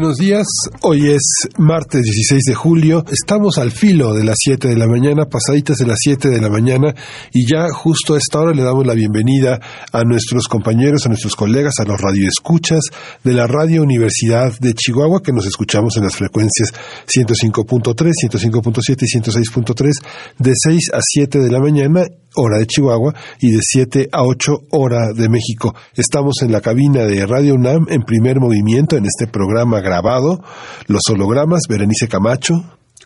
Buenos días, hoy es martes 16 de julio, estamos al filo de las 7 de la mañana, pasaditas de las 7 de la mañana y ya justo a esta hora le damos la bienvenida a nuestros compañeros, a nuestros colegas, a los radioescuchas de la Radio Universidad de Chihuahua que nos escuchamos en las frecuencias 105.3, 105.7 y 106.3 de 6 a 7 de la mañana hora de Chihuahua y de 7 a 8 hora de México. Estamos en la cabina de Radio UNAM en primer movimiento en este programa grabado. Los hologramas, Berenice Camacho.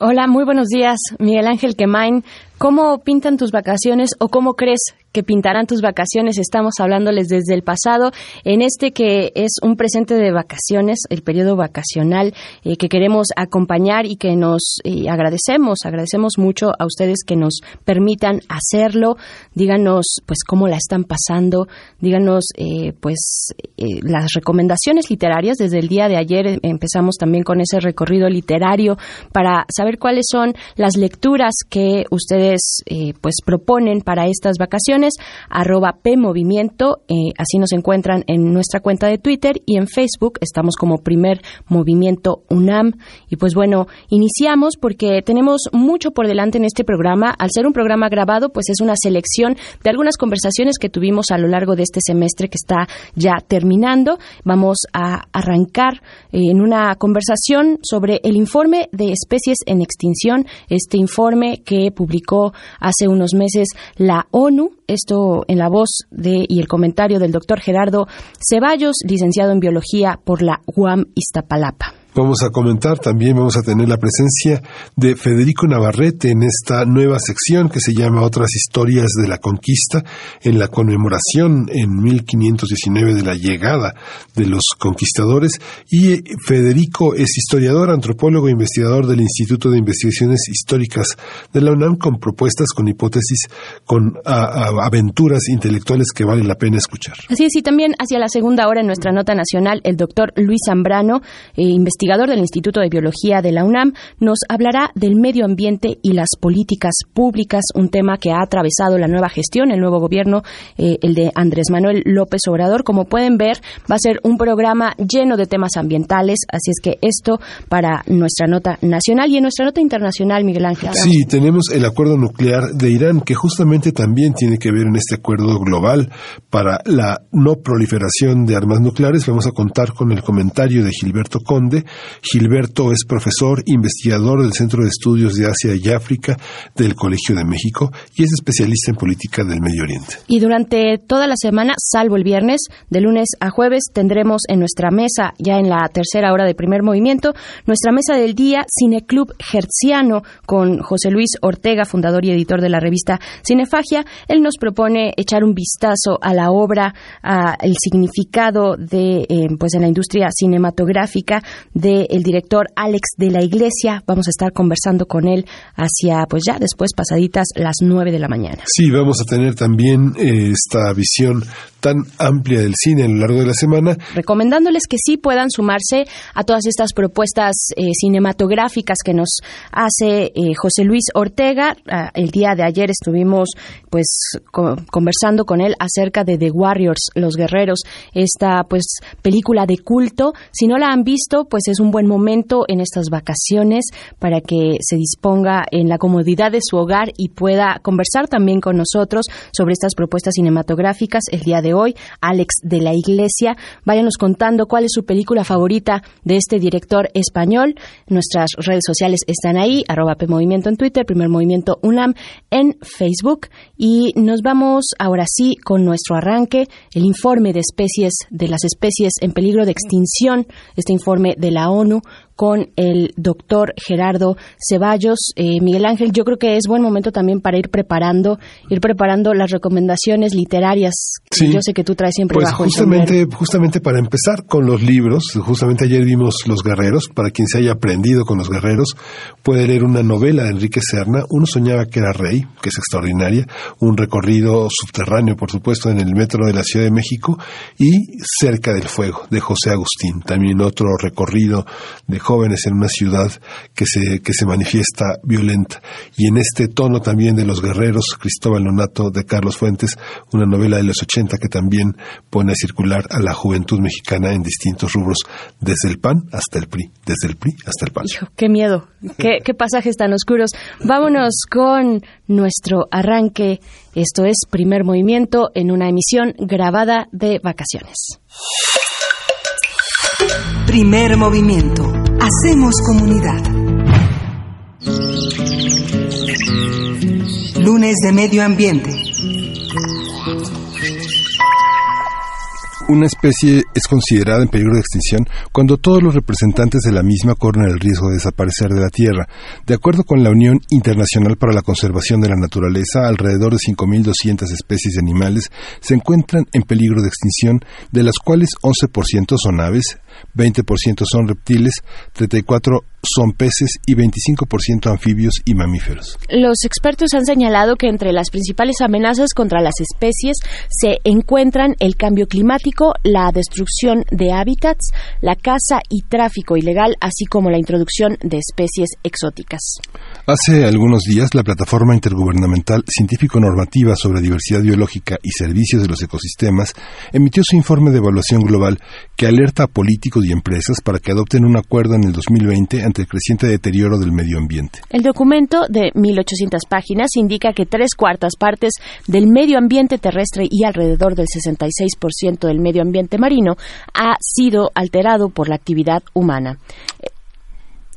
Hola, muy buenos días, Miguel Ángel Quemain. ¿Cómo pintan tus vacaciones o cómo crees que pintarán tus vacaciones? Estamos hablándoles desde el pasado, en este que es un presente de vacaciones, el periodo vacacional eh, que queremos acompañar y que nos eh, agradecemos, agradecemos mucho a ustedes que nos permitan hacerlo. Díganos, pues, cómo la están pasando, díganos, eh, pues, las recomendaciones literarias. Desde el día de ayer empezamos también con ese recorrido literario para saber cuáles son las lecturas que ustedes eh, pues proponen para estas vacaciones, arroba PMovimiento, eh, así nos encuentran en nuestra cuenta de Twitter y en Facebook estamos como primer movimiento UNAM. Y pues bueno, iniciamos porque tenemos mucho por delante en este programa. Al ser un programa grabado, pues es una selección de algunas conversaciones que tuvimos a lo largo de este semestre que está ya terminando. Vamos a arrancar eh, en una conversación sobre el informe de especies en extinción, este informe que publicó hace unos meses la ONU, esto en la voz de y el comentario del doctor Gerardo Ceballos, licenciado en biología por la UAM Iztapalapa. Vamos a comentar también, vamos a tener la presencia de Federico Navarrete en esta nueva sección que se llama Otras historias de la conquista, en la conmemoración en 1519 de la llegada de los conquistadores. Y Federico es historiador, antropólogo e investigador del Instituto de Investigaciones Históricas de la UNAM con propuestas, con hipótesis, con aventuras intelectuales que vale la pena escuchar. Así es, y también hacia la segunda hora en nuestra nota nacional, el doctor Luis Zambrano, eh, investigador del Instituto de Biología de la UNAM, nos hablará del medio ambiente y las políticas públicas, un tema que ha atravesado la nueva gestión, el nuevo gobierno, eh, el de Andrés Manuel López Obrador. Como pueden ver, va a ser un programa lleno de temas ambientales, así es que esto para nuestra nota nacional y en nuestra nota internacional, Miguel Ángel. Sí, tenemos el acuerdo nuclear de Irán, que justamente también tiene que ver en este acuerdo global para la no proliferación de armas nucleares. Vamos a contar con el comentario de Gilberto Conde, Gilberto es profesor, investigador del Centro de Estudios de Asia y África del Colegio de México y es especialista en política del Medio Oriente. Y durante toda la semana, salvo el viernes, de lunes a jueves, tendremos en nuestra mesa, ya en la tercera hora de primer movimiento, nuestra mesa del día Cineclub Hertziano con José Luis Ortega, fundador y editor de la revista Cinefagia. Él nos propone echar un vistazo a la obra, al significado de, eh, pues en la industria cinematográfica del director Alex de la Iglesia. Vamos a estar conversando con él hacia, pues ya después pasaditas las nueve de la mañana. Sí, vamos a tener también eh, esta visión tan amplia del cine a lo largo de la semana. Recomendándoles que sí puedan sumarse a todas estas propuestas eh, cinematográficas que nos hace eh, José Luis Ortega. Ah, el día de ayer estuvimos pues conversando con él acerca de The Warriors, Los Guerreros, esta pues película de culto. Si no la han visto, pues es un buen momento en estas vacaciones para que se disponga en la comodidad de su hogar y pueda conversar también con nosotros sobre estas propuestas cinematográficas el día de hoy, Alex de la Iglesia. Váyanos contando cuál es su película favorita de este director español. Nuestras redes sociales están ahí, arroba PMovimiento en Twitter, Primer Movimiento UNAM en Facebook. Y nos vamos ahora sí con nuestro arranque, el informe de especies, de las especies en peligro de extinción, este informe de la ONU con el doctor Gerardo Ceballos. Eh, Miguel Ángel, yo creo que es buen momento también para ir preparando, ir preparando las recomendaciones literarias. yo sé que tú traes siempre pues justamente, justamente para empezar con los libros, justamente ayer vimos Los Guerreros, para quien se haya aprendido con los guerreros, puede leer una novela de Enrique Serna, Uno soñaba que era rey, que es extraordinaria, un recorrido subterráneo, por supuesto, en el metro de la Ciudad de México, y Cerca del Fuego, de José Agustín, también otro recorrido de jóvenes en una ciudad que se, que se manifiesta violenta. Y en este tono también de los guerreros, Cristóbal Nonato de Carlos Fuentes, una novela de los 80 que también pone a circular a la juventud mexicana en distintos rubros, desde el PAN hasta el PRI, desde el PRI hasta el PAN. Hijo, qué miedo, qué, qué pasajes tan oscuros. Vámonos con nuestro arranque. Esto es Primer Movimiento en una emisión grabada de vacaciones. Primer Movimiento. Hacemos comunidad. Lunes de Medio Ambiente. Una especie es considerada en peligro de extinción cuando todos los representantes de la misma corren el riesgo de desaparecer de la Tierra. De acuerdo con la Unión Internacional para la Conservación de la Naturaleza, alrededor de 5.200 especies de animales se encuentran en peligro de extinción, de las cuales 11% son aves, 20% son reptiles, 34% son peces y 25% anfibios y mamíferos. Los expertos han señalado que entre las principales amenazas contra las especies se encuentran el cambio climático, la destrucción de hábitats, la caza y tráfico ilegal, así como la introducción de especies exóticas. Hace algunos días, la Plataforma Intergubernamental Científico-Normativa sobre Diversidad Biológica y Servicios de los Ecosistemas emitió su informe de evaluación global que alerta a políticos y empresas para que adopten un acuerdo en el 2020 ante el creciente deterioro del medio ambiente. El documento de 1.800 páginas indica que tres cuartas partes del medio ambiente terrestre y alrededor del 66% del medio ambiente marino ha sido alterado por la actividad humana.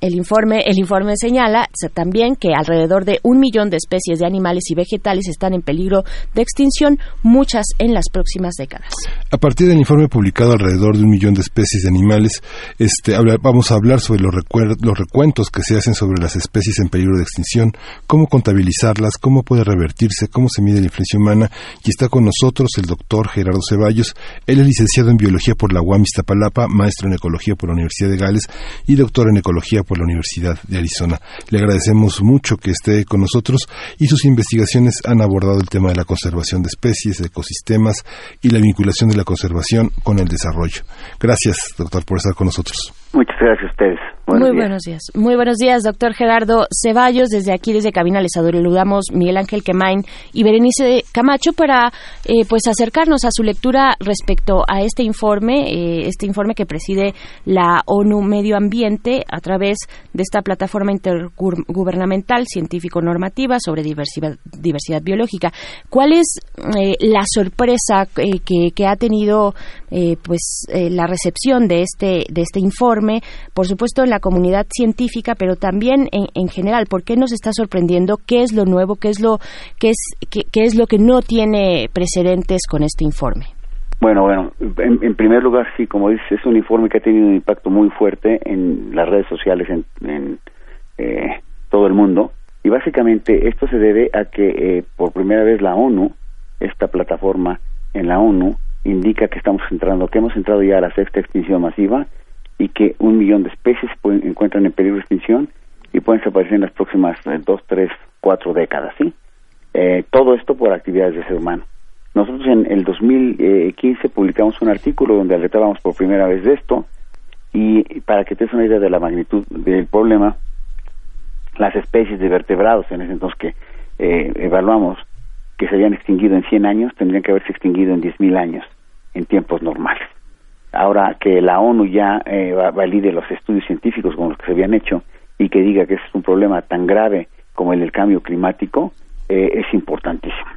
El informe, el informe señala también que alrededor de un millón de especies de animales y vegetales están en peligro de extinción, muchas en las próximas décadas. A partir del informe publicado alrededor de un millón de especies de animales, este, vamos a hablar sobre los, los recuentos que se hacen sobre las especies en peligro de extinción, cómo contabilizarlas, cómo puede revertirse, cómo se mide la influencia humana. Y está con nosotros el doctor Gerardo Ceballos. Él es licenciado en Biología por la UAM Iztapalapa, maestro en Ecología por la Universidad de Gales y doctor en Ecología por la Universidad de Arizona. Le agradecemos mucho que esté con nosotros y sus investigaciones han abordado el tema de la conservación de especies, ecosistemas y la vinculación de la conservación con el desarrollo. Gracias, doctor, por estar con nosotros. Muchas gracias a ustedes. Muy buenos días. Muy buenos días, doctor Gerardo Ceballos. Desde aquí, desde Cabina, les saludamos Miguel Ángel Quemain y Berenice Camacho para eh, pues acercarnos a su lectura respecto a este informe, eh, este informe que preside la ONU Medio Ambiente a través de esta plataforma intergubernamental científico-normativa sobre diversidad, diversidad biológica. ¿Cuál es eh, la sorpresa que, que, ha tenido pues la recepción de este de este informe? Por supuesto, en la comunidad científica, pero también en, general. ¿Por qué nos está sorprendiendo? ¿Qué es lo nuevo? ¿Qué es lo, qué es, qué, es lo que no tiene precedentes con este informe? Bueno, bueno, en, primer lugar, sí, como dices, es un informe que ha tenido un impacto muy fuerte en las redes sociales en, eh, todo el mundo. Y básicamente esto se debe a que eh, por primera vez la ONU, esta plataforma en la ONU, indica que estamos entrando, que hemos entrado ya a la sexta extinción masiva y que un millón de especies se encuentran en peligro de extinción y pueden desaparecer en las próximas eh, dos, tres, cuatro décadas, ¿sí? Eh, todo esto por actividades de ser humano. Nosotros en el 2015 publicamos un artículo donde alertábamos por primera vez de esto y para que te des una idea de la magnitud del problema, las especies de vertebrados en ese entonces que eh, evaluamos que se habían extinguido en 100 años tendrían que haberse extinguido en 10.000 años en tiempos normales ahora que la ONU ya eh, valide los estudios científicos como los que se habían hecho y que diga que es un problema tan grave como el del cambio climático, eh, es importantísimo.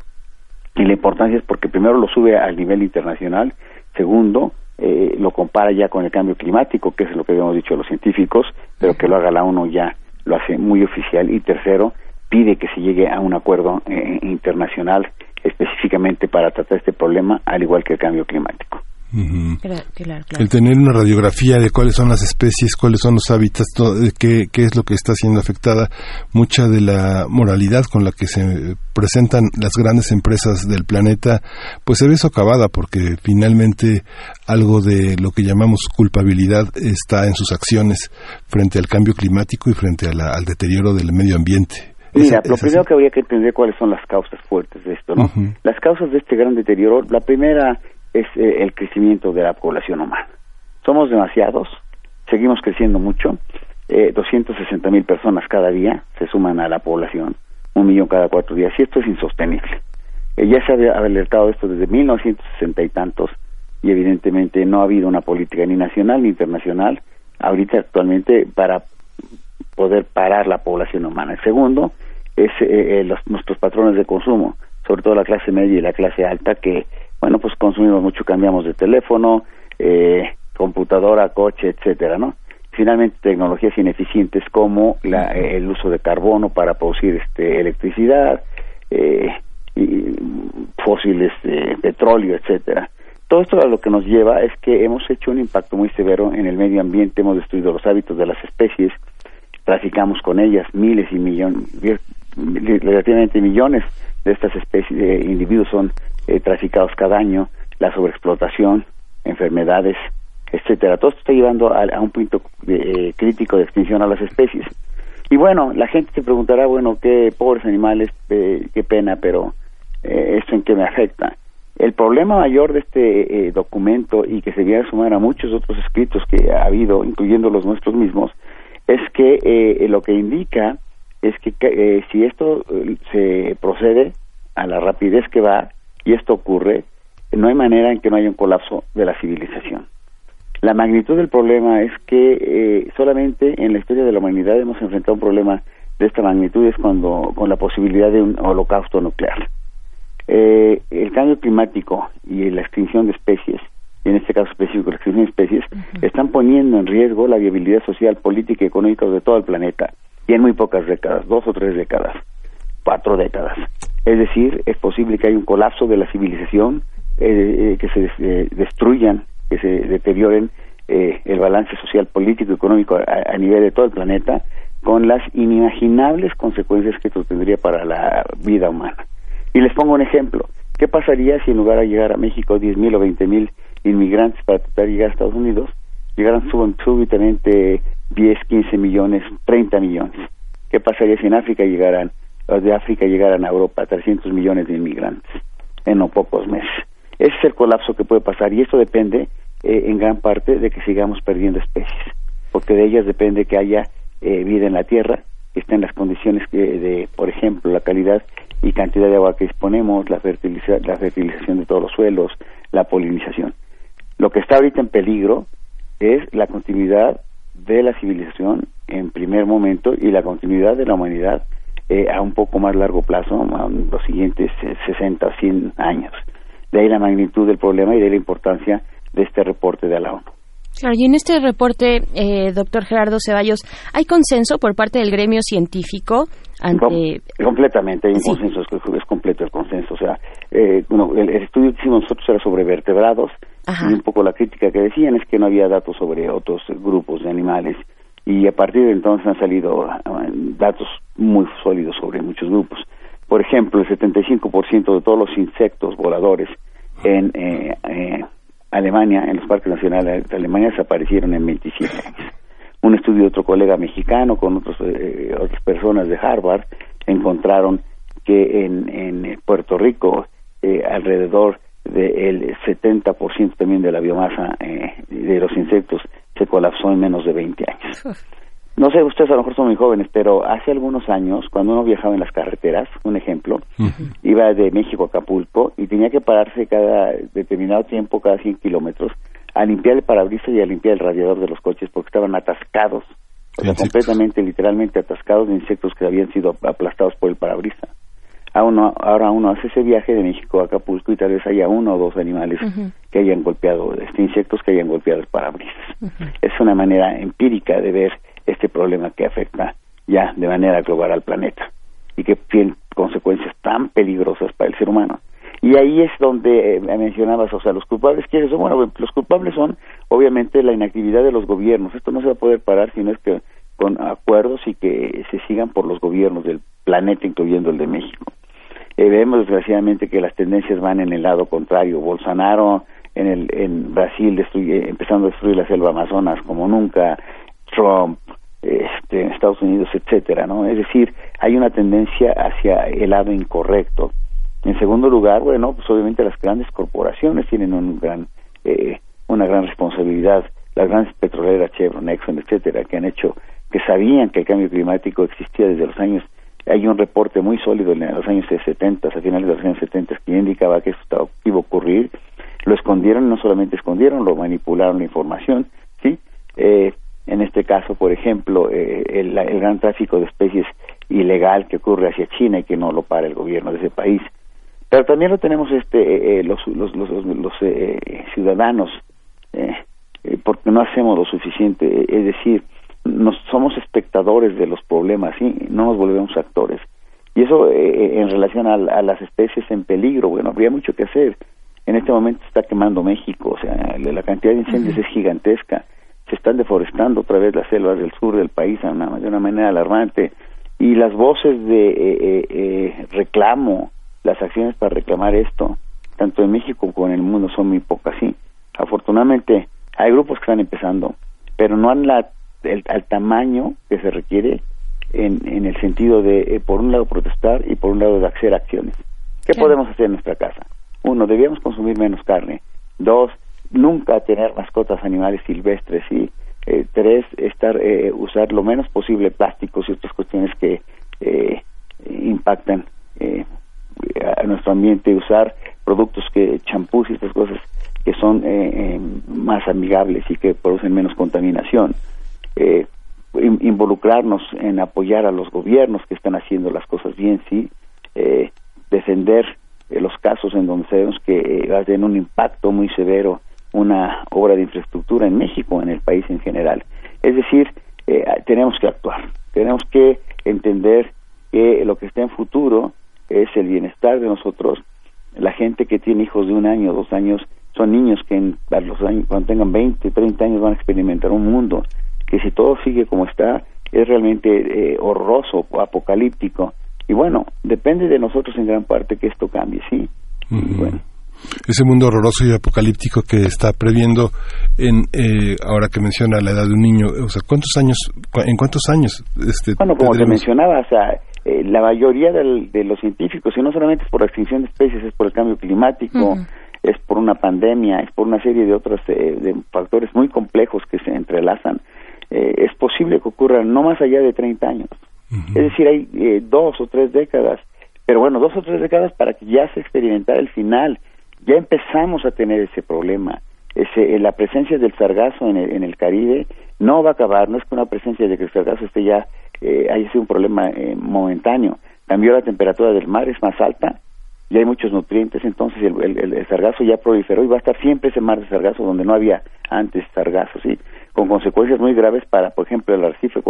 Y la importancia es porque primero lo sube al nivel internacional, segundo, eh, lo compara ya con el cambio climático, que es lo que habíamos dicho los científicos, pero que lo haga la ONU ya lo hace muy oficial, y tercero, pide que se llegue a un acuerdo internacional específicamente para tratar este problema, al igual que el cambio climático. El tener una radiografía de cuáles son las especies, cuáles son los hábitats, qué, qué es lo que está siendo afectada, mucha de la moralidad con la que se presentan las grandes empresas del planeta, pues se ve socavada porque finalmente algo de lo que llamamos culpabilidad está en sus acciones frente al cambio climático y frente al deterioro del medio ambiente. Mira, lo primero que habría que entender cuáles son las causas fuertes de esto, ¿no? Las causas de este gran deterioro, la primera es eh, el crecimiento de la población humana. Somos demasiados, seguimos creciendo mucho, eh, 260 mil personas cada día se suman a la población, un millón cada cuatro días, y esto es insostenible. Eh, ya se había alertado esto desde 1960 y tantos, y evidentemente no ha habido una política ni nacional ni internacional ahorita actualmente para poder parar la población humana. El segundo es eh, los, nuestros patrones de consumo, sobre todo la clase media y la clase alta, que bueno, pues consumimos mucho, cambiamos de teléfono, eh, computadora, coche, etcétera, ¿no? Finalmente, tecnologías ineficientes como la, el uso de carbono para producir este, electricidad, eh, y fósiles, eh, petróleo, etcétera. Todo esto a lo que nos lleva es que hemos hecho un impacto muy severo en el medio ambiente, hemos destruido los hábitos de las especies, traficamos con ellas miles y millones, relativamente millones de estas especies de individuos son eh, traficados cada año, la sobreexplotación, enfermedades, etcétera. Todo esto está llevando a, un punto eh, crítico de extinción a las especies. Y bueno, la gente se preguntará, bueno, qué pobres animales, eh, qué pena, pero esto en qué me afecta. El problema mayor de este documento y que se viene a sumar a muchos otros escritos que ha habido, incluyendo los nuestros mismos, es que lo que indica es que si esto se procede a la rapidez que va, y esto ocurre, no hay manera en que no haya un colapso de la civilización. La magnitud del problema es que eh, solamente en la historia de la humanidad hemos enfrentado un problema de esta magnitud es cuando con la posibilidad de un holocausto nuclear. Eh, el cambio climático y la extinción de especies, en este caso específico la de especies, están poniendo en riesgo la viabilidad social, política y económica de todo el planeta y en muy pocas décadas, dos o tres décadas, cuatro décadas. Es decir, es posible que haya un colapso de la civilización, eh, eh, que se eh, destruyan, que se deterioren el balance social, político y económico a, nivel de todo el planeta, con las inimaginables consecuencias que esto tendría para la vida humana. Y les pongo un ejemplo. ¿Qué pasaría si en lugar de llegar a México 10.000 o 20.000 inmigrantes para tratar de llegar a Estados Unidos, llegaran súbitamente 10, 15 millones, 30 millones? ¿Qué pasaría si en África llegaran los de África llegaran a Europa, 300 millones de inmigrantes en no pocos meses. Ese es el colapso que puede pasar y esto depende eh, en gran parte de que sigamos perdiendo especies, porque de ellas depende que haya eh, vida en la Tierra, que estén las condiciones que, de, por ejemplo, la calidad y cantidad de agua que disponemos, la, la fertilización de todos los suelos, la polinización. Lo que está ahorita en peligro es la continuidad de la civilización en primer momento y la continuidad de la humanidad eh, a un poco más largo plazo, a los siguientes 60 o 100 años. De ahí la magnitud del problema y de la importancia de este reporte de la ONU. Claro, y en este reporte, eh, doctor Gerardo Ceballos, ¿hay consenso por parte del gremio científico ante... completamente, hay un consenso, es, completo el consenso. O sea, eh, el, estudio que hicimos nosotros era sobre vertebrados un poco la crítica que decían es que no había datos sobre otros grupos de animales y a partir de entonces han salido eh, datos muy sólidos sobre muchos grupos. Por ejemplo, el 75% de todos los insectos voladores en eh, eh, Alemania, en los parques nacionales de Alemania, desaparecieron en 27 años. Un estudio de otro colega mexicano con otros, otras personas de Harvard encontraron que en, en Puerto Rico alrededor del 70% también de la biomasa de los insectos se colapsó en menos de 20 años. No sé, ustedes a lo mejor son muy jóvenes, pero hace algunos años, cuando uno viajaba en las carreteras, un ejemplo, iba de México a Acapulco y tenía que pararse cada determinado tiempo, cada 100 kilómetros, a limpiar el parabrisas y a limpiar el radiador de los coches porque estaban atascados, o sea, completamente, literalmente atascados de insectos que habían sido aplastados por el parabrisas ahora uno hace ese viaje de México a Acapulco y tal vez haya uno o dos animales que hayan golpeado, este, insectos que hayan golpeado el parabrisas. Es una manera empírica de ver este problema que afecta ya de manera global al planeta y que tiene consecuencias tan peligrosas para el ser humano. Y ahí es donde eh, mencionabas, o sea, los culpables, ¿quiénes son? Bueno, los culpables son, obviamente, la inactividad de los gobiernos. Esto no se va a poder parar si no es que con acuerdos y que se sigan por los gobiernos del planeta, incluyendo el de México. Eh, vemos, desgraciadamente, que las tendencias van en el lado contrario. Bolsonaro en, el, en Brasil destruye, empezando a destruir la selva Amazonas como nunca, Trump, este, en Estados Unidos, etcétera, ¿no? Es decir, hay una tendencia hacia el lado incorrecto. En segundo lugar, bueno, pues obviamente las grandes corporaciones tienen un gran, eh, una gran responsabilidad. Las grandes petroleras, Chevron, Exxon, etcétera, que han hecho, que sabían que el cambio climático existía desde los años hay un reporte muy sólido en los años 70, a finales de los años 70, que indicaba que esto iba a ocurrir. Lo escondieron, no solamente escondieron, lo manipularon la información, ¿sí? Eh, en este caso, por ejemplo, eh, el, gran tráfico de especies ilegal que ocurre hacia China y que no lo para el gobierno de ese país. Pero también lo tenemos este, eh, los, los, los, los ciudadanos, porque no hacemos lo suficiente, es decir, nos somos espectadores de los problemas, ¿sí? no nos volvemos actores. Y eso eh, en relación a, las especies en peligro, bueno, habría mucho que hacer. En este momento está quemando México, o sea, la cantidad de incendios es gigantesca. Se están deforestando otra vez las selvas del sur del país de una, manera alarmante. Y las voces de eh, eh, reclamo, las acciones para reclamar esto, tanto en México como en el mundo, son muy pocas, sí. Afortunadamente, hay grupos que están empezando, pero no han la el, al tamaño que se requiere en, en el sentido de, eh, por un lado, protestar y por un lado, de hacer acciones. ¿Qué podemos hacer en nuestra casa? Uno, debíamos consumir menos carne. Dos, nunca tener mascotas animales silvestres. Y eh, tres, estar, eh, usar lo menos posible plásticos y otras cuestiones que eh, impactan eh, a nuestro ambiente. Usar productos que, champús y estas cosas que son más amigables y que producen menos contaminación eh, involucrarnos en apoyar a los gobiernos que están haciendo las cosas bien, sí, eh, defender eh, los casos en donde sabemos que eh, va a tener un impacto muy severo una obra de infraestructura en México, en el país en general. Es decir, eh, tenemos que actuar, tenemos que entender que lo que está en futuro es el bienestar de nosotros, la gente que tiene hijos de un año, dos años, son niños que en, a los años, cuando tengan 20, 30 años van a experimentar un mundo que si todo sigue como está, es realmente eh, horroroso, apocalíptico. Y bueno, depende de nosotros en gran parte que esto cambie, ¿sí? bueno. Ese mundo horroroso y apocalíptico que está previendo en eh, ahora que menciona la edad de un niño, o sea, ¿cuántos años, en cuántos años? Este, bueno, como te mencionaba, o sea, eh, la mayoría de los científicos, y no solamente es por la extinción de especies, es por el cambio climático, es por una pandemia, es por una serie de otros de factores muy complejos que se entrelazan eh, es posible que ocurra no más allá de 30 años. Es decir, hay eh, dos o tres décadas, pero bueno, dos o tres décadas para que ya se experimentara el final. Ya empezamos a tener ese problema. Ese, eh, la presencia del sargazo en el, en el Caribe no va a acabar, no es que una presencia de que el sargazo esté ya, eh, haya sido un problema momentáneo. Cambió la temperatura del mar, es más alta, y hay muchos nutrientes, entonces el, el, sargazo ya proliferó y va a estar siempre ese mar de sargazo donde no había antes sargazo, ¿sí? Con consecuencias muy graves para, por ejemplo, el arrecife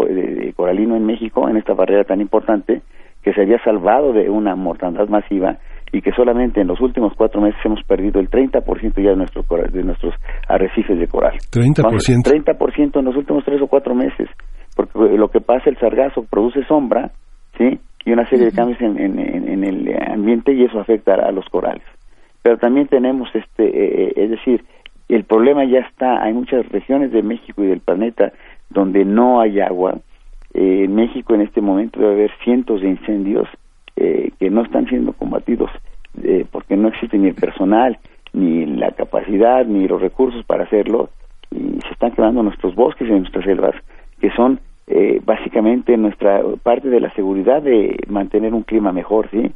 coralino en México, en esta barrera tan importante, que se había salvado de una mortandad masiva y que solamente en los últimos cuatro meses hemos perdido el 30% ya de, nuestro, de nuestros arrecifes de coral. 30%. 30% en los últimos tres o cuatro meses, porque lo que pasa, el sargazo produce sombra, ¿sí? Y una serie de cambios en, en, el ambiente y eso afecta a los corales. Pero también tenemos, este, eh, eh, es decir, el problema ya está, hay muchas regiones de México y del planeta donde no hay agua. Eh, en México en este momento debe haber cientos de incendios que no están siendo combatidos porque no existe ni el personal, ni la capacidad, ni los recursos para hacerlo y se están quemando nuestros bosques y nuestras selvas que son eh, básicamente nuestra parte de la seguridad de mantener un clima mejor, ¿sí?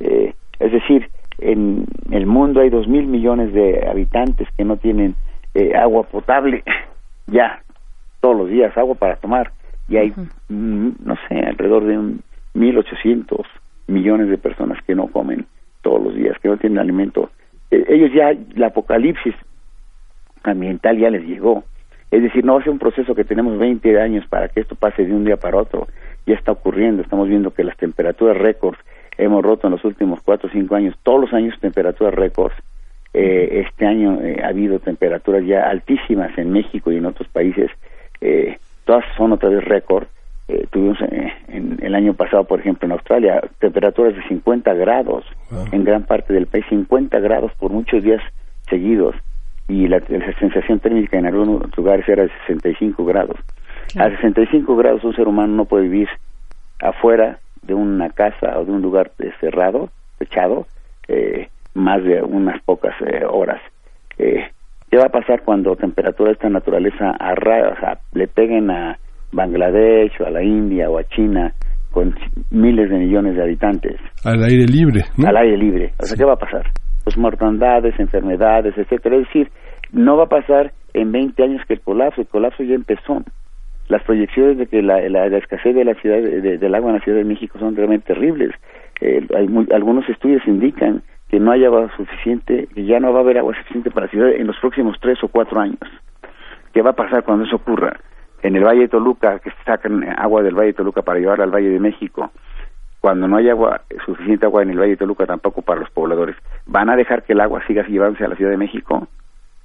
Eh, es decir, en el mundo hay dos mil millones de habitantes que no tienen eh, agua potable ya todos los días, agua para tomar, y hay, mm, no sé, alrededor de un mil ochocientos millones de personas que no comen todos los días, que no tienen alimento. Eh, ellos ya, la apocalipsis ambiental ya les llegó, es decir, no va a ser un proceso que tenemos 20 años para que esto pase de un día para otro. Ya está ocurriendo. Estamos viendo que las temperaturas récords hemos roto en los últimos cuatro o cinco años, todos los años temperaturas récords. Eh, este año eh, ha habido temperaturas ya altísimas en México y en otros países. Eh, todas son otra vez récord. Eh, tuvimos en el año pasado, por ejemplo, en Australia, temperaturas de 50 grados en gran parte del país, 50 grados por muchos días seguidos y la, sensación térmica en algunos lugares era de 65 grados. A 65 grados un ser humano no puede vivir afuera de una casa o de un lugar cerrado, fechado, eh, más de unas pocas eh, horas. Eh, ¿Qué va a pasar cuando temperaturas de esta naturaleza a, le peguen a Bangladesh o a la India o a China con miles de millones de habitantes? Al aire libre, Al aire libre. O sea, ¿qué va a pasar? Pues mortandades, enfermedades, etcétera. Es decir, no va a pasar en 20 años que el colapso, el colapso ya empezó. Las proyecciones de que la, la, escasez de la ciudad del agua en la Ciudad de México son realmente terribles. Eh, hay algunos estudios indican que no hay agua suficiente, que ya no va a haber agua suficiente para la ciudad en los próximos tres o cuatro años. ¿Qué va a pasar cuando eso ocurra? En el Valle de Toluca, que sacan agua del Valle de Toluca para llevarla al Valle de México, cuando no hay agua, suficiente agua en el Valle de Toluca tampoco para los pobladores, ¿van a dejar que el agua siga llevándose a la Ciudad de México?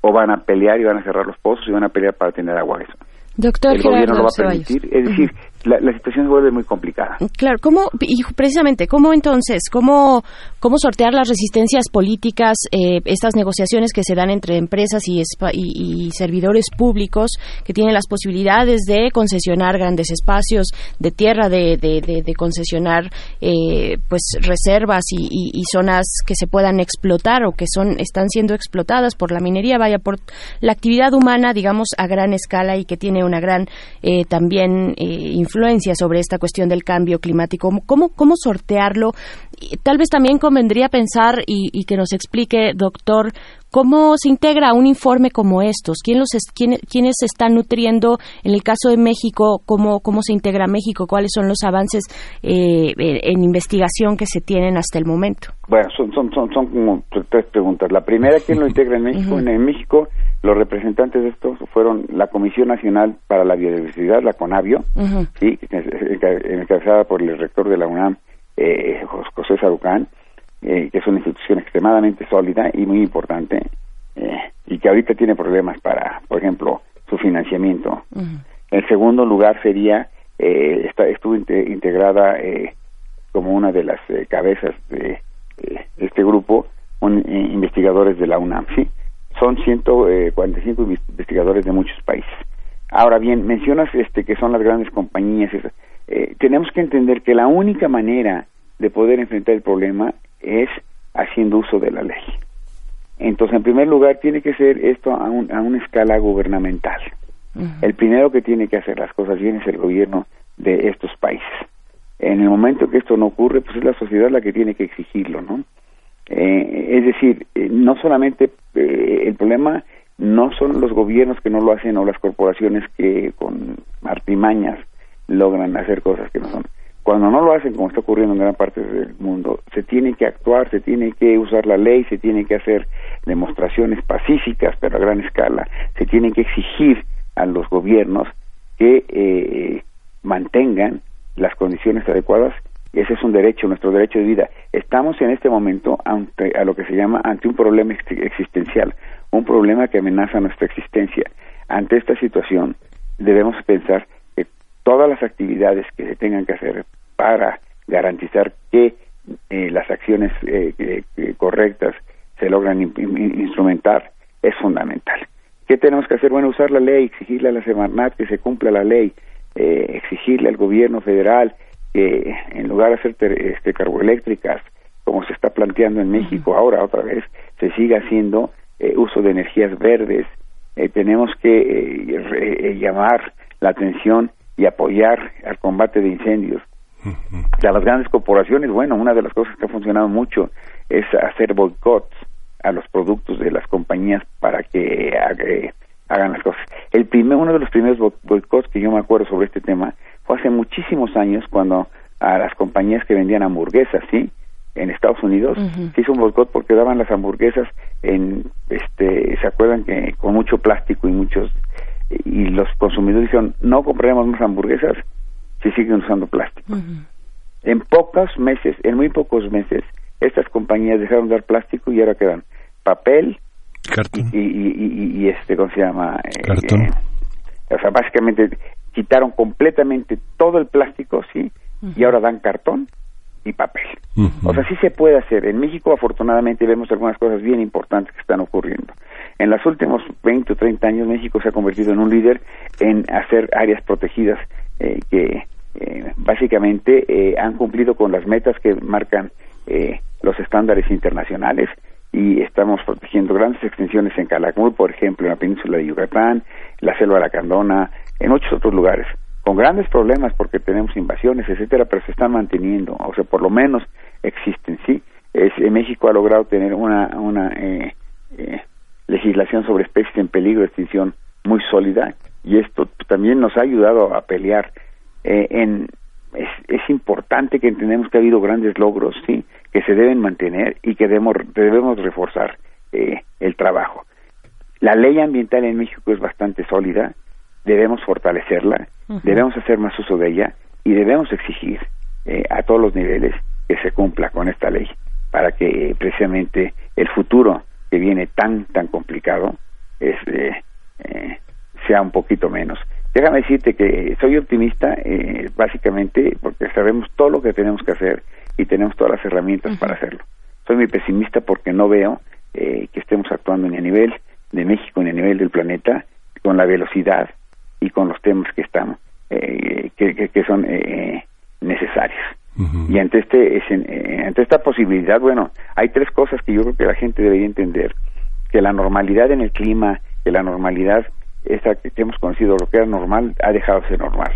¿O van a pelear y van a cerrar los pozos y van a pelear para tener agua? Eso. Doctor el gobierno lo va a permitir. Es decir, la, situación se vuelve muy complicada. Claro, ¿cómo, y precisamente, cómo entonces, cómo, cómo sortear las resistencias políticas, eh, estas negociaciones que se dan entre empresas y, y, servidores públicos que tienen las posibilidades de concesionar grandes espacios de tierra, de, de, concesionar eh, pues reservas y, zonas que se puedan explotar o que son están siendo explotadas por la minería, vaya por la actividad humana, digamos, a gran escala y que tiene una gran eh, también influencia influencia sobre esta cuestión del cambio climático. ¿Cómo, cómo sortearlo? tal vez también convendría pensar y, que nos explique, doctor, cómo se integra un informe como estos. ¿Quién los quién, ¿Quiénes se están nutriendo? En el caso de México, ¿cómo, cómo se integra México? ¿Cuáles son los avances eh, en investigación que se tienen hasta el momento? Bueno, son, son, son, son como tres preguntas. La primera, ¿quién lo integra en México? En México los representantes de estos fueron la Comisión Nacional para la Biodiversidad, la CONABIO, ¿sí? encabezada por el rector de la UNAM, eh, José Sarucán, eh, que es una institución extremadamente sólida y muy importante, eh, y que ahorita tiene problemas para, por ejemplo, su financiamiento. En segundo lugar sería, eh, está, estuvo integrada eh, como una de las eh, cabezas de este grupo, un, investigadores de la UNAM, ¿sí? Son 145 eh, investigadores de muchos países. Ahora bien, mencionas este que son las grandes compañías. Eh, tenemos que entender que la única manera de poder enfrentar el problema es haciendo uso de la ley. Entonces, en primer lugar, tiene que ser esto a, a una escala gubernamental. El primero que tiene que hacer las cosas bien es el gobierno de estos países. En el momento que esto no ocurre, pues es la sociedad la que tiene que exigirlo, ¿no? Eh, es decir, eh, no solamente eh, el problema no son los gobiernos que no lo hacen o las corporaciones que con artimañas logran hacer cosas que no son. Cuando no lo hacen, como está ocurriendo en gran parte del mundo, se tiene que actuar, se tiene que usar la ley, se tiene que hacer demostraciones pacíficas, pero a gran escala, se tiene que exigir a los gobiernos que mantengan las condiciones adecuadas ese es un derecho, nuestro derecho de vida. Estamos en este momento ante a lo que se llama ante un problema existencial, un problema que amenaza nuestra existencia. Ante esta situación debemos pensar que todas las actividades que se tengan que hacer para garantizar que eh, las acciones eh, correctas se logran instrumentar es fundamental. ¿Qué tenemos que hacer? Bueno, usar la ley, exigirle a la Semarnat que se cumpla la ley, eh, exigirle al gobierno federal que en lugar de hacer este, carboeléctricas, como se está planteando en México ahora otra vez, se siga haciendo eh, uso de energías verdes. Eh, tenemos que eh, llamar la atención y apoyar al combate de incendios. De las grandes corporaciones, bueno, una de las cosas que ha funcionado mucho es hacer boicots a los productos de las compañías para que hagan las cosas. El primer, uno de los primeros boicots que yo me acuerdo sobre este tema fue hace muchísimos años cuando a las compañías que vendían hamburguesas, ¿sí? En Estados Unidos se hizo un boicot porque daban las hamburguesas en, este, se acuerdan que con mucho plástico y muchos, y los consumidores dijeron, no compraremos más hamburguesas si siguen usando plástico. En pocos meses, en muy pocos meses, estas compañías dejaron de dar plástico y ahora quedan papel, Cartón. y, y, y, este, ¿cómo se llama? Eh, Cartón. eh, o sea, básicamente quitaron completamente todo el plástico, ¿sí? Y ahora dan cartón y papel. O sea, sí se puede hacer. En México, afortunadamente, vemos algunas cosas bien importantes que están ocurriendo. En los últimos 20 o 30 años, México se ha convertido en un líder en hacer áreas protegidas eh, que eh, básicamente eh, han cumplido con las metas que marcan eh, los estándares internacionales y estamos protegiendo grandes extensiones en Calakmul, por ejemplo, en la península de Yucatán, la selva lacandona, en muchos otros lugares, con grandes problemas porque tenemos invasiones, etcétera, pero se están manteniendo, o sea, por lo menos existen, sí. Es, eh, México ha logrado tener una, una eh, eh, legislación sobre especies en peligro de extinción muy sólida y esto también nos ha ayudado a pelear eh, en es, es importante que entendemos que ha habido grandes logros sí que se deben mantener y que debemos debemos reforzar eh, el trabajo la ley ambiental en México es bastante sólida debemos fortalecerla debemos hacer más uso de ella y debemos exigir eh, a todos los niveles que se cumpla con esta ley para que eh, precisamente el futuro que viene tan tan complicado este, eh, sea un poquito menos. Déjame decirte que soy optimista eh, básicamente porque sabemos todo lo que tenemos que hacer y tenemos todas las herramientas para hacerlo. Soy muy pesimista porque no veo eh, que estemos actuando ni a nivel de México ni a nivel del planeta con la velocidad y con los temas que estamos eh, que, que, que son eh, necesarios. Y ante este eh, ante esta posibilidad, bueno, hay tres cosas que yo creo que la gente debería entender, que la normalidad en el clima, que la normalidad esa que hemos conocido, lo que era normal, ha dejado de ser normal.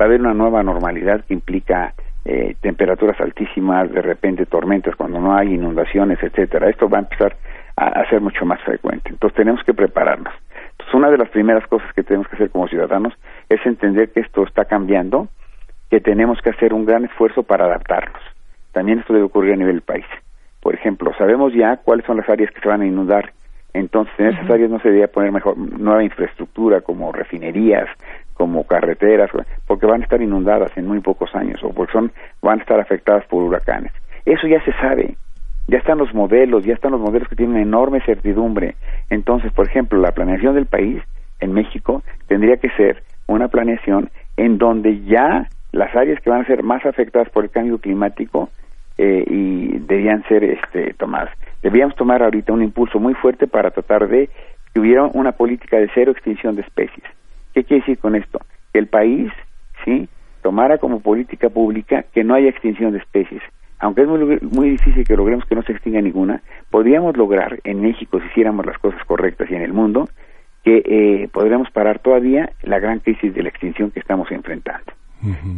Va a haber una nueva normalidad que implica eh, temperaturas altísimas, de repente tormentas cuando no hay inundaciones, etcétera. Esto va a empezar a, a ser mucho más frecuente. Entonces tenemos que prepararnos. Entonces una de las primeras cosas que tenemos que hacer como ciudadanos es entender que esto está cambiando, que tenemos que hacer un gran esfuerzo para adaptarnos. También esto debe ocurrir a nivel del país. Por ejemplo, sabemos ya cuáles son las áreas que se van a inundar. Entonces, en esas áreas no se debería poner mejor nueva infraestructura como refinerías, como carreteras, porque van a estar inundadas en muy pocos años o porque son van a estar afectadas por huracanes. Eso ya se sabe. Ya están los modelos, ya están los modelos que tienen enorme certidumbre. Entonces, por ejemplo, la planeación del país en México tendría que ser una planeación en donde ya las áreas que van a ser más afectadas por el cambio climático eh, y debían ser este, tomadas. Debíamos tomar ahorita un impulso muy fuerte para tratar de que hubiera una política de cero extinción de especies. ¿Qué quiere decir con esto? Que el país, sí, tomara como política pública que no haya extinción de especies. Aunque es muy, muy difícil que logremos que no se extinga ninguna, podríamos lograr en México, si hiciéramos las cosas correctas y en el mundo, que eh, podríamos parar todavía la gran crisis de la extinción que estamos enfrentando.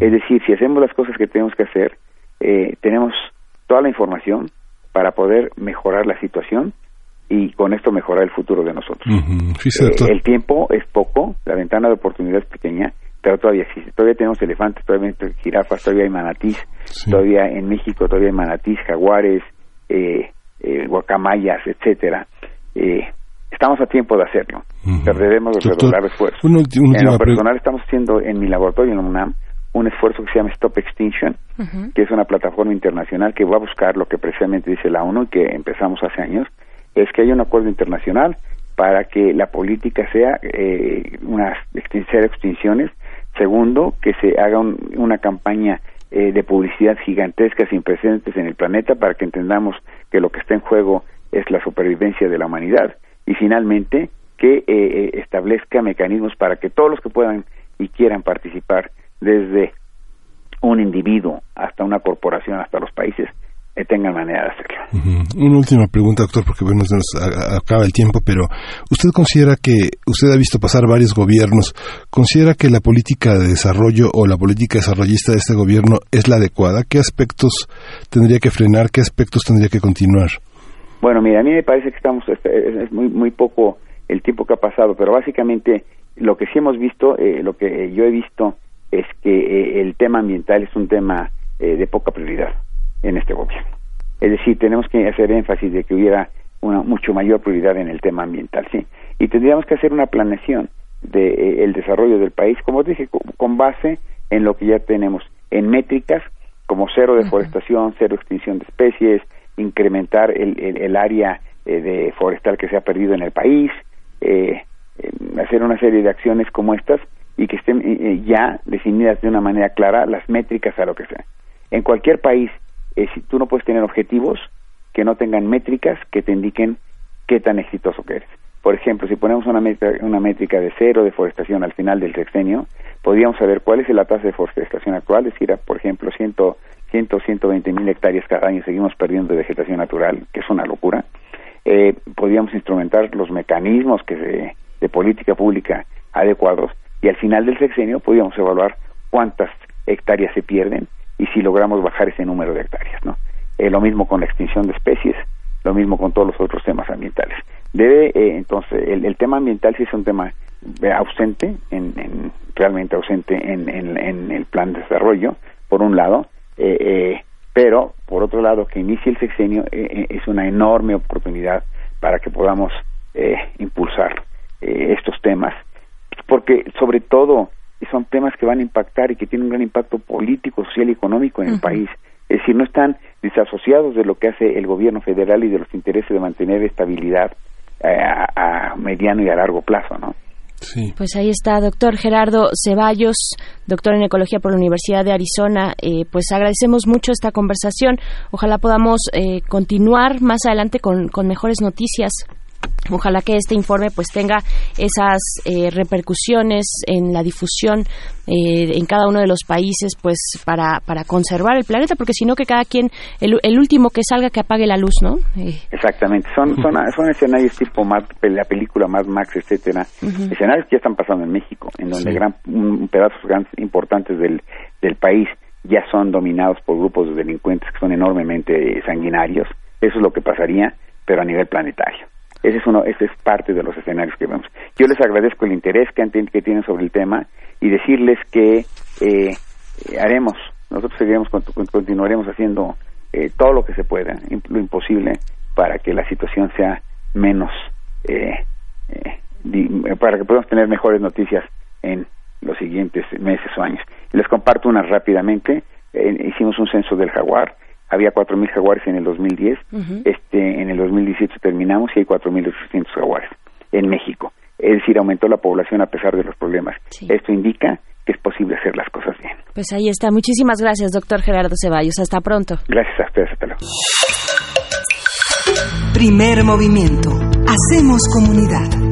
Es decir, si hacemos las cosas que tenemos que hacer, eh, tenemos toda la información para poder mejorar la situación y con esto mejorar el futuro de nosotros. Eh, el tiempo es poco, la ventana de oportunidad es pequeña, pero todavía existe. Todavía tenemos elefantes, todavía hay jirafas, todavía hay manatís, Sí. todavía en México todavía hay manatís, jaguares, eh, eh, guacamayas, etcétera. Eh, estamos a tiempo de hacerlo, Ujú. pero debemos Doctor, redoblar esfuerzos. una en lo personal estamos haciendo en mi laboratorio en la UNAM un esfuerzo que se llama Stop Extinction, que es una plataforma internacional que va a buscar lo que precisamente dice la ONU y que empezamos hace años, es que haya un acuerdo internacional para que la política sea eh, una extin- cero extinciones. Segundo, que se haga un- una campaña eh, de publicidad gigantesca sin precedentes en el planeta para que entendamos que lo que está en juego es la supervivencia de la humanidad. Y finalmente, que eh, eh, establezca mecanismos para que todos los que puedan y quieran participar, desde un individuo hasta una corporación, hasta los países, tengan manera de hacerlo. Ujú. Una última pregunta, doctor, porque bueno, se nos acaba el tiempo, pero ¿usted considera que, usted ha visto pasar varios gobiernos, considera que la política de desarrollo o la política desarrollista de este gobierno es la adecuada? ¿Qué aspectos tendría que frenar? ¿Qué aspectos tendría que continuar? Bueno, mira, a mí me parece que estamos, este, es es muy, muy poco el tiempo que ha pasado, pero básicamente lo que sí hemos visto, eh, lo que yo he visto es que eh, el tema ambiental es un tema eh, de poca prioridad en este gobierno. Es decir, tenemos que hacer énfasis de que hubiera una mucho mayor prioridad en el tema ambiental, sí. Y tendríamos que hacer una planeación de eh, el desarrollo del país, como dije, co- con base en lo que ya tenemos, en métricas como cero deforestación, cero extinción de especies, incrementar el, el, área eh, de forestal que se ha perdido en el país, eh, hacer una serie de acciones como estas y que estén ya definidas de una manera clara las métricas a lo que sea. En cualquier país, si tú no puedes tener objetivos que no tengan métricas que te indiquen qué tan exitoso que eres. Por ejemplo, si ponemos una métrica, una métrica de cero deforestación al final del sexenio, podríamos saber cuál es la tasa de deforestación actual, es decir, por ejemplo, 100, 100 120 mil hectáreas cada año seguimos perdiendo vegetación natural, que es una locura. Eh, podríamos instrumentar los mecanismos que de política pública adecuados y al final del sexenio podríamos evaluar cuántas hectáreas se pierden y si logramos bajar ese número de hectáreas, ¿no? Eh, lo mismo con la extinción de especies, lo mismo con todos los otros temas ambientales. Debe, eh, entonces, el, tema ambiental sí es un tema eh, ausente, en, realmente ausente en, en, el plan de desarrollo, por un lado, eh, pero por otro lado, que inicie el sexenio es una enorme oportunidad para que podamos impulsar estos temas, porque sobre todo son temas que van a impactar y que tienen un gran impacto político, social y económico en el país. Es decir, no están desasociados de lo que hace el gobierno federal y de los intereses de mantener estabilidad eh, a, mediano y a largo plazo, ¿no? Sí. Pues ahí está, doctor Gerardo Ceballos, doctor en Ecología por la Universidad de Arizona. Eh, pues agradecemos mucho esta conversación. Ojalá podamos eh, continuar más adelante con, con mejores noticias Ojalá que este informe pues tenga esas eh, repercusiones en la difusión eh, en cada uno de los países pues para, para conservar el planeta porque si no que cada quien el, el, último que salga que apague la luz no eh. exactamente. Son son, son escenarios tipo la película Mad Max etcétera. Escenarios que ya están pasando en México en donde gran pedazos gran importantes del del país ya son dominados por grupos de delincuentes que son enormemente sanguinarios. Eso es lo que pasaría pero a nivel planetario ese es, uno, ese es parte de los escenarios que vemos. Yo les agradezco el interés que, tienen sobre el tema y decirles que eh, haremos, nosotros seguiremos, continuaremos haciendo eh, todo lo que se pueda, lo imposible, para que la situación sea menos, eh, para que podamos tener mejores noticias en los siguientes meses o años. Les comparto unas rápidamente. hicimos un censo del jaguar había 4.000 jaguares en el 2010, este, en el 2018 terminamos y hay 4.800 jaguares en México. Es decir, aumentó la población a pesar de los problemas. Esto indica que es posible hacer las cosas bien. Pues ahí está. Muchísimas gracias, doctor Gerardo Ceballos. Hasta pronto. Gracias a ustedes. Hasta luego. Primer movimiento. Hacemos comunidad.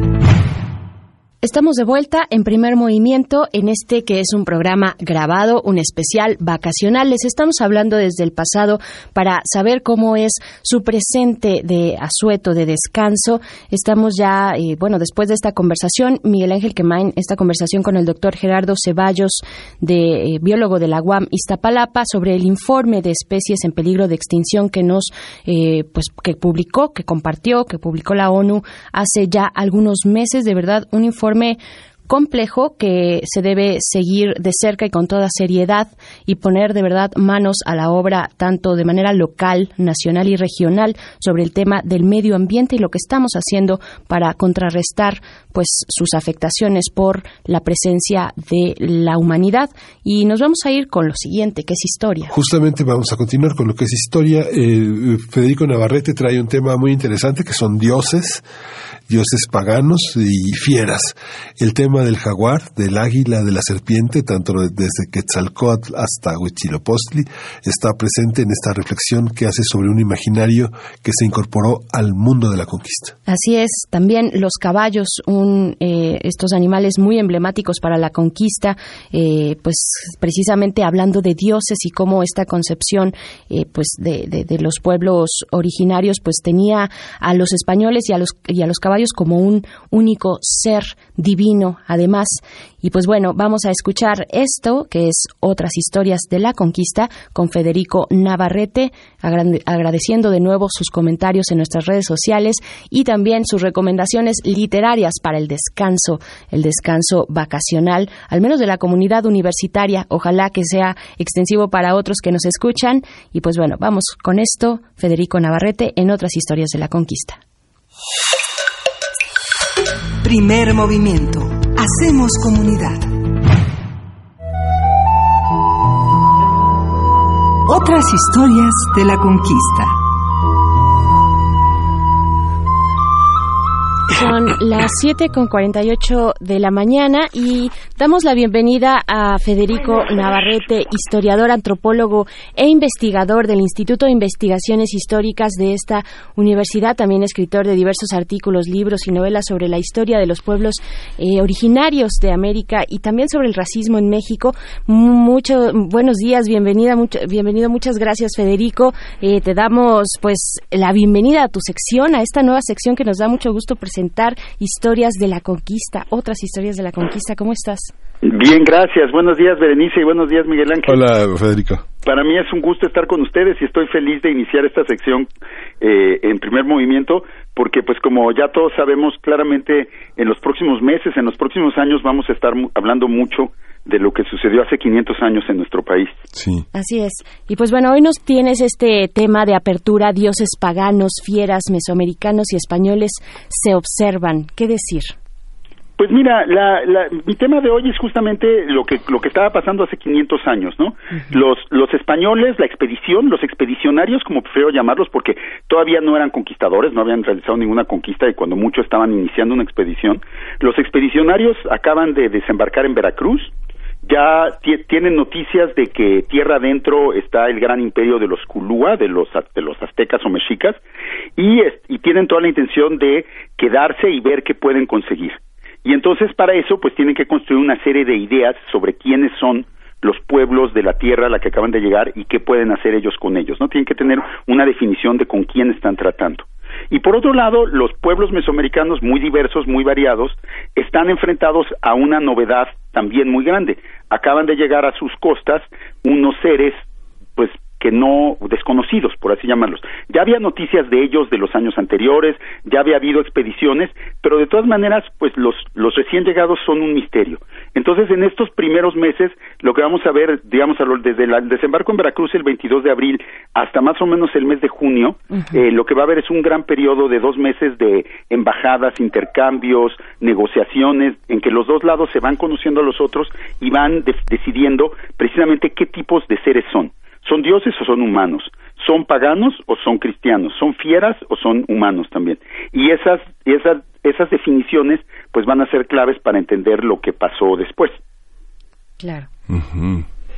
Estamos de vuelta en primer movimiento en este que es un programa grabado, un especial vacacional. Les estamos hablando desde el pasado para saber cómo es su presente de asueto, de descanso. Estamos ya, eh, bueno, después de esta conversación, Miguel Ángel Quemain, esta conversación con el doctor Gerardo Ceballos, de eh, biólogo de la UAM Iztapalapa, sobre el informe de especies en peligro de extinción que nos, eh, pues, que publicó, que compartió, que publicó la ONU hace ya algunos meses. De verdad, un informe complejo que se debe seguir de cerca y con toda seriedad y poner de verdad manos a la obra tanto de manera local, nacional y regional sobre el tema del medio ambiente y lo que estamos haciendo para contrarrestar pues sus afectaciones por la presencia de la humanidad y nos vamos a ir con lo siguiente que es historia. Justamente vamos a continuar con lo que es historia. Eh, Federico Navarrete trae un tema muy interesante que son dioses dioses paganos y fieras. El tema del jaguar, del águila, de la serpiente, tanto desde Quetzalcoatl hasta Huitzilopochtli, está presente en esta reflexión que hace sobre un imaginario que se incorporó al mundo de la conquista. Así es, también los caballos, un, eh, estos animales muy emblemáticos para la conquista, eh, pues precisamente hablando de dioses y cómo esta concepción eh, pues de, de, los pueblos originarios pues tenía a los españoles y a los, y a los caballos como un único ser divino, además. Y pues bueno, vamos a escuchar esto, que es otras historias de la conquista, con Federico Navarrete, agradeciendo de nuevo sus comentarios en nuestras redes sociales y también sus recomendaciones literarias para el descanso, el descanso vacacional, al menos de la comunidad universitaria. Ojalá que sea extensivo para otros que nos escuchan. Y pues bueno, vamos con esto, Federico Navarrete, en otras historias de la conquista. Primer movimiento. Hacemos comunidad. Otras historias de la conquista. Son las 7 con 48 de la mañana y damos la bienvenida a Federico Navarrete, historiador, antropólogo e investigador del Instituto de Investigaciones Históricas de esta universidad, también escritor de diversos artículos, libros y novelas sobre la historia de los pueblos eh, originarios de América y también sobre el racismo en México. Mucho, buenos días, bienvenida, mucho, bienvenido, muchas gracias Federico. Eh, te damos pues la bienvenida a tu sección, a esta nueva sección que nos da mucho gusto presentar historias de la conquista, otras historias de la conquista. ¿Cómo estás? Bien, gracias. Buenos días, Berenice, y buenos días, Miguel Ángel. Hola, Federico. Para mí es un gusto estar con ustedes y estoy feliz de iniciar esta sección eh, en primer movimiento, porque pues como ya todos sabemos claramente, en los próximos meses, en los próximos años vamos a estar hablando mucho de lo que sucedió hace 500 años en nuestro país. Sí. Así es. Y pues bueno, hoy nos tienes este tema de apertura, dioses paganos, fieras, mesoamericanos y españoles se observan. ¿Qué decir? Pues mira, la, mi tema de hoy es justamente lo que lo que estaba pasando hace 500 años, ¿no? Los los españoles, la expedición, los expedicionarios, como prefiero llamarlos, porque todavía no eran conquistadores, no habían realizado ninguna conquista y cuando muchos estaban iniciando una expedición, los expedicionarios acaban de desembarcar en Veracruz, ya tienen noticias de que tierra adentro está el gran imperio de los Culúa, de los, de los aztecas o mexicas, y, y tienen toda la intención de quedarse y ver qué pueden conseguir. Y entonces para eso pues tienen que construir una serie de ideas sobre quiénes son los pueblos de la tierra a la que acaban de llegar y qué pueden hacer ellos con ellos. No tienen que tener una definición de con quién están tratando. Y por otro lado, los pueblos mesoamericanos muy diversos, muy variados, están enfrentados a una novedad también muy grande. Acaban de llegar a sus costas unos seres pues que no desconocidos, por así llamarlos. Ya había noticias de ellos de los años anteriores, ya había habido expediciones, pero de todas maneras, pues los, los recién llegados son un misterio. Entonces, en estos primeros meses, lo que vamos a ver, digamos, desde el desembarco en Veracruz el 22 de abril hasta más o menos el mes de junio, eh, lo que va a haber es un gran periodo de dos meses de embajadas, intercambios, negociaciones, en que los dos lados se van conociendo a los otros y van decidiendo precisamente qué tipos de seres son. ¿Son dioses o son humanos? ¿Son paganos o son cristianos? ¿Son fieras o son humanos también? Y esas, esas, esas definiciones pues van a ser claves para entender lo que pasó después. Claro.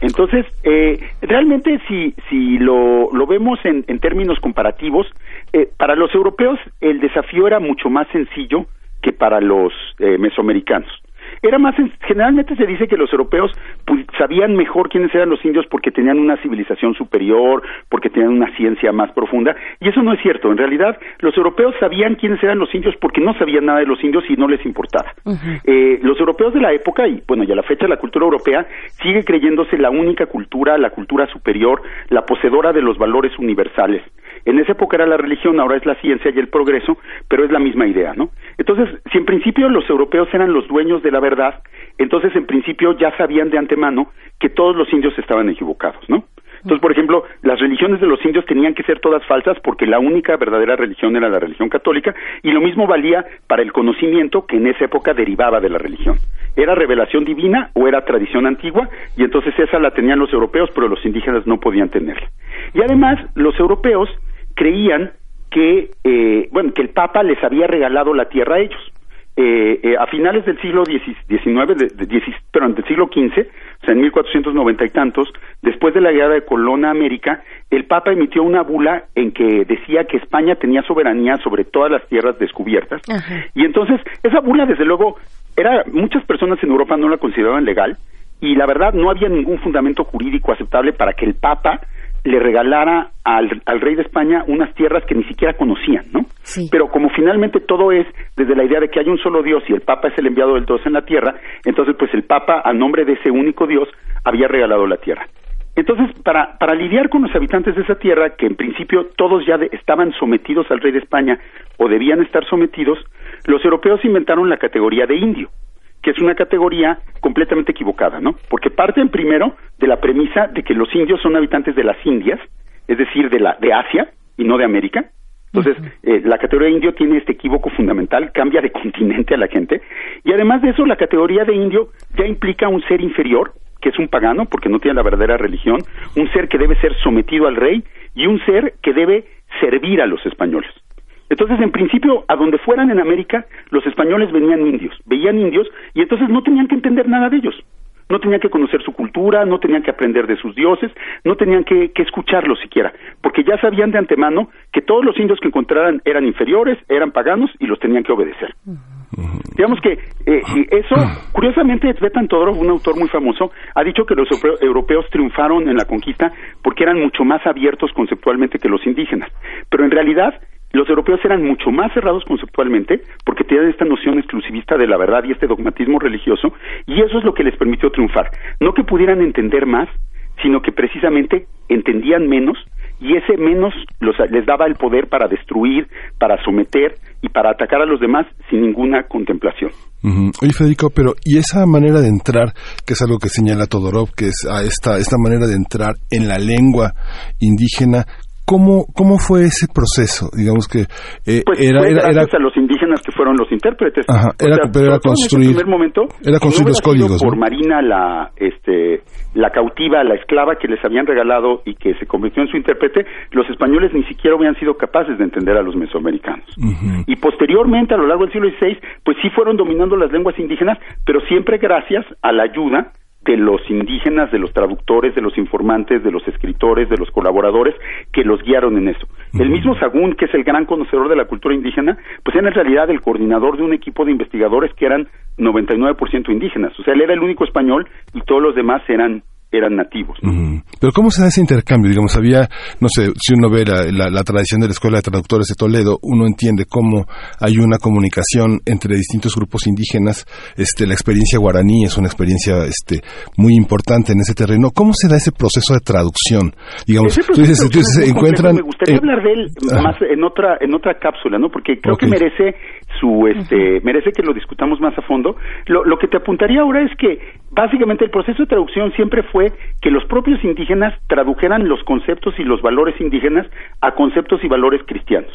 Entonces, eh, realmente si, si lo, lo vemos en, en términos comparativos, eh, para los europeos el desafío era mucho más sencillo que para los eh, mesoamericanos era más generalmente se dice que los europeos pues, sabían mejor quiénes eran los indios porque tenían una civilización superior, porque tenían una ciencia más profunda, y eso no es cierto. En realidad, los europeos sabían quiénes eran los indios porque no sabían nada de los indios y no les importaba. eh, los europeos de la época, y bueno, y a la fecha la cultura europea sigue creyéndose la única cultura, la cultura superior, la poseedora de los valores universales. En esa época era la religión, ahora es la ciencia y el progreso, pero es la misma idea, ¿no? Entonces, si en principio los europeos eran los dueños de la verdad, entonces en principio ya sabían de antemano que todos los indios estaban equivocados, ¿no? Entonces, por ejemplo, las religiones de los indios tenían que ser todas falsas porque la única verdadera religión era la religión católica y lo mismo valía para el conocimiento que en esa época derivaba de la religión. Era revelación divina o era tradición antigua y entonces esa la tenían los europeos, pero los indígenas no podían tenerla. Y además, los europeos creían que, eh, bueno, que el Papa les había regalado la tierra a ellos. Eh, eh, a finales del siglo XIX, de, pero del siglo XV, o sea, en 1490 y tantos, después de la llegada de Colón a América, el Papa emitió una bula en que decía que España tenía soberanía sobre todas las tierras descubiertas. Y entonces, esa bula, desde luego, era muchas personas en Europa no la consideraban legal y la verdad no había ningún fundamento jurídico aceptable para que el Papa le regalara al, al, rey de España unas tierras que ni siquiera conocían, ¿no? Pero como finalmente todo es desde la idea de que hay un solo Dios y el Papa es el enviado del Dios en la tierra, entonces pues el Papa, a nombre de ese único Dios, había regalado la tierra. Entonces, para, para lidiar con los habitantes de esa tierra, que en principio todos ya estaban sometidos al rey de España o debían estar sometidos, los europeos inventaron la categoría de indio que es una categoría completamente equivocada, ¿no? Porque parten primero de la premisa de que los indios son habitantes de las Indias, es decir, de la de Asia y no de América. Entonces, eh, la categoría de indio tiene este equívoco fundamental, cambia de continente a la gente, y además de eso, la categoría de indio ya implica un ser inferior que es un pagano porque no tiene la verdadera religión, un ser que debe ser sometido al rey y un ser que debe servir a los españoles. Entonces, en principio, a donde fueran en América, los españoles venían indios, veían indios y entonces no tenían que entender nada de ellos. No tenían que conocer su cultura, no tenían que aprender de sus dioses, no tenían que, escucharlos siquiera, porque ya sabían de antemano que todos los indios que encontraran eran inferiores, eran paganos y los tenían que obedecer. Digamos que eh, eso, curiosamente, Svetan Todorov, un autor muy famoso, ha dicho que los europeos triunfaron en la conquista porque eran mucho más abiertos conceptualmente que los indígenas. Pero en realidad, los europeos eran mucho más cerrados conceptualmente porque tenían esta noción exclusivista de la verdad y este dogmatismo religioso y eso es lo que les permitió triunfar. No que pudieran entender más, sino que precisamente entendían menos y ese menos les daba el poder para destruir, para someter y para atacar a los demás sin ninguna contemplación. Oye, Federico, pero ¿y esa manera de entrar, que es algo que señala Todorov, que es a esta, esta manera de entrar en la lengua indígena, ¿Cómo, ¿Cómo fue ese proceso? Digamos que eh, pues era, fue gracias a los indígenas que fueron los intérpretes. Ajá, era, pero era construir, primer momento, era construir los códigos. Por Marina, la, este, la cautiva, la esclava que les habían regalado y que se convirtió en su intérprete, los españoles ni siquiera habían sido capaces de entender a los mesoamericanos. Y posteriormente, a lo largo del siglo XVI, pues sí fueron dominando las lenguas indígenas, pero siempre gracias a la ayuda de los indígenas, de los traductores, de los informantes, de los escritores, de los colaboradores que los guiaron en eso. El mismo Sagún, que es el gran conocedor de la cultura indígena, pues era en realidad el coordinador de un equipo de investigadores que eran 99% indígenas. O sea, él era el único español y todos los demás eran eran nativos. Pero ¿cómo se da ese intercambio? Digamos, había, no sé, si uno ve la, tradición de la Escuela de Traductores de Toledo, uno entiende cómo hay una comunicación entre distintos grupos indígenas. Este, la experiencia guaraní es una experiencia este, muy importante en ese terreno. ¿Cómo se da ese proceso de traducción? Digamos, tú dices, se encuentran... Me gustaría hablar de él más en otra, en otra cápsula, ¿no? Porque creo que merece su, este, merece que lo discutamos más a fondo. Lo, lo que te apuntaría ahora es que básicamente el proceso de traducción siempre fue que los propios indígenas tradujeran los conceptos y los valores indígenas a conceptos y valores cristianos.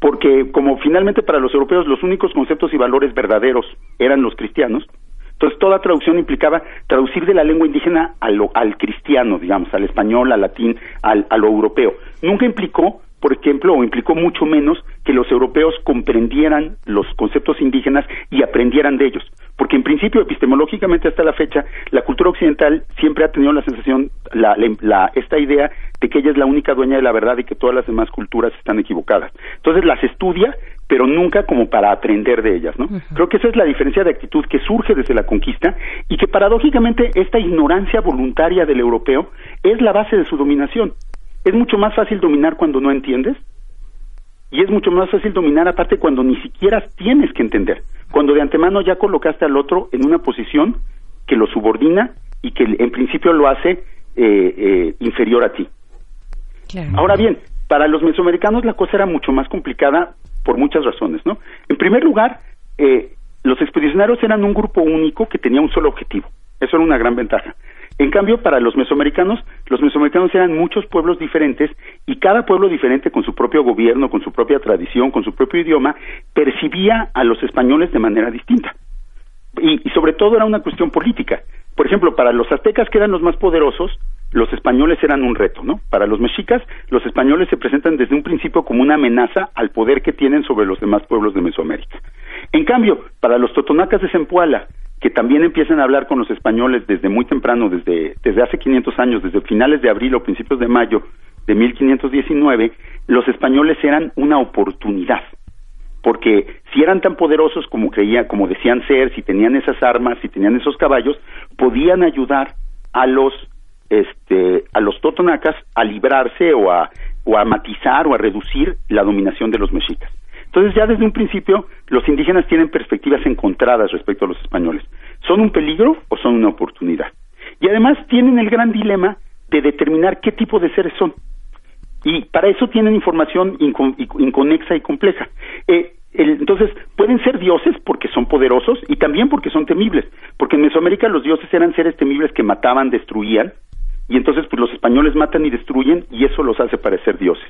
Porque como finalmente para los europeos los únicos conceptos y valores verdaderos eran los cristianos, entonces toda traducción implicaba traducir de la lengua indígena al cristiano, digamos, al español, al latín, al, a lo europeo. Nunca implicó por ejemplo, o implicó mucho menos que los europeos comprendieran los conceptos indígenas y aprendieran de ellos. Porque en principio, epistemológicamente hasta la fecha, la cultura occidental siempre ha tenido la sensación, la, esta idea de que ella es la única dueña de la verdad y que todas las demás culturas están equivocadas. Entonces las estudia, pero nunca como para aprender de ellas, ¿no? Creo que esa es la diferencia de actitud que surge desde la conquista y que paradójicamente esta ignorancia voluntaria del europeo es la base de su dominación es mucho más fácil dominar cuando no entiendes y es mucho más fácil dominar aparte cuando ni siquiera tienes que entender, cuando de antemano ya colocaste al otro en una posición que lo subordina y que en principio lo hace eh, eh, inferior a ti. Ahora bien, para los mesoamericanos la cosa era mucho más complicada por muchas razones, ¿no? En primer lugar, eh, los expedicionarios eran un grupo único que tenía un solo objetivo. Eso era una gran ventaja. En cambio, para los mesoamericanos, los mesoamericanos eran muchos pueblos diferentes y cada pueblo diferente con su propio gobierno, con su propia tradición, con su propio idioma, percibía a los españoles de manera distinta. Y, sobre todo era una cuestión política. Por ejemplo, para los aztecas, que eran los más poderosos, los españoles eran un reto, ¿no? Para los mexicas, los españoles se presentan desde un principio como una amenaza al poder que tienen sobre los demás pueblos de Mesoamérica. En cambio, para los totonacas de Zempoala, que también empiezan a hablar con los españoles desde muy temprano, desde, desde hace 500 años, desde finales de abril o principios de mayo de 1519, los españoles eran una oportunidad, porque si eran tan poderosos como creía, como decían ser, si tenían esas armas, si tenían esos caballos, podían ayudar a los este a los totonacas a librarse o a o a matizar o a reducir la dominación de los mexicas. Entonces ya desde un principio los indígenas tienen perspectivas encontradas respecto a los españoles. ¿Son un peligro o son una oportunidad? Y además tienen el gran dilema de determinar qué tipo de seres son. Y para eso tienen información inconexa y compleja. Eh, entonces, pueden ser dioses porque son poderosos y también porque son temibles, porque en Mesoamérica los dioses eran seres temibles que mataban, destruían, y entonces pues los españoles matan y destruyen y eso los hace parecer dioses.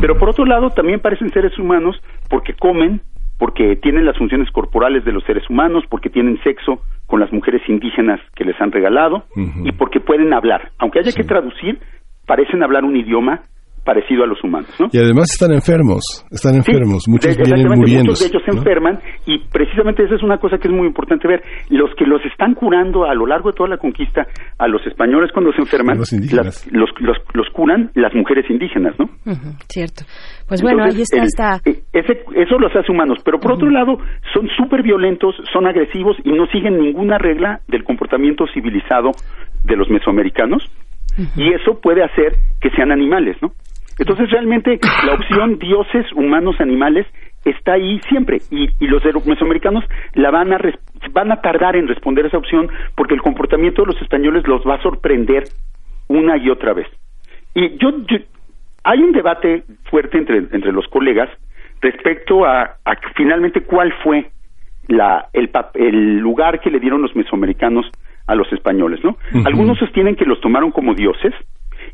Pero por otro lado también parecen seres humanos porque comen, porque tienen las funciones corporales de los seres humanos, porque tienen sexo con las mujeres indígenas que les han regalado y porque pueden hablar. Aunque haya que traducir, parecen hablar un idioma parecido a los humanos. ¿no? Y además están enfermos, están enfermos, muchos vienen muriendo. Muchos de ellos se enferman y precisamente esa es una cosa que es muy importante ver. Los que los están curando a lo largo de toda la conquista, a los españoles cuando se enferman, los, los, los, curan las mujeres indígenas, ¿no? cierto. Pues bueno, ahí está esta... E, ese, eso los hace humanos, pero por otro lado son súper violentos, son agresivos y no siguen ninguna regla del comportamiento civilizado de los mesoamericanos. Y eso puede hacer que sean animales, ¿no? Entonces realmente la opción dioses, humanos, animales está ahí siempre y, y los mesoamericanos la van a van a tardar en responder esa opción porque el comportamiento de los españoles los va a sorprender una y otra vez. Y yo, hay un debate fuerte entre, entre los colegas respecto a, a finalmente cuál fue la, el, el lugar que le dieron los mesoamericanos a los españoles, ¿no? Algunos sostienen que los tomaron como dioses,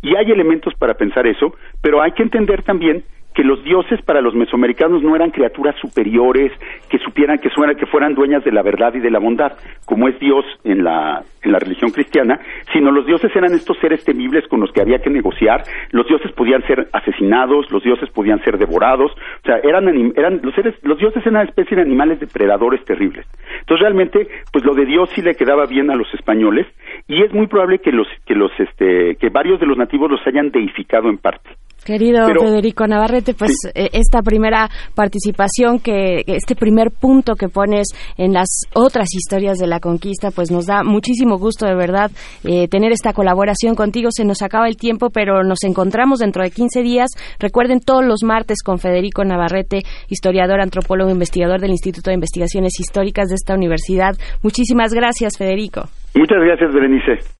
y hay elementos para pensar eso, pero hay que entender también que los dioses para los mesoamericanos no eran criaturas superiores que supieran que, que fueran dueñas de la verdad y de la bondad, como es Dios en la, en la religión cristiana, sino los dioses eran estos seres temibles con los que había que negociar, los dioses podían ser asesinados, los dioses podían ser devorados, o sea, eran, eran los seres, los dioses eran una especie de animales depredadores terribles. Entonces realmente, pues lo de Dios sí le quedaba bien a los españoles y es muy probable que los, que los, este, que varios de los nativos los hayan deificado en parte. Querido Federico Navarrete, pues eh, esta primera participación, que este primer punto que pones en las otras historias de la conquista, pues nos da muchísimo gusto de verdad eh, tener esta colaboración contigo. Se nos acaba el tiempo, pero nos encontramos dentro de 15 días. Recuerden todos los martes con Federico Navarrete, historiador, antropólogo, investigador del Instituto de Investigaciones Históricas de esta universidad. Muchísimas gracias, Federico. Muchas gracias, Berenice.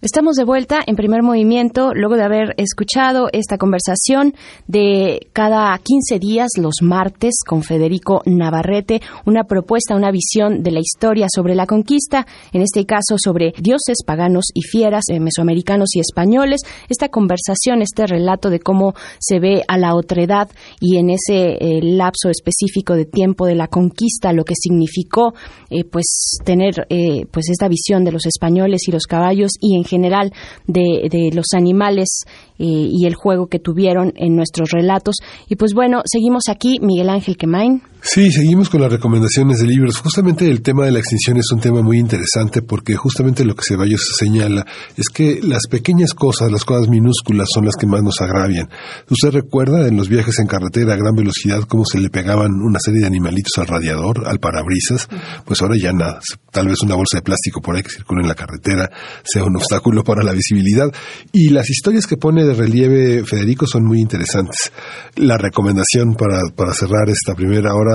Estamos de vuelta en primer movimiento luego de haber escuchado esta conversación de cada 15 días, los martes, con Federico Navarrete, una propuesta, una visión de la historia sobre la conquista, en este caso sobre dioses paganos y fieras, eh, mesoamericanos y españoles. Esta conversación, este relato de cómo se ve a la otredad y en ese eh, lapso específico de tiempo de la conquista, lo que significó eh, pues tener pues esta visión de los españoles y los caballos y en general general de, de los animales eh, y el juego que tuvieron en nuestros relatos. Y pues bueno, seguimos aquí, Miguel Ángel Quemain. Sí, seguimos con las recomendaciones de libros. Justamente el tema de la extinción es un tema muy interesante porque justamente lo que Ceballos señala es que las pequeñas cosas, las cosas minúsculas son las que más nos agravian. ¿Usted recuerda en los viajes en carretera a gran velocidad cómo se le pegaban una serie de animalitos al radiador, al parabrisas? Pues ahora ya nada. Tal vez una bolsa de plástico por ahí que circula en la carretera sea un obstáculo para la visibilidad. Y las historias que pone de relieve Federico son muy interesantes. La recomendación para, para cerrar esta primera hora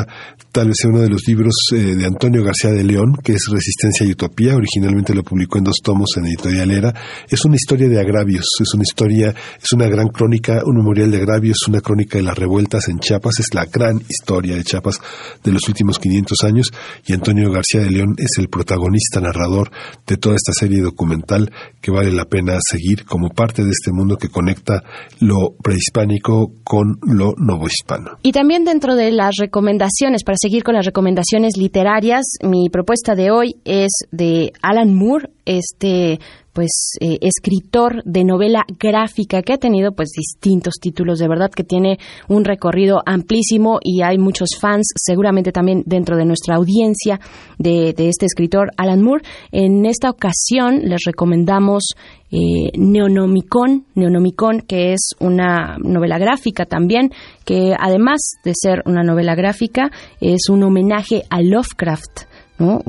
tal vez sea uno de los libros eh, de Antonio García de León, que es Resistencia y Utopía. Originalmente lo publicó en dos tomos en Editorial Era. Es una historia de agravios, es una historia, es una gran crónica, un memorial de agravios, una crónica de las revueltas en Chiapas. Es la gran historia de Chiapas de los últimos 500 años y Antonio García de León es el protagonista, narrador de toda esta serie documental que vale la pena seguir como parte de este mundo que conecta lo prehispánico con lo novohispano. Y también dentro de las recomendaciones para seguir con las recomendaciones literarias, mi propuesta de hoy es de Alan Moore, este pues eh, escritor de novela gráfica que ha tenido pues distintos títulos de verdad que tiene un recorrido amplísimo y hay muchos fans seguramente también dentro de nuestra audiencia de, este escritor Alan Moore. En esta ocasión les recomendamos eh, Neonomicon Neonomicon que es una novela gráfica también que además de ser una novela gráfica es un homenaje a Lovecraft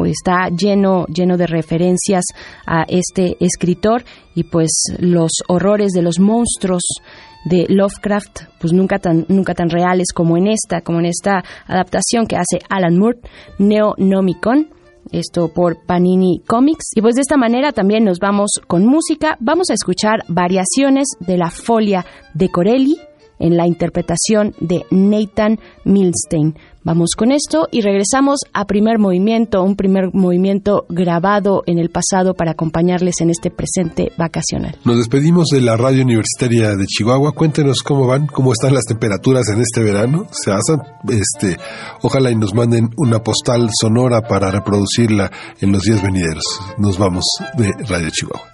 Está lleno, lleno de referencias a este escritor y pues los horrores de los monstruos de Lovecraft, pues nunca tan, nunca tan reales como en esta, como en esta adaptación que hace Alan Moore, Neonomicon esto por Panini Comics. Y pues de esta manera también nos vamos con música. Vamos a escuchar variaciones de la folia de Corelli en la interpretación de Nathan Milstein. Vamos con esto y regresamos a primer movimiento, un primer movimiento grabado en el pasado para acompañarles en este presente vacacional. Nos despedimos de la radio universitaria de Chihuahua. Cuéntenos cómo van, cómo están las temperaturas en este verano. Se hacen, este, ojalá y nos manden una postal sonora para reproducirla en los días venideros. Nos vamos de Radio Chihuahua.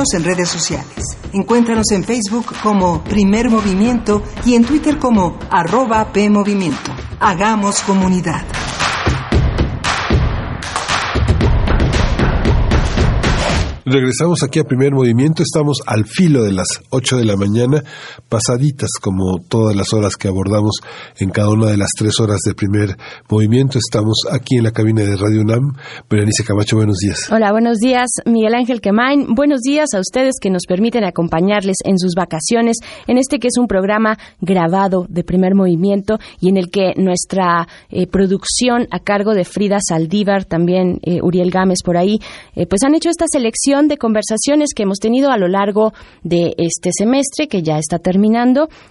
En redes sociales. Encuéntranos en Facebook como Primer Movimiento y en Twitter como arroba PMovimiento. Hagamos comunidad. Regresamos aquí a primer movimiento, estamos al filo de las 8 de la mañana, pasaditas como todas las horas que abordamos en cada una de las tres horas de primer movimiento. Estamos aquí en la cabina de Radio UNAM. Berenice Camacho, buenos días. Hola, buenos días, Miguel Ángel Quemain. Buenos días a ustedes que nos permiten acompañarles en sus vacaciones, en este que es un programa grabado de primer movimiento y en el que nuestra eh, producción a cargo de Frida Saldívar, también eh, Uriel Gámez por ahí, eh, pues han hecho esta selección de conversaciones que hemos tenido a lo largo de este semestre, que ya está terminando.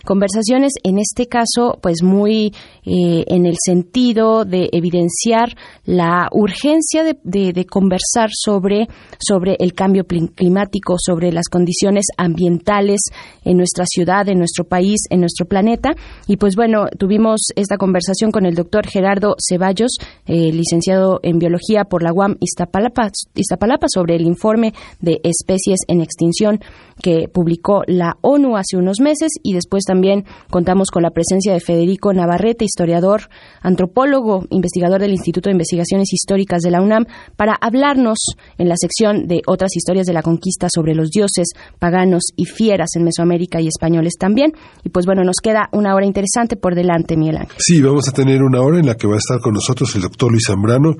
Conversaciones, en este caso, pues muy eh, en el sentido de evidenciar la urgencia de, conversar sobre, sobre el cambio climático, sobre las condiciones ambientales en nuestra ciudad, en nuestro país, en nuestro planeta. Y pues bueno, tuvimos esta conversación con el doctor Gerardo Ceballos, eh, licenciado en biología por la UAM Iztapalapa, Iztapalapa sobre el informe de especies en extinción que publicó la ONU hace unos meses y después también contamos con la presencia de Federico Navarrete, historiador, antropólogo, investigador del Instituto de Investigaciones Históricas de la UNAM, para hablarnos en la sección de otras historias de la conquista sobre los dioses paganos y fieras en Mesoamérica y españoles también. Y pues bueno, nos queda una hora interesante por delante, Miguel. Sí, vamos a tener una hora en la que va a estar con nosotros el doctor Luis Zambrano.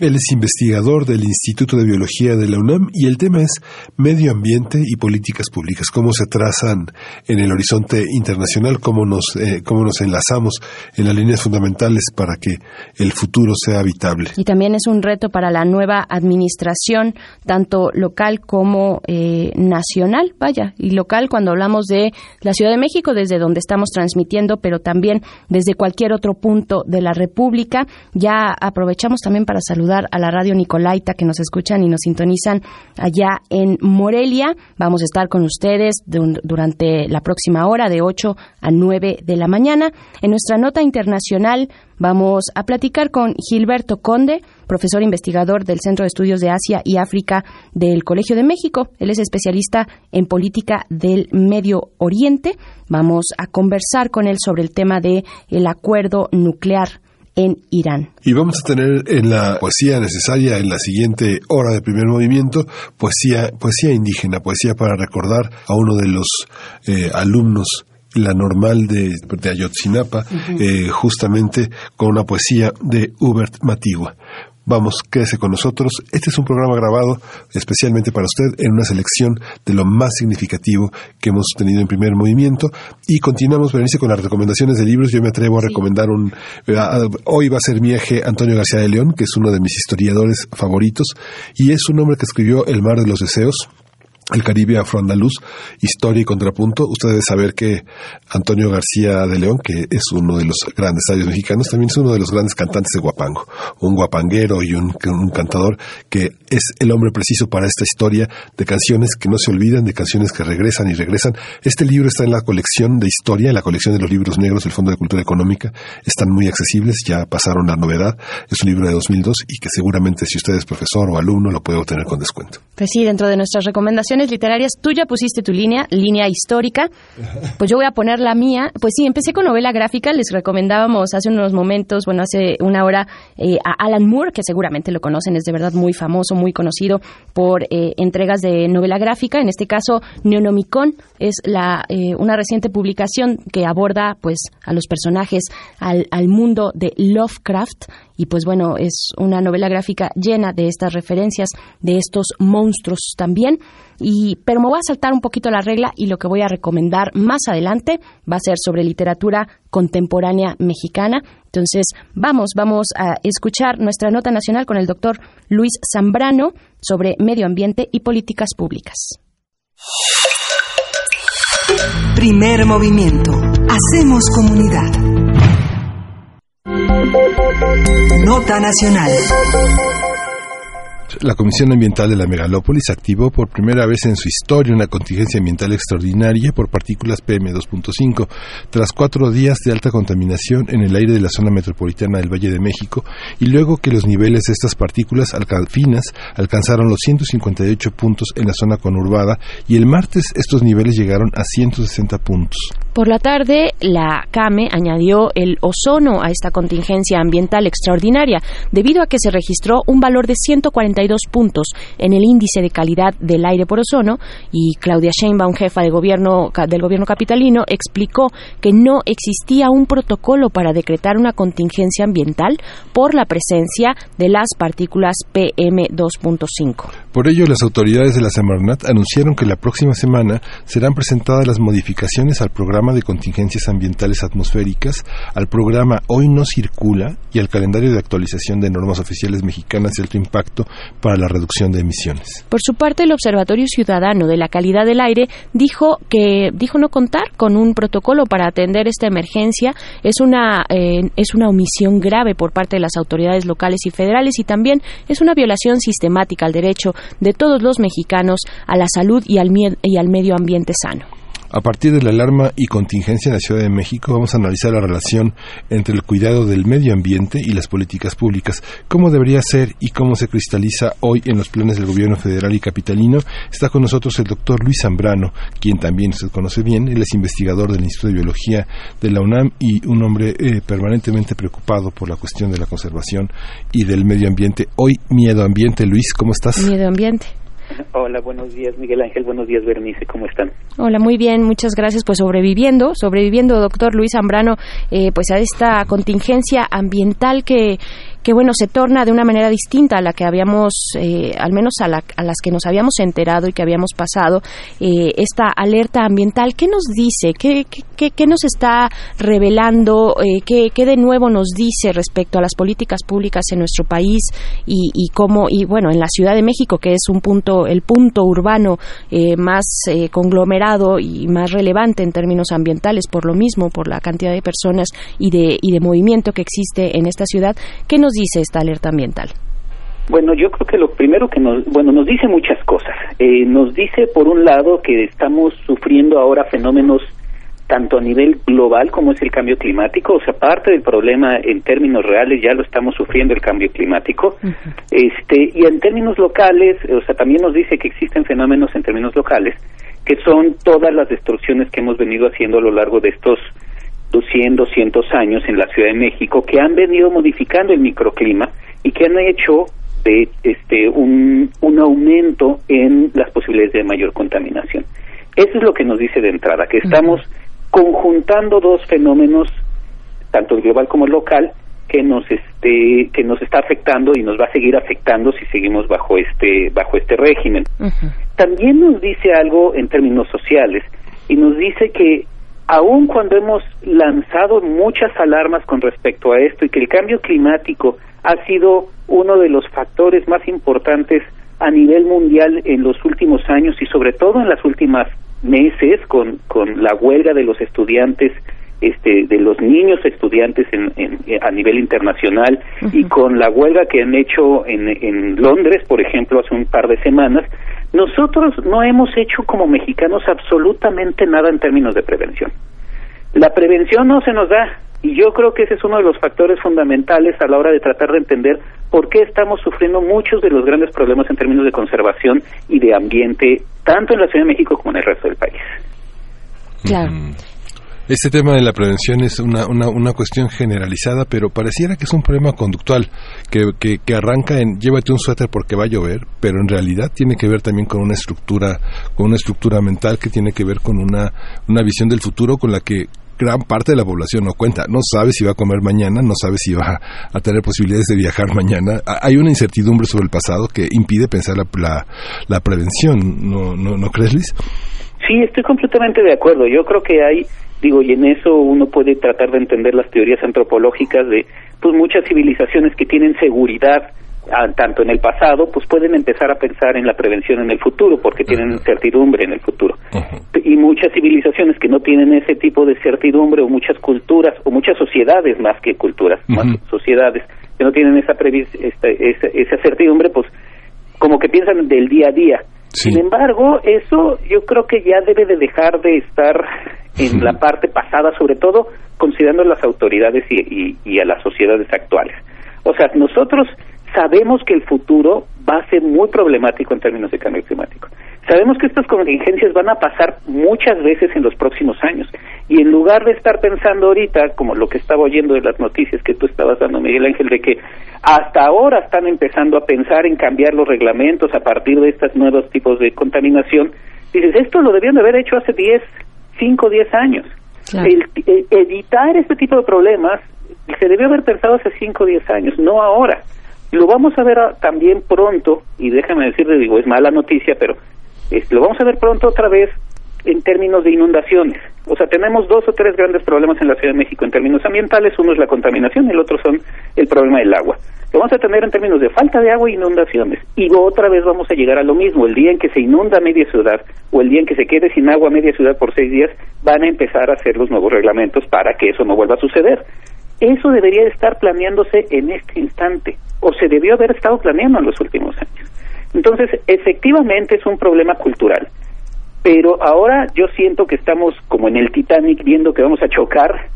Él es investigador del Instituto de Biología de la UNAM y el tema es medio ambiente y políticas públicas, cómo se trazan en el horizonte internacional, cómo nos, eh, cómo nos enlazamos en las líneas fundamentales para que el futuro sea habitable. Y también es un reto para la nueva administración, tanto local como eh, nacional, vaya, y local cuando hablamos de la Ciudad de México, desde donde estamos transmitiendo, pero también desde cualquier otro punto de la República. Ya aprovechamos también para saludar a la radio Nicolaita que nos escuchan y nos sintonizan allá en Morelia. Vamos a estar con ustedes durante la próxima hora de 8 a 9 de la mañana. En nuestra nota internacional vamos a platicar con Gilberto Conde, profesor investigador del Centro de Estudios de Asia y África del Colegio de México. Él es especialista en política del Medio Oriente. Vamos a conversar con él sobre el tema de el acuerdo nuclear en Irán. Y vamos a tener en la poesía necesaria en la siguiente hora de primer movimiento poesía, poesía indígena, poesía para recordar a uno de los eh, alumnos la normal de, de Ayotzinapa, eh, justamente con una poesía de Hubert Matigua. Vamos, quédese con nosotros. Este es un programa grabado especialmente para usted en una selección de lo más significativo que hemos tenido en primer movimiento. Y continuamos, Berenice, con las recomendaciones de libros. Yo me atrevo a recomendar un... Eh, hoy va a ser mi eje Antonio García de León, que es uno de mis historiadores favoritos, y es un hombre que escribió El mar de los deseos, el Caribe afroandaluz, historia y contrapunto. Usted debe saber que Antonio García de León, que es uno de los grandes sabios mexicanos, también es uno de los grandes cantantes de guapango, un guapanguero y un, cantador que es el hombre preciso para esta historia de canciones que no se olvidan, de canciones que regresan y regresan. Este libro está en la colección de historia, en la colección de los libros negros del Fondo de Cultura Económica. Están muy accesibles, ya pasaron la novedad. Es un libro de 2002 y que seguramente si usted es profesor o alumno lo puede obtener con descuento. Pues sí, dentro de nuestras recomendaciones literarias. Tú ya pusiste tu línea, línea histórica. Pues yo voy a poner la mía. Pues sí, empecé con novela gráfica. Les recomendábamos hace unos momentos, bueno, hace una hora, eh, a Alan Moore, que seguramente lo conocen, es de verdad muy famoso, muy conocido por eh, entregas de novela gráfica. En este caso, Neonomicon es la, eh, una reciente publicación que aborda pues a los personajes, al, al mundo de Lovecraft y pues bueno, es una novela gráfica llena de estas referencias, de estos monstruos también. Y, pero me voy a saltar un poquito la regla y lo que voy a recomendar más adelante va a ser sobre literatura contemporánea mexicana. Entonces, vamos, vamos a escuchar nuestra nota nacional con el doctor Luis Zambrano sobre medio ambiente y políticas públicas. Primer movimiento. Hacemos comunidad. Nota Nacional. La Comisión Ambiental de la Megalópolis activó por primera vez en su historia una contingencia ambiental extraordinaria por partículas PM2.5 tras cuatro días de alta contaminación en el aire de la zona metropolitana del Valle de México y luego que los niveles de estas partículas finas alcanzaron los 158 puntos en la zona conurbada y el martes estos niveles llegaron a 160 puntos. Por la tarde, la CAME añadió el ozono a esta contingencia ambiental extraordinaria, debido a que se registró un valor de 142 puntos en el índice de calidad del aire por ozono y Claudia Sheinbaum, jefa de gobierno, del gobierno capitalino, explicó que no existía un protocolo para decretar una contingencia ambiental por la presencia de las partículas PM2.5. Por ello, las autoridades de la Semarnat anunciaron que la próxima semana serán presentadas las modificaciones al programa de contingencias ambientales atmosféricas, al programa Hoy no circula y al calendario de actualización de normas oficiales mexicanas de alto impacto para la reducción de emisiones. Por su parte, el Observatorio Ciudadano de la Calidad del Aire dijo que dijo no contar con un protocolo para atender esta emergencia. Es una eh, es una omisión grave por parte de las autoridades locales y federales y también es una violación sistemática al derecho de todos los mexicanos a la salud y al, y al medio ambiente sano. A partir de la alarma y contingencia en la Ciudad de México, vamos a analizar la relación entre el cuidado del medio ambiente y las políticas públicas, cómo debería ser y cómo se cristaliza hoy en los planes del gobierno federal y capitalino. Está con nosotros el doctor Luis Zambrano, quien también usted conoce bien, él es investigador del Instituto de Biología de la UNAM y un hombre eh, permanentemente preocupado por la cuestión de la conservación y del medio ambiente. Hoy, Miedo Ambiente, Luis, ¿cómo estás? Miedo Ambiente. Hola, buenos días Miguel Ángel, buenos días Bernice, ¿cómo están? Hola, muy bien, muchas gracias. Pues sobreviviendo, sobreviviendo, doctor Luis Zambrano, eh, pues a esta contingencia ambiental que que bueno, se torna de una manera distinta a la que habíamos, eh, al menos a, las que nos habíamos enterado y que habíamos pasado, eh, esta alerta ambiental. ¿Qué nos dice? ¿Qué, qué, qué nos está revelando? Eh, ¿qué, ¿qué, de nuevo nos dice respecto a las políticas públicas en nuestro país y, y cómo, y bueno, en la Ciudad de México, que es un punto, el punto urbano más conglomerado y más relevante en términos ambientales, por lo mismo, por la cantidad de personas y de, y de movimiento que existe en esta ciudad? ¿Qué nos dice esta alerta ambiental? Bueno, yo creo que lo primero que nos, bueno, nos dice muchas cosas. Eh, nos dice, por un lado, que estamos sufriendo ahora fenómenos tanto a nivel global como es el cambio climático, o sea, parte del problema en términos reales ya lo estamos sufriendo el cambio climático, este, y en términos locales, o sea, también nos dice que existen fenómenos en términos locales que son todas las destrucciones que hemos venido haciendo a lo largo de estos 100, 200 años en la Ciudad de México que han venido modificando el microclima y que han hecho de este un, un aumento en las posibilidades de mayor contaminación. Eso es lo que nos dice de entrada, que estamos conjuntando dos fenómenos, tanto el global como el local, que nos este que nos está afectando y nos va a seguir afectando si seguimos bajo este bajo este régimen. También nos dice algo en términos sociales y nos dice que aun cuando hemos lanzado muchas alarmas con respecto a esto y que el cambio climático ha sido uno de los factores más importantes a nivel mundial en los últimos años y sobre todo en las últimas meses con, con la huelga de los estudiantes este, de los niños estudiantes en, a nivel internacional y con la huelga que han hecho en, en Londres, por ejemplo, hace un par de semanas, nosotros no hemos hecho como mexicanos absolutamente nada en términos de prevención. La prevención no se nos da y yo creo que ese es uno de los factores fundamentales a la hora de tratar de entender por qué estamos sufriendo muchos de los grandes problemas en términos de conservación y de ambiente, tanto en la Ciudad de México como en el resto del país. Claro. Este tema de la prevención es una, una, una, cuestión generalizada, pero pareciera que es un problema conductual, que, que, arranca en llévate un suéter porque va a llover, pero en realidad tiene que ver también con una estructura, con una estructura mental que tiene que ver con una, una visión del futuro con la que gran parte de la población no cuenta, no sabe si va a comer mañana, no sabe si va a tener posibilidades de viajar mañana. Hay una incertidumbre sobre el pasado que impide pensar la, la, la prevención, ¿no, no, ¿no crees, Liz? Sí, estoy completamente de acuerdo. Yo creo que hay digo y en eso uno puede tratar de entender las teorías antropológicas de pues muchas civilizaciones que tienen seguridad ah, tanto en el pasado pues pueden empezar a pensar en la prevención en el futuro porque tienen certidumbre en el futuro. Y muchas civilizaciones que no tienen ese tipo de certidumbre o muchas culturas o muchas sociedades más que culturas más sociedades que no tienen esa, esa, esa certidumbre pues como que piensan del día a día. Sin embargo, eso yo creo que ya debe de dejar de estar en la parte pasada, sobre todo considerando las autoridades y, y a las sociedades actuales. O sea, nosotros sabemos que el futuro va a ser muy problemático en términos de cambio climático. Sabemos que estas contingencias van a pasar muchas veces en los próximos años y en lugar de estar pensando ahorita, como lo que estaba oyendo de las noticias que tú estabas dando, Miguel Ángel, de que hasta ahora están empezando a pensar en cambiar los reglamentos a partir de estos nuevos tipos de contaminación, dices, esto lo debían de haber hecho hace 10, 5, 10 años. El, eh, evitar este tipo de problemas se debió haber pensado hace 5 o 10 años, no ahora. Lo vamos a ver también pronto, y déjame decirle, digo, es mala noticia, pero lo vamos a ver pronto otra vez en términos de inundaciones. O sea, tenemos dos o tres grandes problemas en la Ciudad de México en términos ambientales. Uno es la contaminación y el otro son el problema del agua. Lo vamos a tener en términos de falta de agua e inundaciones. Y otra vez vamos a llegar a lo mismo. El día en que se inunda media ciudad o el día en que se quede sin agua media ciudad por seis días, van a empezar a hacer los nuevos reglamentos para que eso no vuelva a suceder. Eso debería estar planeándose en este instante o se debió haber estado planeando en los últimos años. Entonces, efectivamente es un problema cultural, pero ahora yo siento que estamos como en el Titanic viendo que vamos a chocar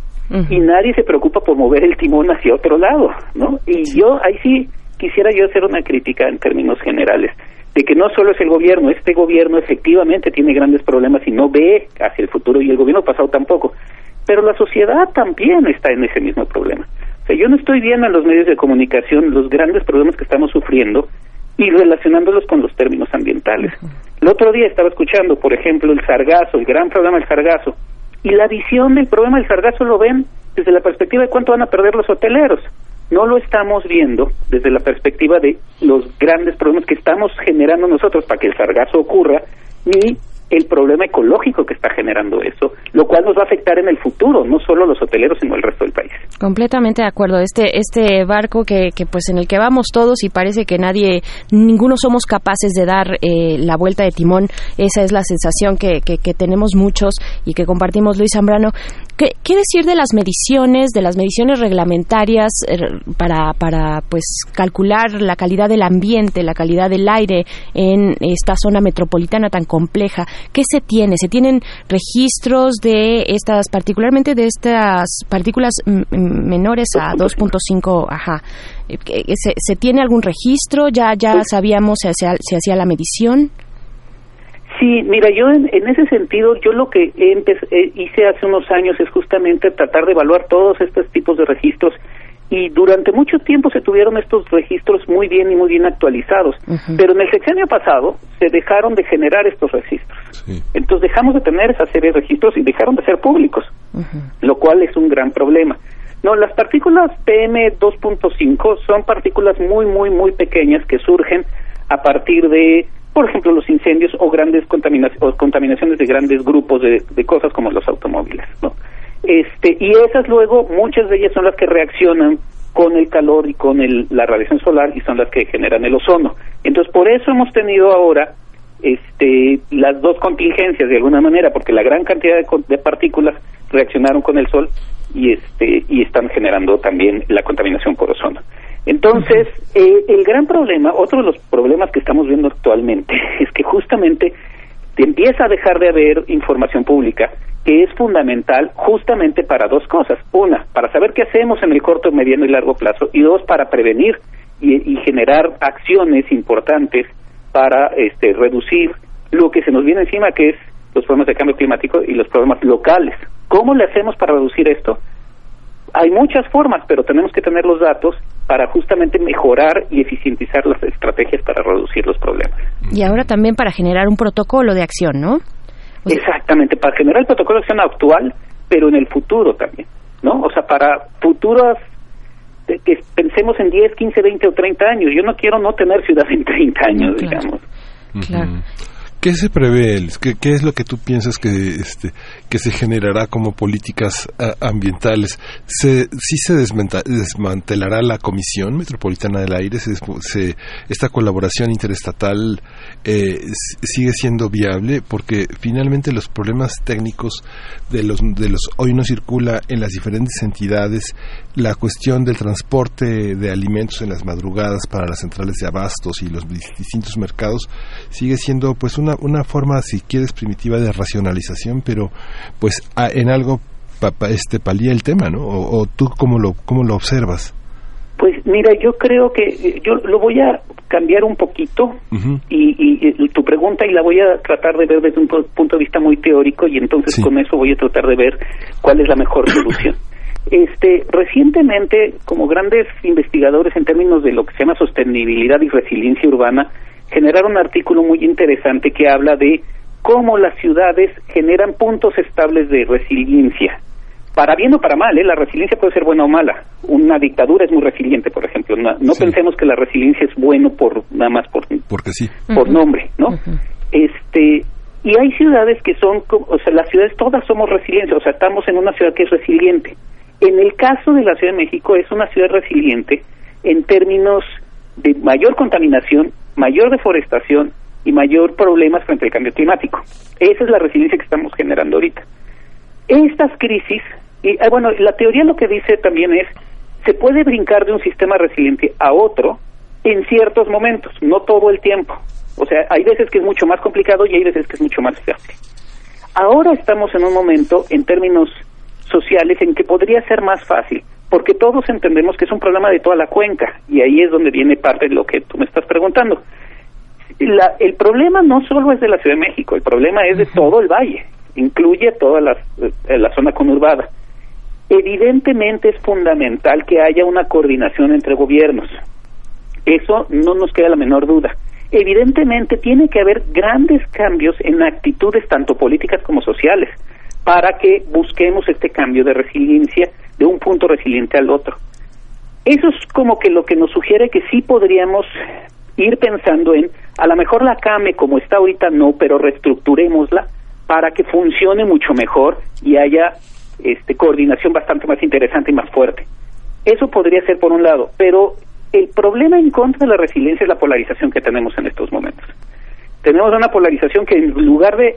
y nadie se preocupa por mover el timón hacia otro lado, ¿no? Y yo ahí sí quisiera yo hacer una crítica en términos generales de que no solo es el gobierno, este gobierno efectivamente tiene grandes problemas y no ve hacia el futuro y el gobierno pasado tampoco, pero la sociedad también está en ese mismo problema. O sea, yo no estoy viendo en los medios de comunicación los grandes problemas que estamos sufriendo y relacionándolos con los términos ambientales. El otro día estaba escuchando, por ejemplo, el sargazo, el gran problema del sargazo, y la visión del problema del sargazo lo ven desde la perspectiva de cuánto van a perder los hoteleros. No lo estamos viendo desde la perspectiva de los grandes problemas que estamos generando nosotros para que el sargazo ocurra, ni el problema ecológico que está generando eso, lo cual nos va a afectar en el futuro, no solo los hoteleros, sino el resto del país. Completamente de acuerdo. Este, este barco que, que pues en el que vamos todos y parece que nadie, ninguno somos capaces de dar eh, la vuelta de timón, esa es la sensación que, que, tenemos muchos y que compartimos Luis Zambrano. ¿Qué, ¿Qué, decir de las mediciones, de las mediciones reglamentarias eh, para, para pues calcular la calidad del ambiente, la calidad del aire en esta zona metropolitana tan compleja? ¿Qué se tiene? ¿Se tienen registros de estas, particularmente de estas partículas menores a 2.5? Ajá. Eh, ¿Se, ¿Se, tiene algún registro? ¿Ya, ya sabíamos si hacía, se hacía la medición? Sí, mira, yo en, ese sentido, yo lo que eh, hice hace unos años es justamente tratar de evaluar todos estos tipos de registros y durante mucho tiempo se tuvieron estos registros muy bien y muy bien actualizados, pero en el sexenio pasado se dejaron de generar estos registros. Entonces dejamos de tener esa serie de registros y dejaron de ser públicos, lo cual es un gran problema. No, las partículas PM2.5 son partículas muy, muy, muy pequeñas que surgen a partir de, por ejemplo, los incendios o grandes contaminaciones, contaminaciones de grandes grupos de, de cosas como los automóviles, ¿no? Este, y esas luego, muchas de ellas son las que reaccionan con el calor y con el, la radiación solar y son las que generan el ozono. Entonces, por eso hemos tenido ahora este, las dos contingencias de alguna manera, porque la gran cantidad de, partículas reaccionaron con el sol y, este, y están generando también la contaminación por ozono. Entonces, eh, el gran problema, otro de los problemas que estamos viendo actualmente, es que justamente empieza a dejar de haber información pública que es fundamental justamente para dos cosas. Una, para saber qué hacemos en el corto, mediano y largo plazo. Y dos, para prevenir y, generar acciones importantes para este, reducir lo que se nos viene encima, que es los problemas de cambio climático y los problemas locales. ¿Cómo le hacemos para reducir esto? Hay muchas formas, pero tenemos que tener los datos para justamente mejorar y eficientizar las estrategias para reducir los problemas. Y ahora también para generar un protocolo de acción, ¿no? Exactamente, para generar el protocolo de acción actual, pero en el futuro también, ¿no? O sea, para futuras que pensemos en 10, 15, 20 o 30 años. Yo no quiero no tener ciudad en 30 años, digamos. Claro. ¿Qué se prevé, ¿Qué, ¿Qué, es lo que tú piensas que, este, que se generará como políticas ambientales? ¿Se, ¿Sí se desmantelará la Comisión Metropolitana del Aire? Se, ¿Esta colaboración interestatal eh, sigue siendo viable? Porque finalmente los problemas técnicos de los, de los hoy no circula en las diferentes entidades, la cuestión del transporte de alimentos en las madrugadas para las centrales de abastos y los distintos mercados sigue siendo pues una, una forma, si quieres, primitiva de racionalización, pero pues en algo este palía el tema, ¿no? O, tú cómo lo, cómo lo observas. Pues mira, yo creo que eh, yo lo voy a cambiar un poquito y, tu pregunta y la voy a tratar de ver desde un punto de vista muy teórico y entonces con eso voy a tratar de ver cuál es la mejor solución. Este, recientemente, como grandes investigadores en términos de lo que se llama sostenibilidad y resiliencia urbana, generaron un artículo muy interesante que habla de cómo las ciudades generan puntos estables de resiliencia. Para bien o para mal, ¿eh? la resiliencia puede ser buena o mala. Una dictadura es muy resiliente, por ejemplo. No, pensemos que la resiliencia es bueno por nada más por porque sí por nombre, ¿no? Este y hay ciudades que son, o sea, las ciudades todas somos resilientes, o sea, estamos en una ciudad que es resiliente. En el caso de la Ciudad de México es una ciudad resiliente en términos de mayor contaminación, mayor deforestación y mayor problemas frente al cambio climático. Esa es la resiliencia que estamos generando ahorita. Estas crisis, y ah, bueno, la teoría lo que dice también es, se puede brincar de un sistema resiliente a otro en ciertos momentos, no todo el tiempo. O sea, hay veces que es mucho más complicado y hay veces que es mucho más fácil. Ahora estamos en un momento, en términos sociales, en que podría ser más fácil, porque todos entendemos que es un problema de toda la cuenca, y ahí es donde viene parte de lo que tú me estás preguntando. La, el problema no solo es de la Ciudad de México, el problema es de todo el valle, incluye toda la, eh, la zona conurbada. Evidentemente es fundamental que haya una coordinación entre gobiernos. Eso no nos queda la menor duda. Evidentemente tiene que haber grandes cambios en actitudes tanto políticas como sociales para que busquemos este cambio de resiliencia de un punto resiliente al otro. Eso es como que lo que nos sugiere que sí podríamos ir pensando en, a lo mejor la CAME como está ahorita no, pero reestructurémosla para que funcione mucho mejor y haya este, coordinación bastante más interesante y más fuerte. Eso podría ser por un lado, pero el problema en contra de la resiliencia es la polarización que tenemos en estos momentos. Tenemos una polarización que en lugar de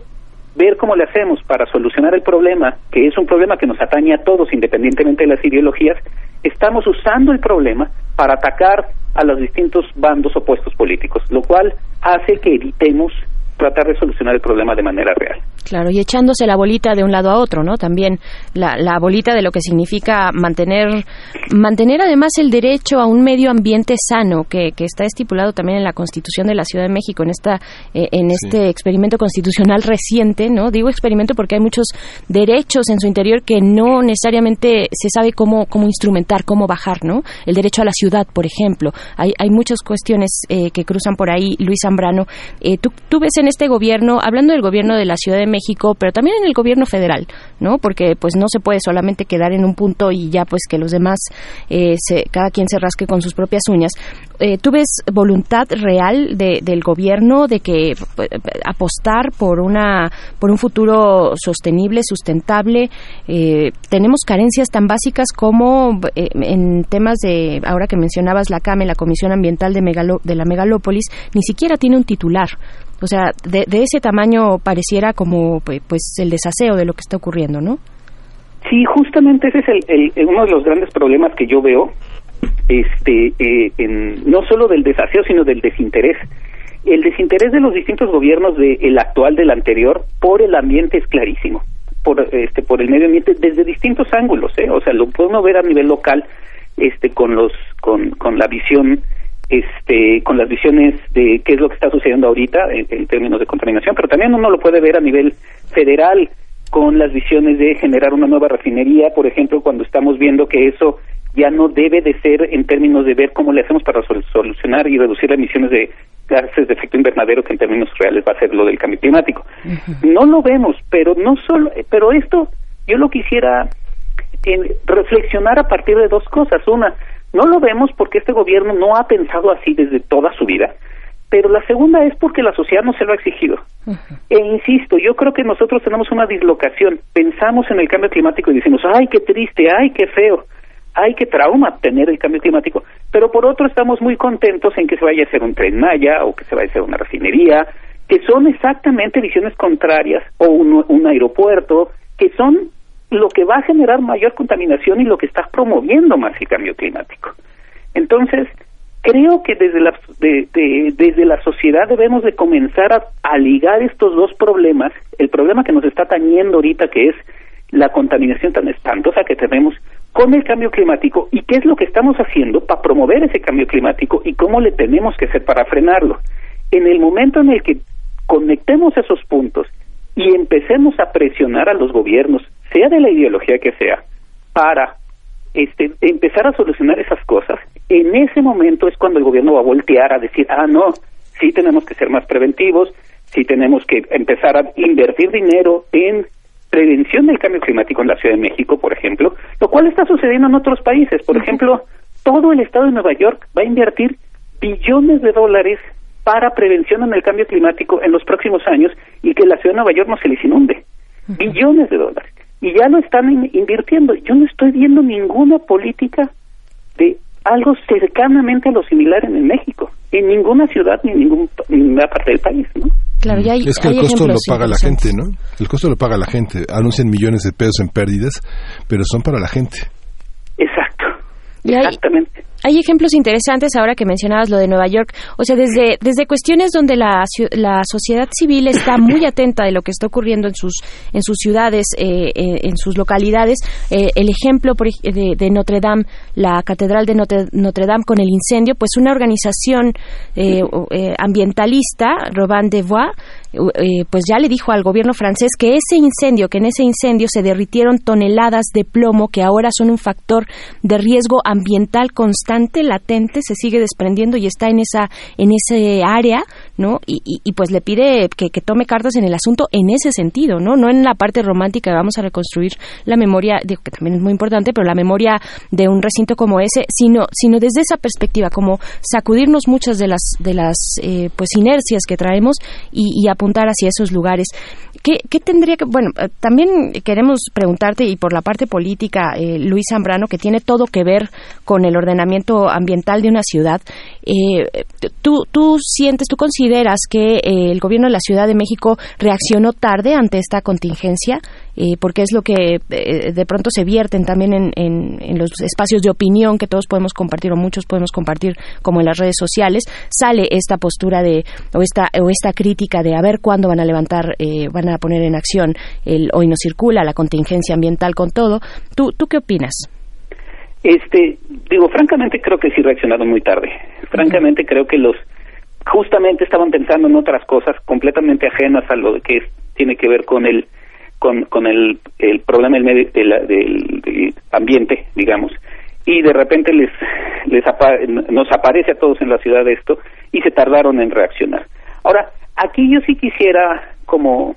ver cómo le hacemos para solucionar el problema, que es un problema que nos atañe a todos independientemente de las ideologías, estamos usando el problema para atacar a los distintos bandos opuestos políticos, lo cual hace que evitemos tratar de solucionar el problema de manera real. Claro, y echándose la bolita de un lado a otro, ¿no? También la, la bolita de lo que significa mantener, mantener además el derecho a un medio ambiente sano, que, que está estipulado también en la Constitución de la Ciudad de México, en esta, eh, en este experimento constitucional reciente, ¿no? Digo experimento porque hay muchos derechos en su interior que no necesariamente se sabe cómo, cómo instrumentar, cómo bajar, ¿no? El derecho a la ciudad, por ejemplo. Hay, hay muchas cuestiones eh, que cruzan por ahí, Luis Zambrano. Eh, ¿tú, tú ves en este gobierno, hablando del gobierno de la Ciudad de México, pero también en el gobierno federal, ¿no? Porque pues no se puede solamente quedar en un punto y ya pues que los demás, eh, se, cada quien se rasque con sus propias uñas. Eh, ¿Tú ves voluntad real del gobierno de que pues, apostar por una por un futuro sostenible, sustentable? Eh, tenemos carencias tan básicas como en temas de ahora que mencionabas la CAME, la Comisión Ambiental de, de la Megalópolis, ni siquiera tiene un titular. O sea, de, ese tamaño pareciera como pues el desaseo de lo que está ocurriendo, ¿no? Sí, justamente ese es el, uno de los grandes problemas que yo veo, este, eh, en, no solo del desaseo, sino del desinterés. El desinterés de los distintos gobiernos, del el actual, del anterior, por el ambiente es clarísimo, por, este, por el medio ambiente, desde distintos ángulos, ¿eh? O sea, lo podemos ver a nivel local, este, con los, con, con la visión este, con las visiones de qué es lo que está sucediendo ahorita en, términos de contaminación, pero también uno lo puede ver a nivel federal con las visiones de generar una nueva refinería, por ejemplo, cuando estamos viendo que eso ya no debe de ser en términos de ver cómo le hacemos para solucionar y reducir las emisiones de gases de efecto invernadero que en términos reales va a ser lo del cambio climático. No lo vemos, pero no solo, pero esto yo lo quisiera reflexionar a partir de dos cosas. Una, no lo vemos porque este gobierno no ha pensado así desde toda su vida. pero la segunda es porque la sociedad no se lo ha exigido. E insisto, yo creo que nosotros tenemos una dislocación. Pensamos en el cambio climático y decimos, ay, qué triste, ay, qué feo, ay, qué trauma tener el cambio climático. Pero por otro estamos muy contentos en que se vaya a hacer un tren Maya o que se vaya a hacer una refinería, que son exactamente visiones contrarias, o un, un aeropuerto, que son lo que va a generar mayor contaminación y lo que está promoviendo más el cambio climático. Entonces, creo que desde la, desde la sociedad debemos de comenzar a, ligar estos dos problemas, el problema que nos está tañendo ahorita, que es la contaminación tan espantosa que tenemos, con el cambio climático y qué es lo que estamos haciendo para promover ese cambio climático y cómo le tenemos que hacer para frenarlo. En el momento en el que conectemos esos puntos y empecemos a presionar a los gobiernos, sea de la ideología que sea, para este, empezar a solucionar esas cosas, en ese momento es cuando el gobierno va a voltear a decir, ah, no, sí tenemos que ser más preventivos, sí tenemos que empezar a invertir dinero en prevención del cambio climático en la Ciudad de México, por ejemplo, lo cual está sucediendo en otros países. Por ejemplo, todo el estado de Nueva York va a invertir billones de dólares para prevención en el cambio climático en los próximos años y que la ciudad de Nueva York no se les inunde. Billones de dólares. Y ya lo están invirtiendo. Yo no estoy viendo ninguna política de algo cercanamente a lo similar en México, en ninguna ciudad ni en ningún, ninguna parte del país, ¿no? Claro, ya hay, es que el costo lo paga la gente, ¿no? El costo lo paga la gente. Anuncian millones de pesos en pérdidas, pero son para la gente. Exactamente. Hay ejemplos interesantes ahora que mencionabas lo de Nueva York. O sea, desde, desde cuestiones donde la, la sociedad civil está muy atenta de lo que está ocurriendo en sus, en sus ciudades, eh, eh, en sus localidades. Eh, el ejemplo de, de, Notre Dame, la Catedral de Notre, Notre, Dame con el incendio, pues una organización ambientalista, Robin de Bois, eh, pues ya le dijo al gobierno francés que ese incendio, que en ese incendio se derritieron toneladas de plomo que ahora son un factor de riesgo ambiental constante, latente, se sigue desprendiendo y está en esa en ese área, ¿no? Y, pues le pide que, tome cartas en el asunto en ese sentido, ¿no? No en la parte romántica, vamos a reconstruir la memoria, digo que también es muy importante, pero la memoria de un recinto como ese, sino sino desde esa perspectiva, como sacudirnos muchas de las de las eh, pues inercias que traemos y, y apuntar hacia esos lugares. ¿Qué, tendría que.? Bueno, eh, también queremos preguntarte, y por la parte política, eh, Luis Zambrano, que tiene todo que ver con el ordenamiento ambiental de una ciudad. Eh, ¿tú, ¿Tú sientes, tú que el gobierno de la Ciudad de México reaccionó tarde ante esta contingencia? porque es lo que de pronto se vierten también en, en, los espacios de opinión que todos podemos compartir o muchos podemos compartir, como en las redes sociales, sale esta postura de o esta o esta crítica de a ver cuándo van a levantar, van a a poner en acción el hoy no circula, la contingencia ambiental con todo. ¿Tú, tú qué opinas? Este, digo, francamente creo que sí reaccionaron muy tarde. Francamente creo que los justamente estaban pensando en otras cosas completamente ajenas a lo que tiene que ver con el con, el, el problema del, medio, del, ambiente, digamos, y de repente les, les nos aparece a todos en la ciudad esto y se tardaron en reaccionar. Ahora, aquí yo sí quisiera como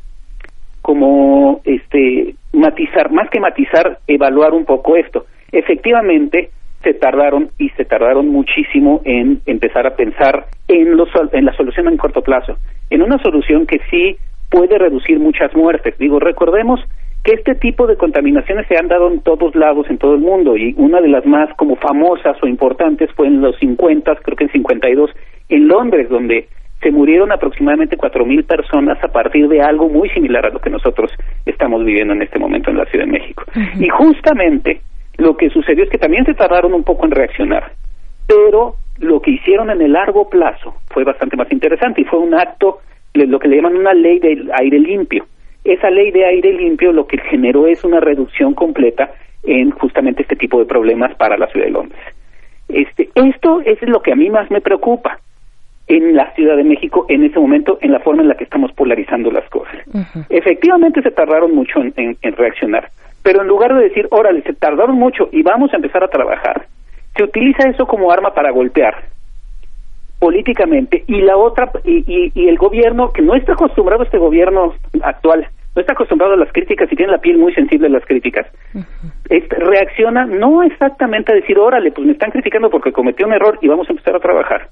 como este matizar, más que matizar, evaluar un poco esto. Efectivamente, se tardaron y se tardaron muchísimo en empezar a pensar en, los, en la solución en corto plazo, en una solución que sí puede reducir muchas muertes. Digo, recordemos que este tipo de contaminaciones se han dado en todos lados, en todo el mundo, y una de las más como famosas o importantes fue en los 50, creo que en 52, en Londres, donde se murieron aproximadamente cuatro mil personas a partir de algo muy similar a lo que nosotros estamos viviendo en este momento en la Ciudad de México. Y justamente lo que sucedió es que también se tardaron un poco en reaccionar, pero lo que hicieron en el largo plazo fue bastante más interesante y fue un acto, lo que le llaman una ley de aire limpio. Esa ley de aire limpio lo que generó es una reducción completa en justamente este tipo de problemas para la ciudad de Londres. Este, esto es lo que a mí más me preocupa en la Ciudad de México en ese momento en la forma en la que estamos polarizando las cosas. Efectivamente se tardaron mucho en, reaccionar, pero en lugar de decir, órale, se tardaron mucho y vamos a empezar a trabajar, se utiliza eso como arma para golpear políticamente. Y la otra y, y, el gobierno que no está acostumbrado este gobierno actual no está acostumbrado a las críticas y tiene la piel muy sensible a las críticas este, reacciona no exactamente a decir órale pues me están criticando porque cometí un error y vamos a empezar a trabajar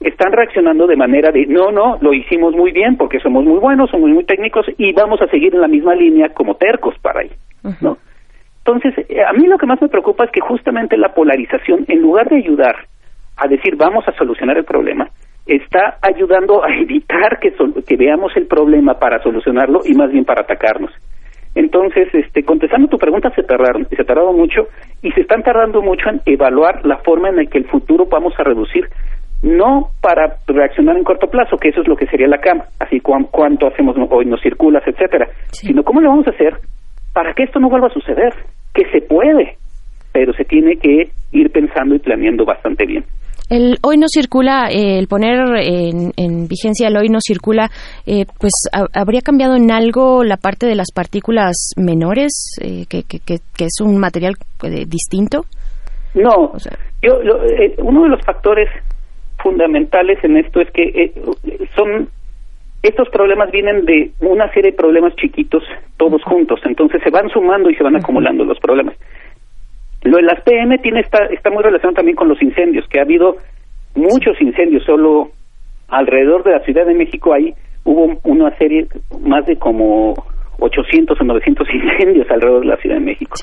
están reaccionando de manera de, no, no, lo hicimos muy bien porque somos muy buenos, somos muy técnicos y vamos a seguir en la misma línea como tercos para ahí, ¿no? Entonces, eh, a mí lo que más me preocupa es que justamente la polarización, en lugar de ayudar a decir vamos a solucionar el problema, está ayudando a evitar que, que veamos el problema para solucionarlo y más bien para atacarnos. Entonces, este, contestando tu pregunta, se tardaron, se tardaron mucho y se están tardando mucho en evaluar la forma en la que el futuro vamos a reducir, no para reaccionar en corto plazo, que eso es lo que sería la cama, así cuánto hacemos hoy nos circulas, etcétera, sino cómo lo vamos a hacer para que esto no vuelva a suceder, que se puede, pero se tiene que ir pensando y planeando bastante bien. El hoy no circula, eh, el poner en, vigencia el hoy no circula, eh, pues habría cambiado en algo la parte de las partículas menores, eh, que, que, que, es un material distinto. No, yo, uno de los factores fundamentales en esto es que son estos problemas vienen de una serie de problemas chiquitos todos juntos, entonces se van sumando y se van acumulando los problemas. Lo de las PM tiene está, está muy relacionado también con los incendios, que ha habido muchos incendios, solo alrededor de la Ciudad de México ahí hubo una serie, más de como 800 o 900 incendios alrededor de la Ciudad de México.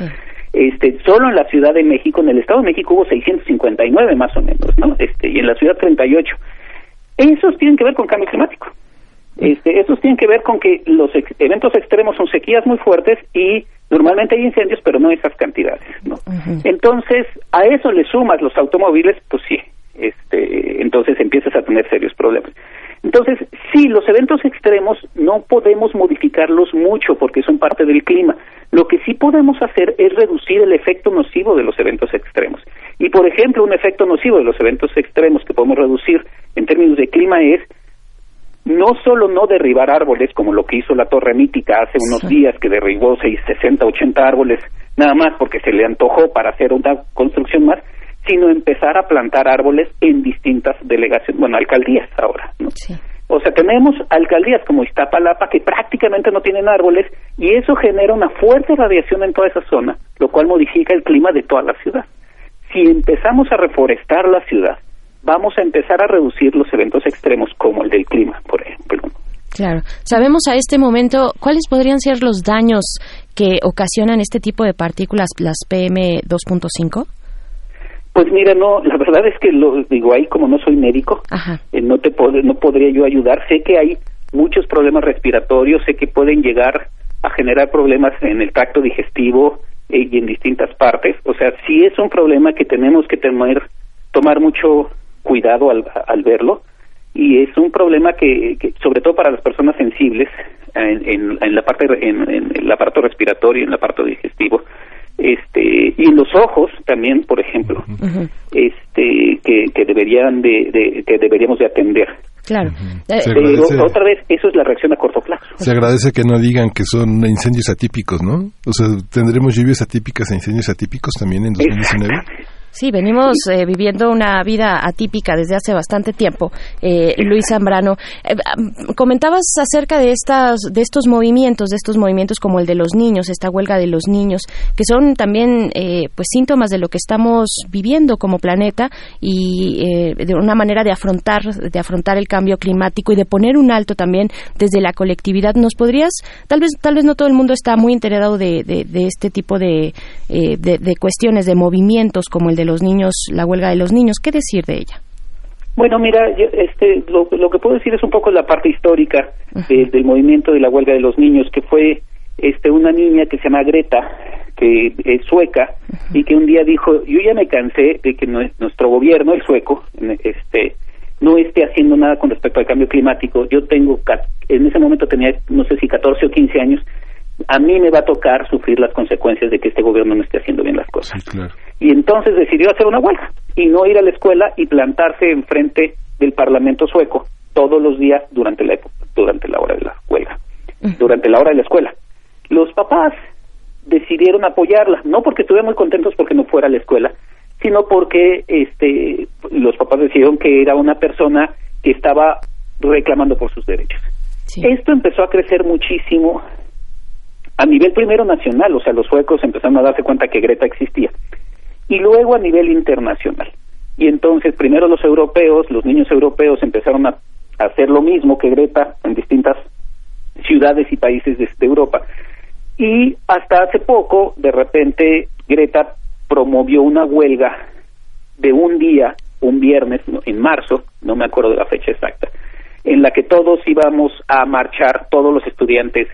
Este, solo en la Ciudad de México, en el Estado de México hubo 659 más o menos, ¿no? Este, y en la Ciudad 38. Esos tienen que ver con cambio climático. Este, esos tienen que ver con que los eventos extremos son sequías muy fuertes y Normalmente hay incendios, pero no esas cantidades, ¿no? Entonces, a eso le sumas los automóviles, pues sí, este, entonces empiezas a tener serios problemas. Entonces, sí, los eventos extremos no podemos modificarlos mucho porque son parte del clima. Lo que sí podemos hacer es reducir el efecto nocivo de los eventos extremos. Y, por ejemplo, un efecto nocivo de los eventos extremos que podemos reducir en términos de clima es no solo no derribar árboles como lo que hizo la torre mítica hace unos días que derribó 60, 80 árboles nada más porque se le antojó para hacer una construcción más, sino empezar a plantar árboles en distintas delegaciones, bueno, alcaldías ahora, ¿no? O sea, tenemos alcaldías como Iztapalapa que prácticamente no tienen árboles y eso genera una fuerte radiación en toda esa zona, lo cual modifica el clima de toda la ciudad. Si empezamos a reforestar la ciudad, vamos a empezar a reducir los eventos extremos como el del clima, por ejemplo. Claro. ¿Sabemos a este momento cuáles podrían ser los daños que ocasionan este tipo de partículas, las PM2.5? Pues mira, no, la verdad es que lo digo ahí como no soy médico, eh, no te no podría yo ayudar. Sé que hay muchos problemas respiratorios, sé que pueden llegar a generar problemas en el tracto digestivo eh, y en distintas partes. O sea, sí es un problema que tenemos que tener tomar mucho cuidado al, al verlo y es un problema que, sobre todo para las personas sensibles en, en, la parte en, el aparato respiratorio en el aparato digestivo este y en los ojos también por ejemplo este que, que deberían de, que deberíamos de atender Claro. Pero otra vez, eso es la reacción a corto plazo. Se agradece que no digan que son incendios atípicos, ¿no? O sea, ¿tendremos lluvias atípicas e incendios atípicos también en 2019? Sí, venimos eh, viviendo una vida atípica desde hace bastante tiempo. Eh, Luis Zambrano, eh, comentabas acerca de estas, de estos movimientos, de estos movimientos como el de los niños, esta huelga de los niños, que son también, pues, síntomas de lo que estamos viviendo como planeta y de una manera de afrontar, de afrontar el cambio climático y de poner un alto también desde la colectividad. ¿Nos podrías, tal vez, tal vez no todo el mundo está muy enterado de, de, este tipo de, de cuestiones, de movimientos como el de los niños, la huelga de los niños. ¿Qué decir de ella? Bueno, mira, este, lo, que puedo decir es un poco la parte histórica del movimiento de la huelga de los niños, que fue este, una niña que se llama Greta, que es sueca, y que un día dijo, yo ya me cansé de que nuestro gobierno, el sueco, este, no esté haciendo nada con respecto al cambio climático. Yo tengo, en ese momento tenía, no sé si 14 o 15 años, a mí me va a tocar sufrir las consecuencias de que este gobierno no esté haciendo bien las cosas. Y entonces decidió hacer una huelga y no ir a la escuela y plantarse enfrente del Parlamento sueco todos los días durante la durante la hora de la huelga, durante la hora de la escuela. Los papás decidieron apoyarla, no porque estuvieran muy contentos porque no fuera a la escuela, sino porque este los papás decidieron que era una persona que estaba reclamando por sus derechos. Esto empezó a crecer muchísimo a nivel primero nacional, o sea, los suecos empezaron a darse cuenta que Greta existía, y luego a nivel internacional. y entonces primero los europeos, los niños europeos empezaron a hacer lo mismo que Greta en distintas ciudades y países de, Europa. Y hasta hace poco, de repente, Greta promovió una huelga de un día, un viernes, en marzo, no me acuerdo de la fecha exacta, en la que todos íbamos a marchar, todos los estudiantes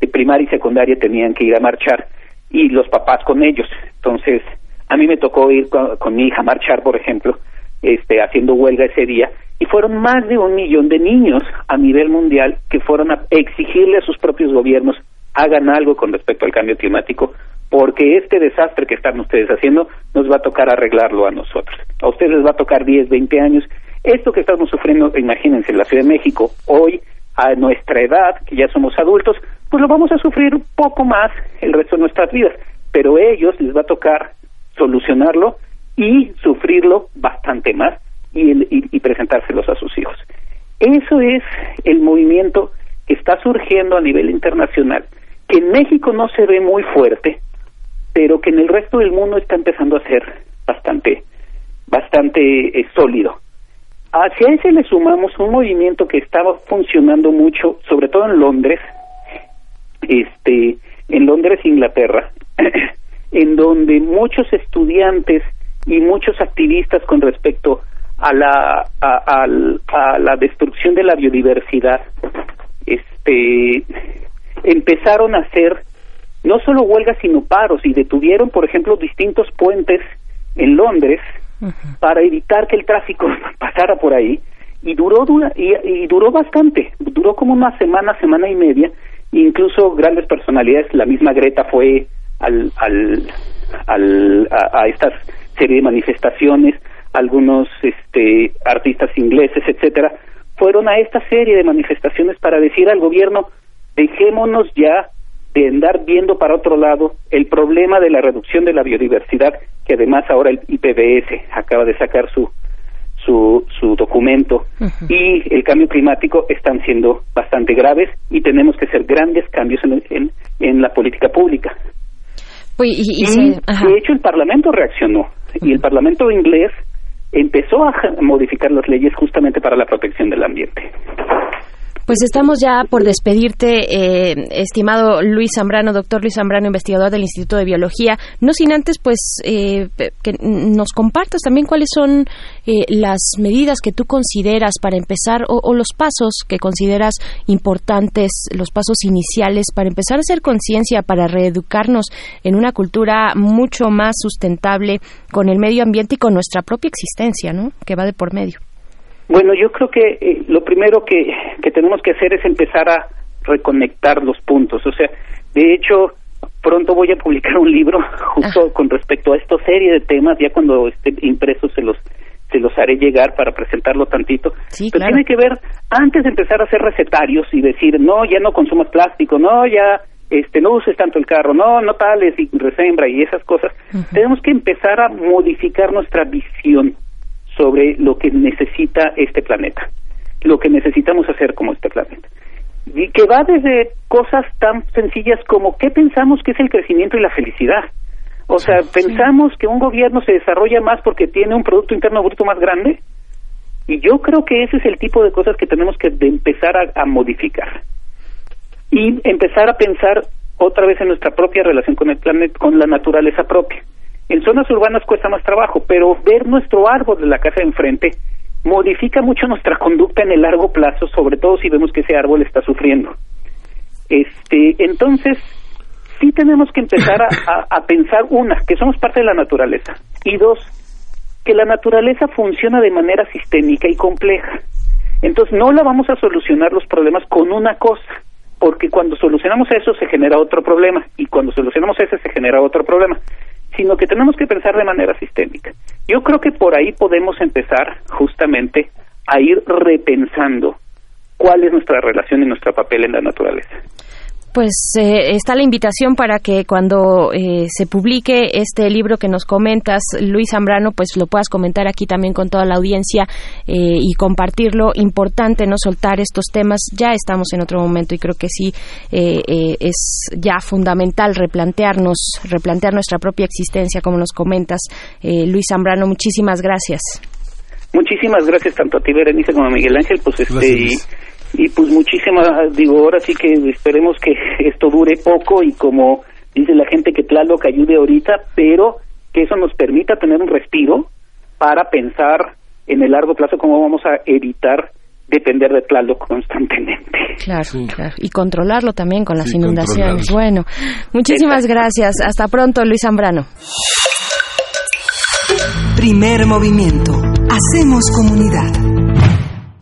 de primaria y secundaria tenían que ir a marchar y los papás con ellos. Entonces, a mí me tocó ir con, mi hija a marchar, por ejemplo, este, haciendo huelga ese día, y fueron más de un millón de niños a nivel mundial que fueron a exigirle a sus propios gobiernos hagan algo con respecto al cambio climático, porque este desastre que están ustedes haciendo nos va a tocar arreglarlo a nosotros. A ustedes les va a tocar 10, 20 años. Esto que estamos sufriendo, imagínense, en la Ciudad de México, hoy, a nuestra edad, que ya somos adultos, pues lo vamos a sufrir un poco más el resto de nuestras vidas. Pero a ellos les va a tocar solucionarlo y sufrirlo bastante más y, y, presentárselos a sus hijos. Eso es el movimiento que está surgiendo a nivel internacional, que en México no se ve muy fuerte, pero que en el resto del mundo está empezando a ser bastante, bastante eh, sólido. Hacia ese le sumamos un movimiento que estaba funcionando mucho, sobre todo en Londres, este, en Londres, Inglaterra, en donde muchos estudiantes y muchos activistas con respecto a la a, la destrucción de la biodiversidad este empezaron a hacer no solo huelgas sino paros y detuvieron por ejemplo distintos puentes en Londres para evitar que el tráfico pasara por ahí y duró dura, y, duró bastante duró como una semana semana y media incluso grandes personalidades la misma Greta fue al, al, al a, a estas serie de manifestaciones algunos este, artistas ingleses, etcétera, fueron a esta serie de manifestaciones para decir al gobierno dejémonos ya de andar viendo para otro lado el problema de la reducción de la biodiversidad, que además ahora el IPBS acaba de sacar su su, su documento y el cambio climático están siendo bastante graves y tenemos que hacer grandes cambios en, en, en la política pública. Pues, y, de hecho el Parlamento reaccionó y el Parlamento inglés empezó a modificar las leyes justamente para la protección del ambiente. Pues estamos ya por despedirte, eh, estimado Luis Zambrano, doctor Luis Zambrano, investigador del Instituto de Biología. No sin antes, pues, eh, que nos compartas también cuáles son eh, las medidas que tú consideras para empezar o, los pasos que consideras importantes, los pasos iniciales para empezar a hacer conciencia, para reeducarnos en una cultura mucho más sustentable con el medio ambiente y con nuestra propia existencia, ¿no? Que va de por medio. Bueno, yo creo que eh, lo primero que, que tenemos que hacer es empezar a reconectar los puntos. O sea, de hecho, pronto voy a publicar un libro justo con respecto a esta serie de temas, ya cuando esté impreso se los se los haré llegar para presentarlo tantito. Sí, Pero tiene que ver, antes de empezar a hacer recetarios y decir, no, ya no consumas plástico, no, ya este no uses tanto el carro, no, no tales y resembra y esas cosas, tenemos que empezar a modificar nuestra visión sobre lo que necesita este planeta, lo que necesitamos hacer como este planeta. Y que va desde cosas tan sencillas como qué pensamos que es el crecimiento y la felicidad. O sea, pensamos que un gobierno se desarrolla más porque tiene un Producto Interno Bruto más grande. Y yo creo que ese es el tipo de cosas que tenemos que empezar a, a modificar. Y empezar a pensar otra vez en nuestra propia relación con el planeta, con la naturaleza propia. En zonas urbanas cuesta más trabajo, pero ver nuestro árbol de la casa de enfrente modifica mucho nuestra conducta en el largo plazo, sobre todo si vemos que ese árbol está sufriendo. Este, entonces, sí tenemos que empezar a, a, pensar, una, que somos parte de la naturaleza, y dos, que la naturaleza funciona de manera sistémica y compleja. Entonces, no la vamos a solucionar los problemas con una cosa, porque cuando solucionamos eso se genera otro problema, y cuando solucionamos ese se genera otro problema sino que tenemos que pensar de manera sistémica. Yo creo que por ahí podemos empezar justamente a ir repensando cuál es nuestra relación y nuestro papel en la naturaleza. Pues eh, está la invitación para que cuando eh, se publique este libro que nos comentas, Luis Zambrano, pues lo puedas comentar aquí también con toda la audiencia eh, y compartirlo. Importante no soltar estos temas. Ya estamos en otro momento y creo que sí es ya fundamental replantearnos, replantear nuestra propia existencia, como nos comentas. Luis Zambrano, muchísimas gracias. Muchísimas gracias tanto a ti, Berenice, como a Miguel Ángel. Pues este y pues muchísimas, digo, ahora sí que esperemos que esto dure poco y como dice la gente que Tlaloc ayude ahorita, pero que eso nos permita tener un respiro para pensar en el largo plazo cómo vamos a evitar depender de Tlaloc constantemente. Claro, claro. Y controlarlo también con las inundaciones. Bueno, muchísimas gracias. Hasta pronto, Luis Zambrano. Primer movimiento. Hacemos comunidad.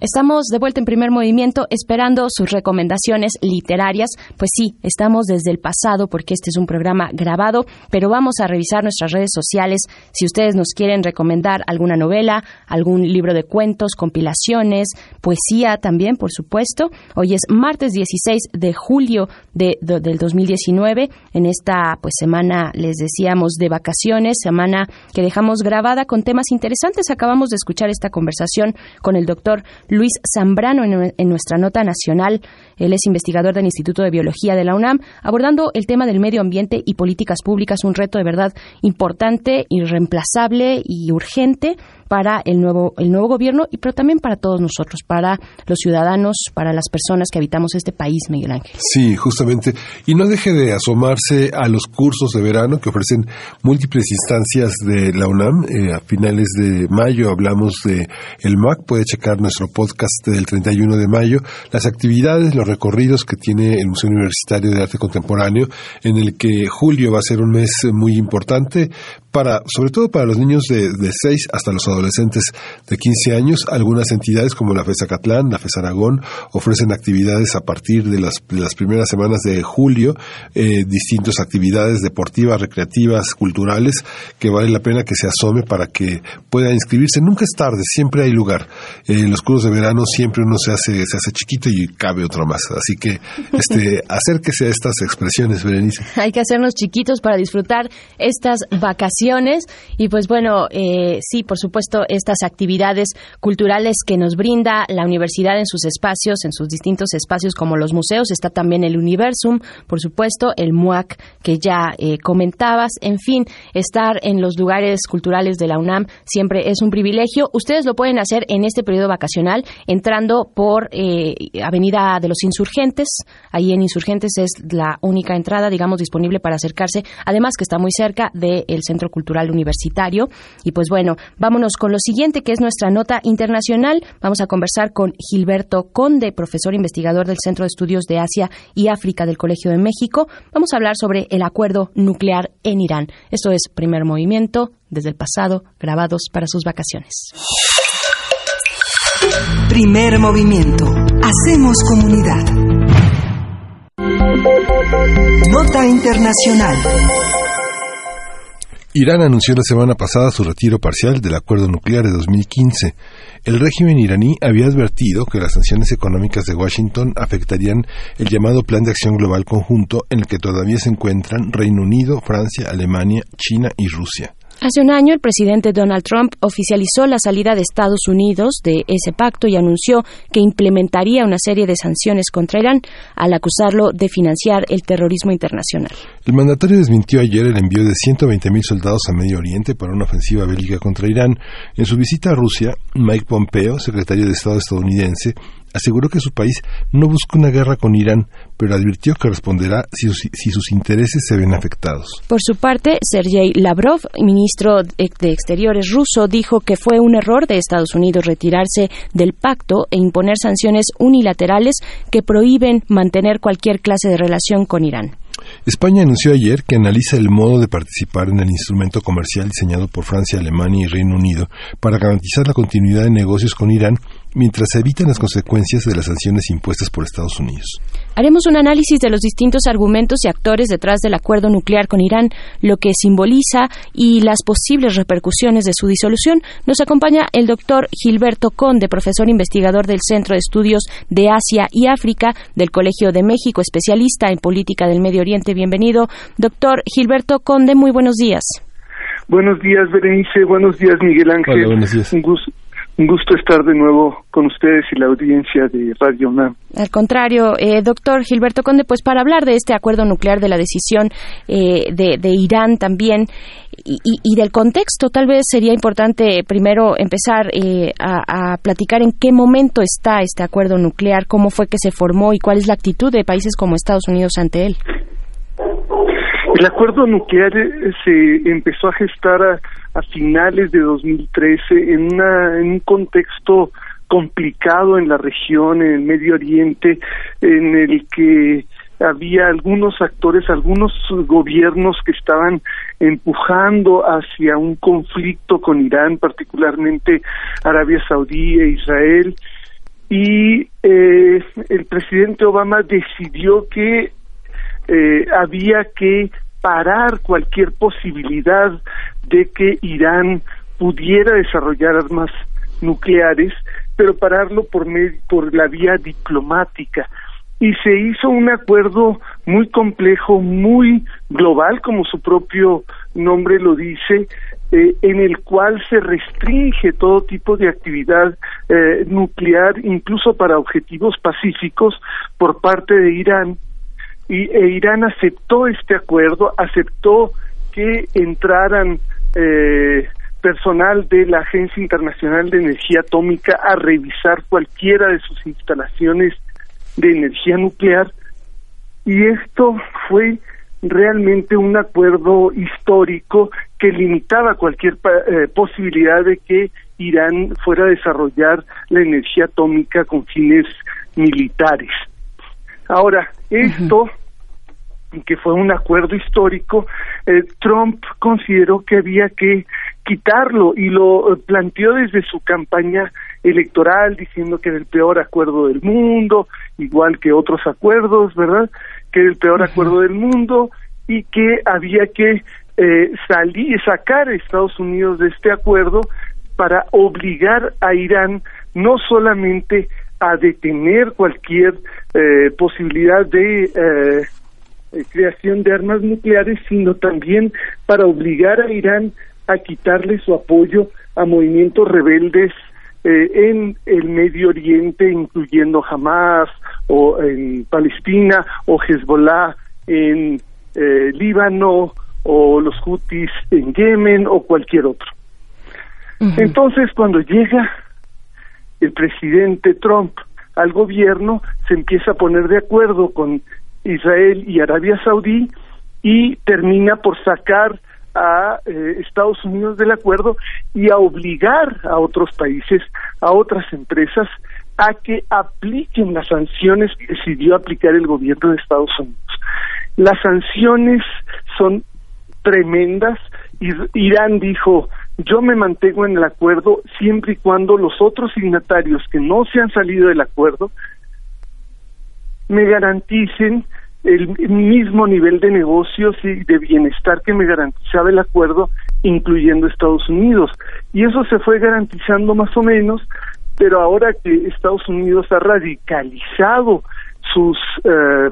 Estamos de vuelta en primer movimiento esperando sus recomendaciones literarias. Pues sí, estamos desde el pasado porque este es un programa grabado, pero vamos a revisar nuestras redes sociales. Si ustedes nos quieren recomendar alguna novela, algún libro de cuentos, compilaciones, poesía también, por supuesto. Hoy es martes 16 de julio de, del 2019. En esta pues semana les decíamos de vacaciones, semana que dejamos grabada con temas interesantes. Acabamos de escuchar esta conversación con el doctor Luis Zambrano en, nuestra nota nacional. Él es investigador del Instituto de Biología de la UNAM, abordando el tema del medio ambiente y políticas públicas, un reto de verdad importante, irreemplazable y urgente para el nuevo, el nuevo gobierno, y pero también para todos nosotros, para los ciudadanos, para las personas que habitamos este país, Miguel Ángel. Sí, justamente. Y no deje de asomarse a los cursos de verano que ofrecen múltiples instancias de la UNAM. Eh, a finales de mayo hablamos de el MAC, puede checar nuestro podcast del 31 de mayo, las actividades, los recorridos que tiene el Museo Universitario de Arte Contemporáneo, en el que julio va a ser un mes muy importante para, sobre todo para los niños de, de 6 hasta los adolescentes de 15 años. Algunas entidades como la FES Catlán, la FES Aragón, ofrecen actividades a partir de las, las primeras semanas de julio, eh, distintas actividades deportivas, recreativas, culturales, que vale la pena que se asome para que pueda inscribirse. Nunca es tarde, siempre hay lugar. en los cursos de verano siempre uno se hace, se hace chiquito y cabe otro más. Así que este, acérquese a estas expresiones, Berenice. Hay que hacernos chiquitos para disfrutar estas vacaciones y pues bueno, eh, sí, por supuesto, estas actividades culturales que nos brinda la universidad en sus espacios, en sus distintos espacios como los museos, está también el Universum, por supuesto, el MUAC que ya eh, comentabas, en fin, estar en los lugares culturales de la UNAM siempre es un privilegio. Ustedes lo pueden hacer en este periodo vacacional entrando por eh, Avenida de los Insurgentes, ahí en Insurgentes es la única entrada, digamos, disponible para acercarse, además que está muy cerca del Centro Cultural Universitario. Y pues bueno, vámonos con lo siguiente, que es nuestra nota internacional. Vamos a conversar con Gilberto Conde, profesor investigador del Centro de Estudios de Asia y África del Colegio de México. Vamos a hablar sobre el acuerdo nuclear en Irán. Esto es Primer Movimiento, desde el pasado, grabados para sus vacaciones. Primer Movimiento. Hacemos comunidad. Nota Internacional. Irán anunció la semana pasada su retiro parcial del acuerdo nuclear de 2015. El régimen iraní había advertido que las sanciones económicas de Washington afectarían el llamado Plan de Acción Global Conjunto en el que todavía se encuentran Reino Unido, Francia, Alemania, China y Rusia. Hace un año, el presidente Donald Trump oficializó la salida de Estados Unidos de ese pacto y anunció que implementaría una serie de sanciones contra Irán al acusarlo de financiar el terrorismo internacional. El mandatario desmintió ayer el envío de 120.000 soldados a Medio Oriente para una ofensiva bélica contra Irán. En su visita a Rusia, Mike Pompeo, secretario de Estado estadounidense, aseguró que su país no busca una guerra con Irán, pero advirtió que responderá si, sus intereses se ven afectados. Por su parte, Sergei Lavrov, ministro de Exteriores ruso, dijo que fue un error de Estados Unidos retirarse del pacto e imponer sanciones unilaterales que prohíben mantener cualquier clase de relación con Irán. España anunció ayer que analiza el modo de participar en el instrumento comercial diseñado por Francia, Alemania y Reino Unido para garantizar la continuidad de negocios con Irán mientras se evitan las consecuencias de las sanciones impuestas por Estados Unidos. Haremos un análisis de los distintos argumentos y actores detrás del acuerdo nuclear con Irán, lo que simboliza y las posibles repercusiones de su disolución. Nos acompaña el doctor Gilberto Conde, profesor investigador del Centro de Estudios de Asia y África del Colegio de México, especialista en política del Medio Oriente. Bienvenido, doctor Gilberto Conde. Muy buenos días. Buenos días, Berenice. Buenos días, Miguel Ángel. Hola, buenos días. Un gusto, un gusto estar de nuevo con ustedes y la audiencia de Radio UNAM. Al contrario, eh, doctor Gilberto Conde, pues para hablar de este acuerdo nuclear, de la decisión eh, de, de, Irán también y, del contexto, tal vez sería importante primero empezar eh, a, platicar en qué momento está este acuerdo nuclear, cómo fue que se formó y cuál es la actitud de países como Estados Unidos ante él. El acuerdo nuclear se empezó a gestar a, a finales de 2013 en, una, en un contexto complicado en la región, en el Medio Oriente, en el que había algunos actores, algunos gobiernos que estaban empujando hacia un conflicto con Irán, particularmente Arabia Saudí e Israel, y eh, el presidente Obama decidió que eh, había que parar cualquier posibilidad de que Irán pudiera desarrollar armas nucleares, pero pararlo por, por la vía diplomática. Y se hizo un acuerdo muy complejo, muy global, como su propio nombre lo dice, eh, en el cual se restringe todo tipo de actividad eh, nuclear, incluso para objetivos pacíficos, por parte de Irán y e Irán aceptó este acuerdo, aceptó que entraran eh, personal de la Agencia Internacional de Energía Atómica a revisar cualquiera de sus instalaciones de energía nuclear y esto fue realmente un acuerdo histórico que limitaba cualquier eh, posibilidad de que Irán fuera a desarrollar la energía atómica con fines militares. Ahora, esto, que fue un acuerdo histórico, eh, Trump consideró que había que quitarlo y lo eh, planteó desde su campaña electoral diciendo que era el peor acuerdo del mundo, igual que otros acuerdos, ¿verdad? Que era el peor acuerdo del mundo y que había que eh, salir, sacar a Estados Unidos de este acuerdo para obligar a Irán no solamente a detener cualquier eh, posibilidad de eh, creación de armas nucleares, sino también para obligar a Irán a quitarle su apoyo a movimientos rebeldes eh, en el Medio Oriente, incluyendo Hamas o en Palestina o Hezbollah en eh, Líbano o los Houthis en Yemen o cualquier otro. Entonces, cuando llega el presidente Trump al gobierno, se empieza a poner de acuerdo con Israel y Arabia Saudí y termina por sacar a eh, Estados Unidos del acuerdo y a obligar a otros países, a otras empresas, a que apliquen las sanciones que decidió aplicar el gobierno de Estados Unidos. Las sanciones son tremendas. Irán dijo, yo me mantengo en el acuerdo siempre y cuando los otros signatarios que no se han salido del acuerdo me garanticen el mismo nivel de negocios y de bienestar que me garantizaba el acuerdo, incluyendo Estados Unidos. Y eso se fue garantizando más o menos, pero ahora que Estados Unidos ha radicalizado sus eh,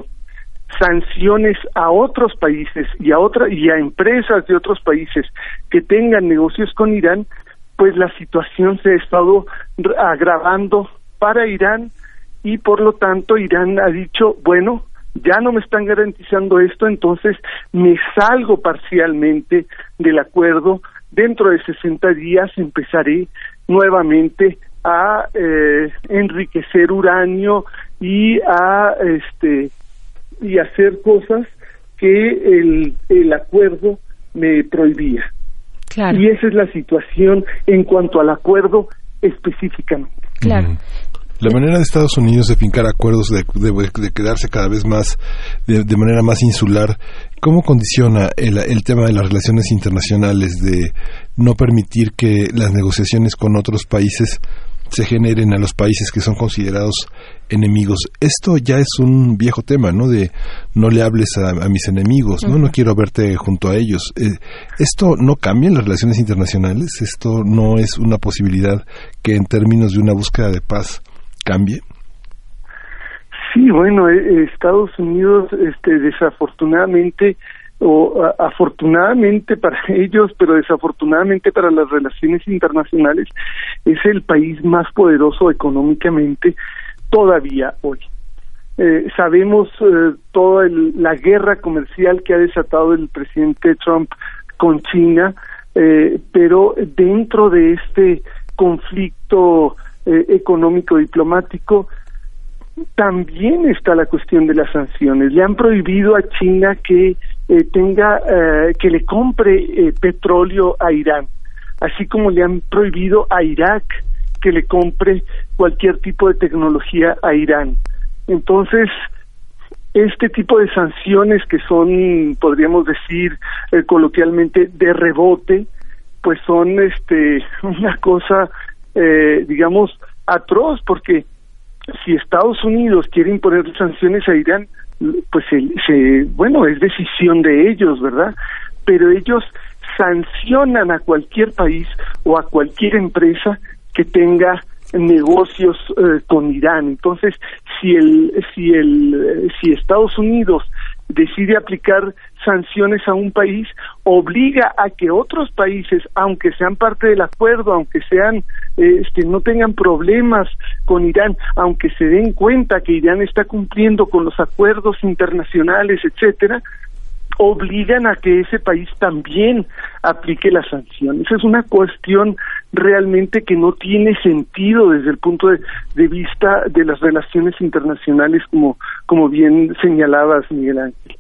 sanciones a otros países y a otra y a empresas de otros países que tengan negocios con Irán, pues la situación se ha estado agravando para Irán y por lo tanto Irán ha dicho, bueno, ya no me están garantizando esto, entonces me salgo parcialmente del acuerdo, dentro de 60 días empezaré nuevamente a eh, enriquecer uranio y a este y hacer cosas que el, el acuerdo me prohibía. Y esa es la situación en cuanto al acuerdo específicamente. Claro. La manera de Estados Unidos de fincar acuerdos, de, de, quedarse cada vez más, de, de, manera más insular, ¿cómo condiciona el, el, tema de las relaciones internacionales, de no permitir que las negociaciones con otros países se generen a los países que son considerados enemigos. Esto ya es un viejo tema, ¿no? De no le hables a, mis enemigos, ¿no? No quiero verte junto a ellos. Eh, ¿Esto no cambia en las relaciones internacionales? ¿Esto no es una posibilidad que en términos de una búsqueda de paz cambie? Sí, bueno, eh, Estados Unidos, este, desafortunadamente, o afortunadamente para ellos, pero desafortunadamente para las relaciones internacionales, es el país más poderoso económicamente todavía hoy. Eh, sabemos eh, toda la guerra comercial que ha desatado el presidente Trump con China, eh, pero dentro de este conflicto económico diplomático también está la cuestión de las sanciones. Le han prohibido a China que tenga, que le compre petróleo a Irán, así como le han prohibido a Irak que le compre cualquier tipo de tecnología a Irán. Entonces, este tipo de sanciones que son, podríamos decir coloquialmente, de rebote, pues son este una cosa, digamos, atroz, porque si Estados Unidos quiere imponer sanciones a Irán, pues se, bueno, es decisión de ellos, ¿verdad? Pero ellos sancionan a cualquier país o a cualquier empresa que tenga negocios eh, con Irán. Entonces, si el si el si Estados Unidos decide aplicar sanciones a un país, obliga a que otros países, aunque sean parte del acuerdo, aunque sean, este, no tengan problemas con Irán, aunque se den cuenta que Irán está cumpliendo con los acuerdos internacionales, etcétera, obligan a que ese país también aplique las sanciones. Es una cuestión realmente que no tiene sentido desde el punto de, de vista de las relaciones internacionales, como, como bien señalabas, Miguel Ángel.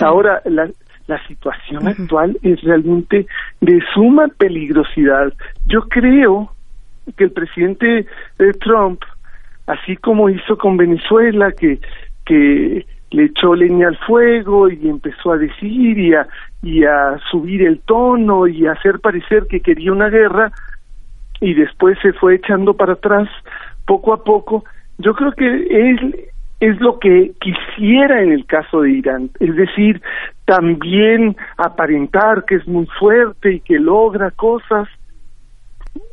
Ahora, la, la situación actual es realmente de suma peligrosidad. Yo creo que el presidente eh, Trump, así como hizo con Venezuela, que, que le echó leña al fuego y empezó a decir y a, y a subir el tono y a hacer parecer que quería una guerra y después se fue echando para atrás poco a poco, yo creo que él es lo que quisiera en el caso de Irán, es decir, también aparentar que es muy fuerte y que logra cosas,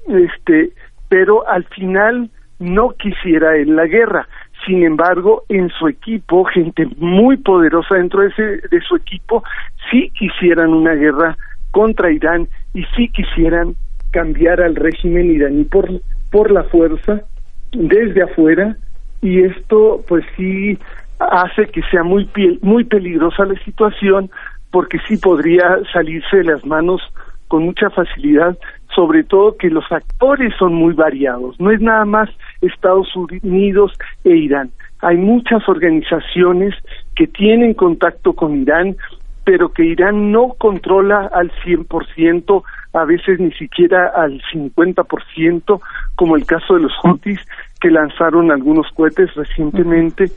este, pero al final no quisiera él la guerra. Sin embargo, en su equipo, gente muy poderosa dentro de, ese, de su equipo, sí quisieran una guerra contra Irán y sí quisieran cambiar al régimen iraní por, por la fuerza desde afuera. Y esto pues sí hace que sea muy muy peligrosa la situación porque sí podría salirse de las manos con mucha facilidad, sobre todo que los actores son muy variados, no es nada más Estados Unidos e Irán. Hay muchas organizaciones que tienen contacto con Irán, pero que Irán no controla al 100%, a veces ni siquiera al 50%, como el caso de los Houthis, que lanzaron algunos cohetes recientemente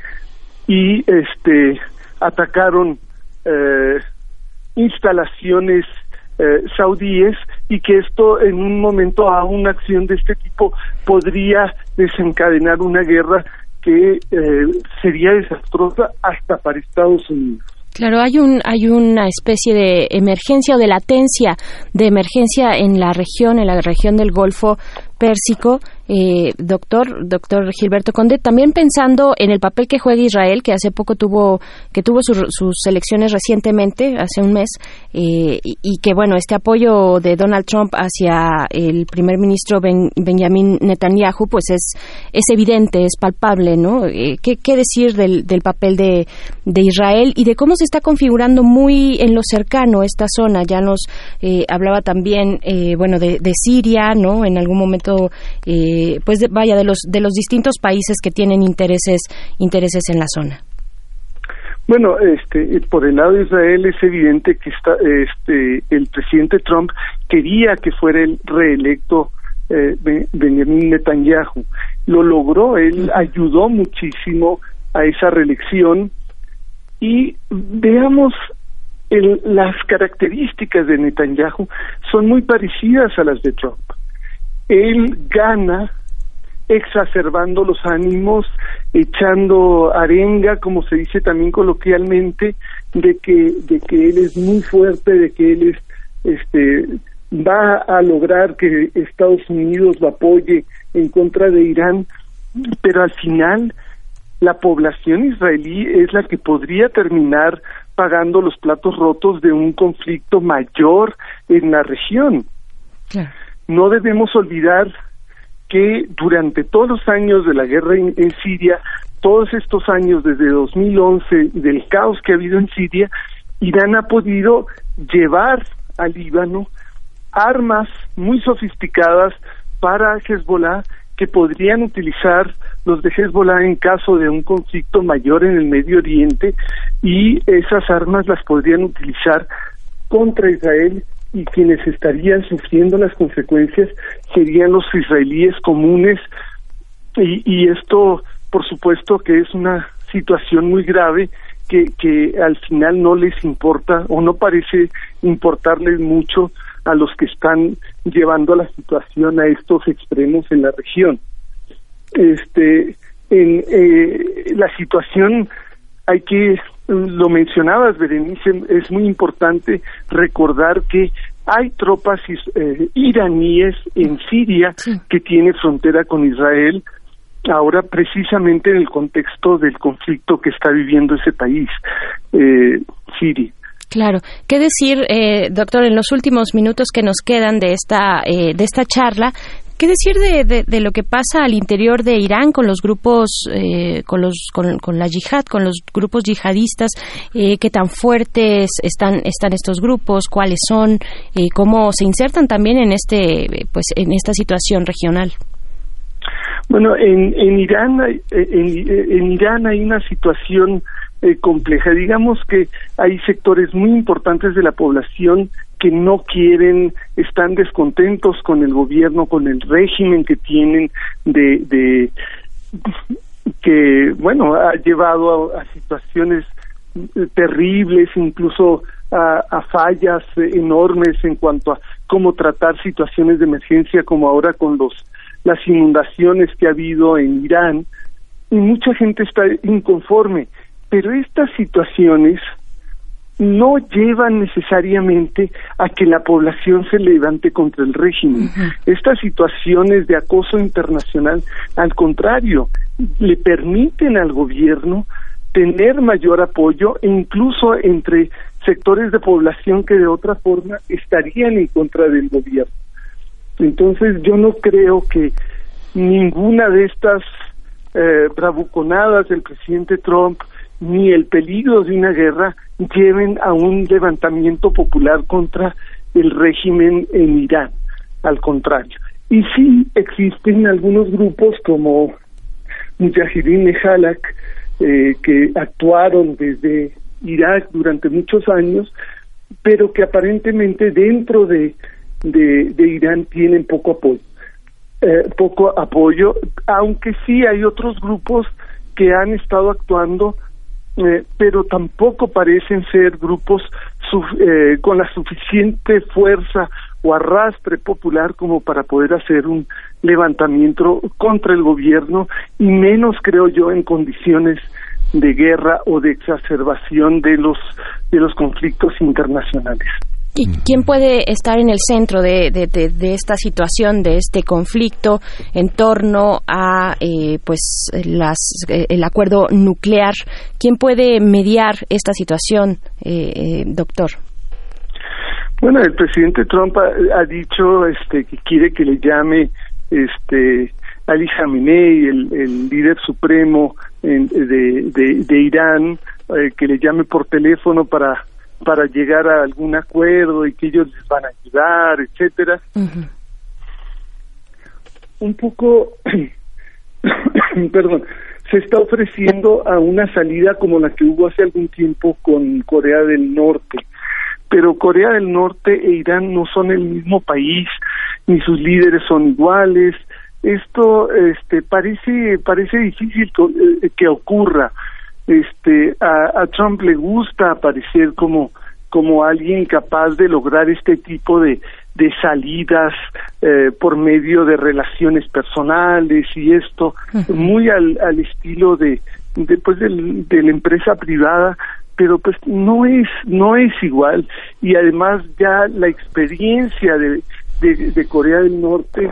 y este atacaron eh, instalaciones eh, saudíes y que esto en un momento a una acción de este tipo podría desencadenar una guerra que eh, sería desastrosa hasta para Estados Unidos. Claro, hay un hay una especie de emergencia o de latencia de emergencia en la región, en la región del Golfo Pérsico eh, doctor, doctor Gilberto Conde, también pensando en el papel que juega Israel, que hace poco tuvo, que tuvo sus elecciones recientemente, hace un mes, eh, y, que bueno, este apoyo de Donald Trump hacia el primer ministro Benjamin Netanyahu, pues es, es evidente, es palpable, ¿no? Eh, ¿qué, ¿qué, decir del, del papel de, de, Israel y de cómo se está configurando muy en lo cercano esta zona? Ya nos hablaba también, bueno, de, de, Siria, ¿no? En algún momento, eh, eh, pues vaya de los de los distintos países que tienen intereses intereses en la zona. Bueno, este, por el lado de Israel es evidente que está, este, el presidente Trump quería que fuera el reelecto eh, Benjamin Netanyahu. Lo logró, él ayudó muchísimo a esa reelección y veamos las características de Netanyahu son muy parecidas a las de Trump él gana exacerbando los ánimos, echando arenga, como se dice también coloquialmente, de que, de que él es muy fuerte, de que él es, este, va a lograr que Estados Unidos lo apoye en contra de Irán, pero al final la población israelí es la que podría terminar pagando los platos rotos de un conflicto mayor en la región. No debemos olvidar que durante todos los años de la guerra en, Siria, todos estos años desde 2011 del caos que ha habido en Siria, Irán ha podido llevar al Líbano armas muy sofisticadas para Hezbollah que podrían utilizar los de Hezbollah en caso de un conflicto mayor en el Medio Oriente y esas armas las podrían utilizar contra Israel y quienes estarían sufriendo las consecuencias serían los israelíes comunes y, y esto por supuesto que es una situación muy grave que, que al final no les importa o no parece importarles mucho a los que están llevando la situación a estos extremos en la región. Este, en eh, la situación hay que lo mencionabas Berenice es muy importante recordar que hay tropas eh, iraníes en Siria que tiene frontera con Israel ahora precisamente en el contexto del conflicto que está viviendo ese país eh, Siria Claro. ¿Qué decir, eh, doctor, en los últimos minutos que nos quedan de esta, eh, de esta charla? ¿Qué decir de, de, lo que pasa al interior de Irán con los grupos, eh, con, los, con, la yihad, con los grupos yihadistas? Eh, ¿Qué tan fuertes están, están estos grupos? ¿Cuáles son? Eh, ¿Cómo se insertan también en, este, pues, en esta situación regional? Bueno, en, en Irán, en, en Irán hay una situación eh, compleja. Digamos que hay sectores muy importantes de la población que no quieren, están descontentos con el gobierno, con el régimen que tienen de, de que, bueno, ha llevado a, situaciones terribles, incluso a, a, fallas enormes en cuanto a cómo tratar situaciones de emergencia, como ahora con los las inundaciones que ha habido en Irán. Y mucha gente está inconforme pero estas situaciones no llevan necesariamente a que la población se levante contra el régimen. Estas situaciones de acoso internacional, al contrario, le permiten al gobierno tener mayor apoyo e incluso entre sectores de población que de otra forma estarían en contra del gobierno. Entonces yo no creo que ninguna de estas eh, bravuconadas del presidente Trump ni el peligro de una guerra lleven a un levantamiento popular contra el régimen en Irán, al contrario. Y sí existen algunos grupos como Mujahideen Halak eh, que actuaron desde Irak durante muchos años, pero que aparentemente dentro de, de, Irán tienen poco apoyo. Eh, poco apoyo, aunque sí hay otros grupos que han estado actuando eh, pero tampoco parecen ser grupos eh, con la suficiente fuerza o arrastre popular como para poder hacer un levantamiento contra el gobierno y menos creo yo en condiciones de guerra o de exacerbación de los de los conflictos internacionales. ¿Y quién puede estar en el centro de, esta situación, de este conflicto en torno a eh, pues las, eh, el acuerdo nuclear? ¿Quién puede mediar esta situación, eh, doctor? Bueno, el presidente Trump ha, dicho este, que quiere que le llame este, Ali Khamenei, el, el líder supremo de, de, Irán, que le llame por teléfono para para llegar a algún acuerdo y que ellos les van a ayudar, etcétera. Un poco, perdón, se está ofreciendo a una salida como la que hubo hace algún tiempo con Corea del Norte. Pero Corea del Norte e Irán no son el mismo país, ni sus líderes son iguales. Esto este, parece, parece difícil que, eh, que ocurra este a, a Trump le gusta aparecer como como alguien capaz de lograr este tipo de, de salidas eh, por medio de relaciones personales y esto muy al, al estilo de después del, de la empresa privada pero pues no es no es igual. Y además ya la experiencia de, de, de Corea del Norte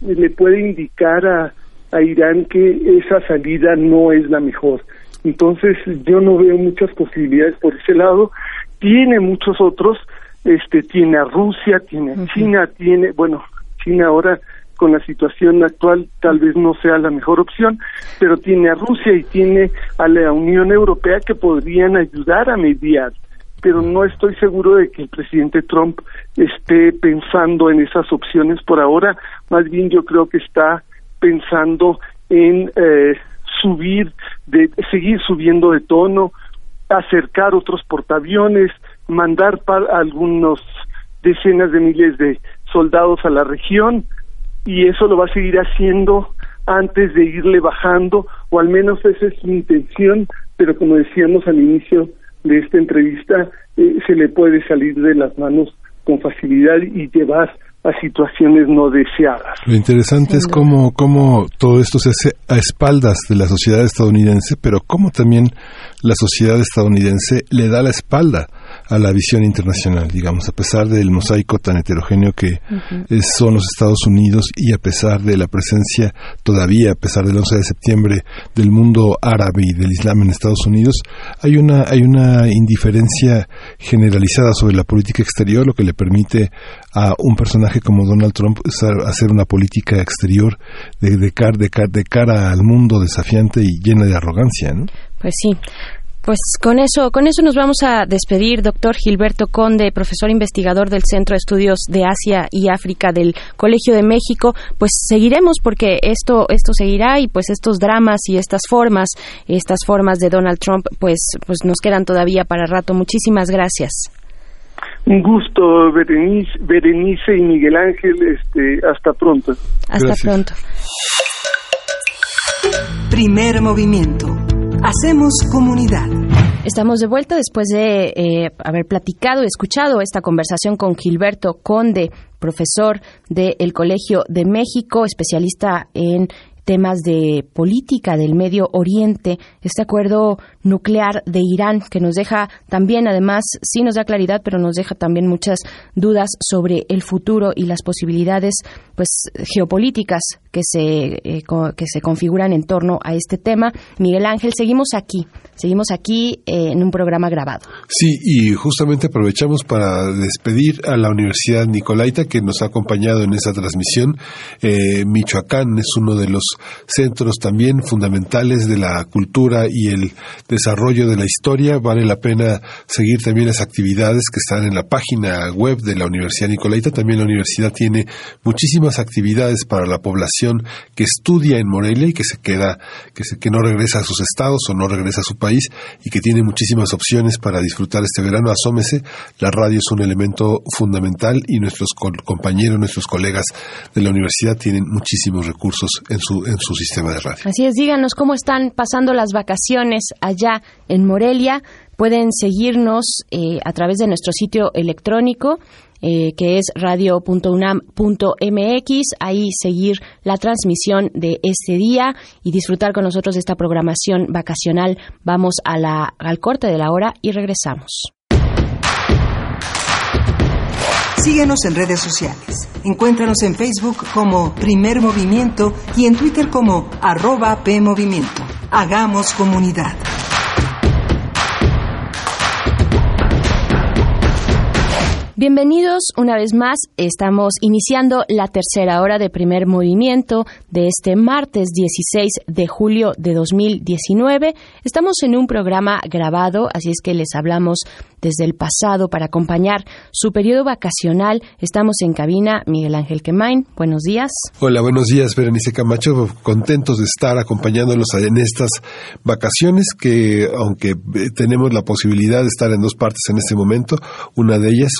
le puede indicar a, a Irán que esa salida no es la mejor entonces yo no veo muchas posibilidades por ese lado tiene muchos otros este tiene a Rusia tiene a China tiene bueno China ahora con la situación actual tal vez no sea la mejor opción, pero tiene a Rusia y tiene a la Unión Europea que podrían ayudar a mediar. Pero no estoy seguro de que el presidente Trump esté pensando en esas opciones por ahora. Más bien yo creo que está pensando en eh, subir, de seguir subiendo de tono, acercar otros portaaviones, mandar para algunos decenas de miles de soldados a la región y eso lo va a seguir haciendo antes de irle bajando, o al menos esa es su intención, pero como decíamos al inicio de esta entrevista, eh, se le puede salir de las manos con facilidad y llevar a situaciones no deseadas. Lo interesante es cómo, cómo todo esto se hace a espaldas de la sociedad estadounidense, pero cómo también la sociedad estadounidense le da la espalda a la visión internacional, digamos, a pesar del mosaico tan heterogéneo que son los Estados Unidos y a pesar de la presencia todavía, a pesar del 11 de septiembre, del mundo árabe y del Islam en Estados Unidos, hay una, hay una indiferencia generalizada sobre la política exterior, lo que le permite a un personaje como Donald Trump hacer una política exterior de, de, de cara al mundo desafiante y llena de arrogancia. ¿no? Pues sí. Pues con eso, con eso nos vamos a despedir, doctor Gilberto Conde, profesor investigador del Centro de Estudios de Asia y África del Colegio de México. Pues seguiremos porque esto, esto seguirá y pues estos dramas y estas formas, estas formas de Donald Trump, pues, pues nos quedan todavía para rato. Muchísimas gracias. Un gusto, Berenice, Berenice y Miguel Ángel. Este, hasta pronto. Hasta pronto. Primer movimiento Hacemos comunidad. Estamos de vuelta después de eh, haber platicado, escuchado esta conversación con Gilberto Conde, profesor del Colegio de México, especialista en temas de política del Medio Oriente, este acuerdo nuclear de Irán que nos deja también, además, sí nos da claridad, pero nos deja también muchas dudas sobre el futuro y las posibilidades pues geopolíticas que se, eh, que se configuran en torno a este tema. Miguel Ángel, seguimos aquí, seguimos aquí eh, en un programa grabado. Sí, y justamente aprovechamos para despedir a la Universidad Nicolaita que nos ha acompañado en esta transmisión. Eh, Michoacán es uno de los centros también fundamentales de la cultura y el desarrollo de la historia. Vale la pena seguir también las actividades que están en la página web de la Universidad Nicolaita. También la universidad tiene muchísimas actividades para la población que estudia en Morelia y que se queda, que, se, que no regresa a sus estados o no regresa a su país y que tiene muchísimas opciones para disfrutar este verano. Asómese, la radio es un elemento fundamental y nuestros compañeros, nuestros colegas de la universidad tienen muchísimos recursos en su, en su sistema de radio. Así es, díganos cómo están pasando las vacaciones allá en Morelia. Pueden seguirnos eh, a través de nuestro sitio electrónico eh, que es radio.unam.mx, ahí seguir la transmisión de este día y disfrutar con nosotros de esta programación vacacional. Vamos al corte de la hora y regresamos. Síguenos en redes sociales. Encuéntranos en Facebook como Primer Movimiento y en Twitter como arroba PMovimiento. Hagamos comunidad. Bienvenidos una vez más. Estamos iniciando la tercera hora de primer movimiento de este martes 16 de julio de 2019. Estamos en un programa grabado, así es que les hablamos desde el pasado para acompañar su periodo vacacional. Estamos en cabina, Miguel Ángel Quemain. Buenos días. Hola, buenos días, Berenice Camacho. Contentos de estar acompañándolos en estas vacaciones que, aunque eh, tenemos la posibilidad de estar en dos partes en este momento, una de ellas,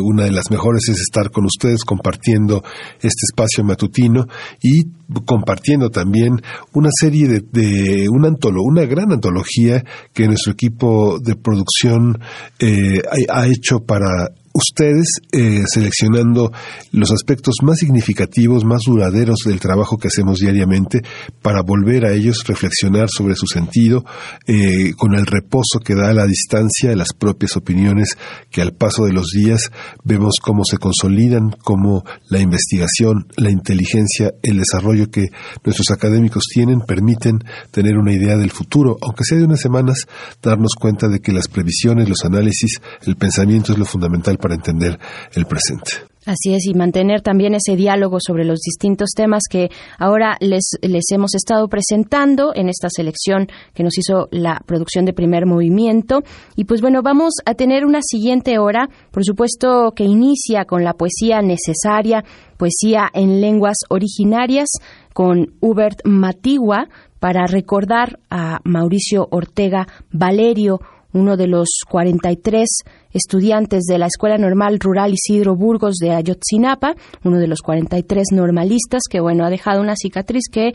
una de las mejores, es estar con ustedes compartiendo este espacio matutino y compartiendo también una serie de, de una antolo, una gran antología que nuestro equipo de producción eh, ha, hecho para ustedes eh, seleccionando los aspectos más significativos, más duraderos del trabajo que hacemos diariamente para volver a ellos, reflexionar sobre su sentido, eh, con el reposo que da la distancia de las propias opiniones que al paso de los días vemos cómo se consolidan, cómo la investigación, la inteligencia, el desarrollo que nuestros académicos tienen permiten tener una idea del futuro, aunque sea de unas semanas, darnos cuenta de que las previsiones, los análisis, el pensamiento es lo fundamental para entender el presente. Así es, y mantener también ese diálogo sobre los distintos temas que ahora les, les hemos estado presentando en esta selección que nos hizo la producción de primer movimiento. Y pues bueno, vamos a tener una siguiente hora, por supuesto que inicia con la poesía necesaria, poesía en lenguas originarias, con Hubert Matigua, para recordar a Mauricio Ortega Valerio, uno de los 43 estudiantes de la Escuela Normal Rural Isidro Burgos de Ayotzinapa, uno de los 43 normalistas que bueno, ha dejado una cicatriz que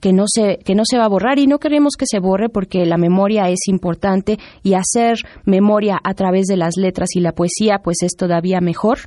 que no se que no se va a borrar y no queremos que se borre porque la memoria es importante y hacer memoria a través de las letras y la poesía pues es todavía mejor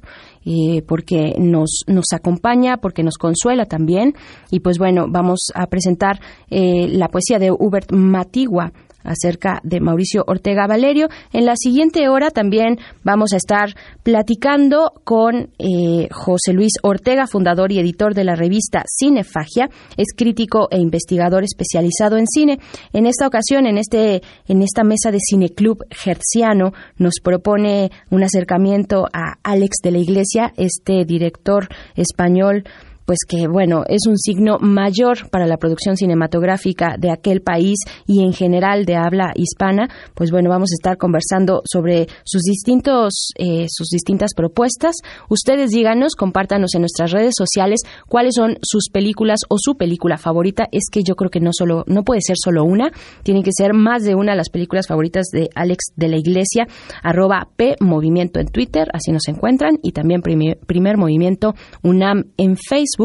eh, porque nos nos acompaña porque nos consuela también. Y pues bueno vamos a presentar eh, la poesía de Hubert Matigua acerca de Mauricio Ortega Valerio. En la siguiente hora también vamos a estar platicando con eh, José Luis Ortega, fundador y editor de la revista Cinefagia. Es crítico e investigador especializado en cine. En esta ocasión, en, este, en esta mesa de Cineclub Hertziano, nos propone un acercamiento a Alex de la Iglesia, este director español pues que bueno, es un signo mayor para la producción cinematográfica de aquel país y en general de habla hispana, pues bueno, vamos a estar conversando sobre sus distintos eh, sus distintas propuestas. Ustedes díganos, compártanos en nuestras redes sociales cuáles son sus películas o su película favorita. Es que yo creo que no solo no puede ser solo una, tiene que ser más de una de las películas favoritas de Alex de la Iglesia, arroba P Movimiento en Twitter, así nos encuentran, y también primer, primer Movimiento UNAM en Facebook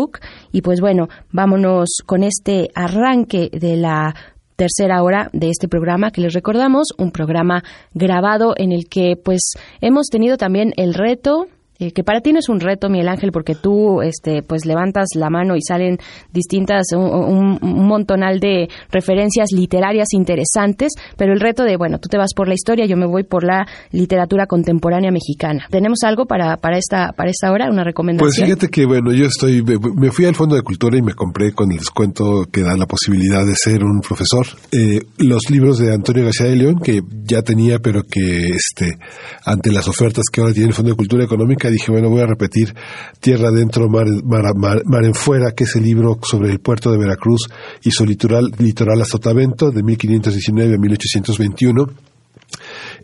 y pues bueno, vámonos con este arranque de la tercera hora de este programa que les recordamos, un programa grabado en el que pues hemos tenido también el reto eh, que para ti no es un reto, Miguel Ángel, porque tú este, pues levantas la mano y salen distintas, un, montonal de referencias literarias interesantes, pero el reto de, bueno, tú te vas por la historia, yo me voy por la literatura contemporánea mexicana. ¿Tenemos algo para, para, esta, para esta hora, una recomendación? Pues fíjate que, bueno, yo estoy, me fui al Fondo de Cultura y me compré con el descuento que da la posibilidad de ser un profesor eh, los libros de Antonio García de León, que ya tenía, pero que este, ante las ofertas que ahora tiene el Fondo de Cultura Económica, dije, bueno, voy a repetir Tierra Adentro, mar, mar, en Fuera, que es el libro sobre el puerto de Veracruz y su litoral, litoral a Sotavento, de 1519 a 1821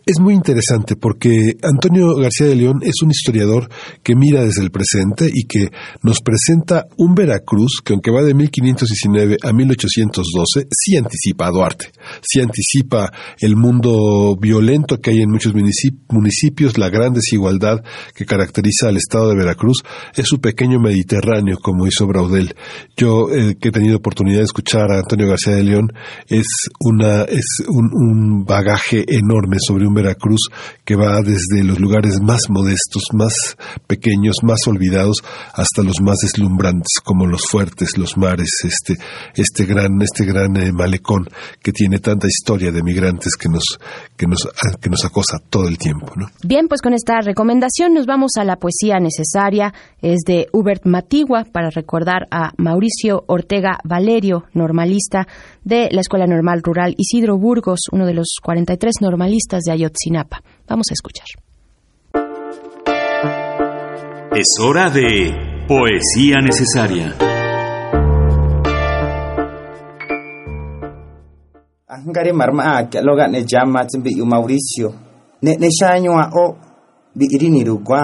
es muy interesante porque Antonio García de León es un historiador que mira desde el presente y que nos presenta un Veracruz que aunque va de 1519 a 1812, sí anticipa a Duarte, sí anticipa el mundo violento que hay en muchos municipios, la gran desigualdad que caracteriza al estado de Veracruz, es su pequeño Mediterráneo, como hizo Braudel. Yo eh, que he tenido oportunidad de escuchar a Antonio García de León, es una, es un, un bagaje enorme sobre un Veracruz que va desde los lugares más modestos, más pequeños, más olvidados, hasta los más deslumbrantes, como los fuertes, los mares, este, este gran, este gran eh, malecón que tiene tanta historia de migrantes que nos, que nos, que nos acosa todo el tiempo. Bien, pues con esta recomendación nos vamos a la poesía necesaria. Es de Hubert Matigua para recordar a Mauricio Ortega Valerio, normalista de la Escuela Normal Rural Isidro Burgos, uno de los 43 normalistas de Ayotzinapa. Vamos a escuchar. Es hora de Poesía Necesaria. Angare marma a loga ne jama timbi yu Mauricio. Ne ne shanyo a o bi irini rugwa.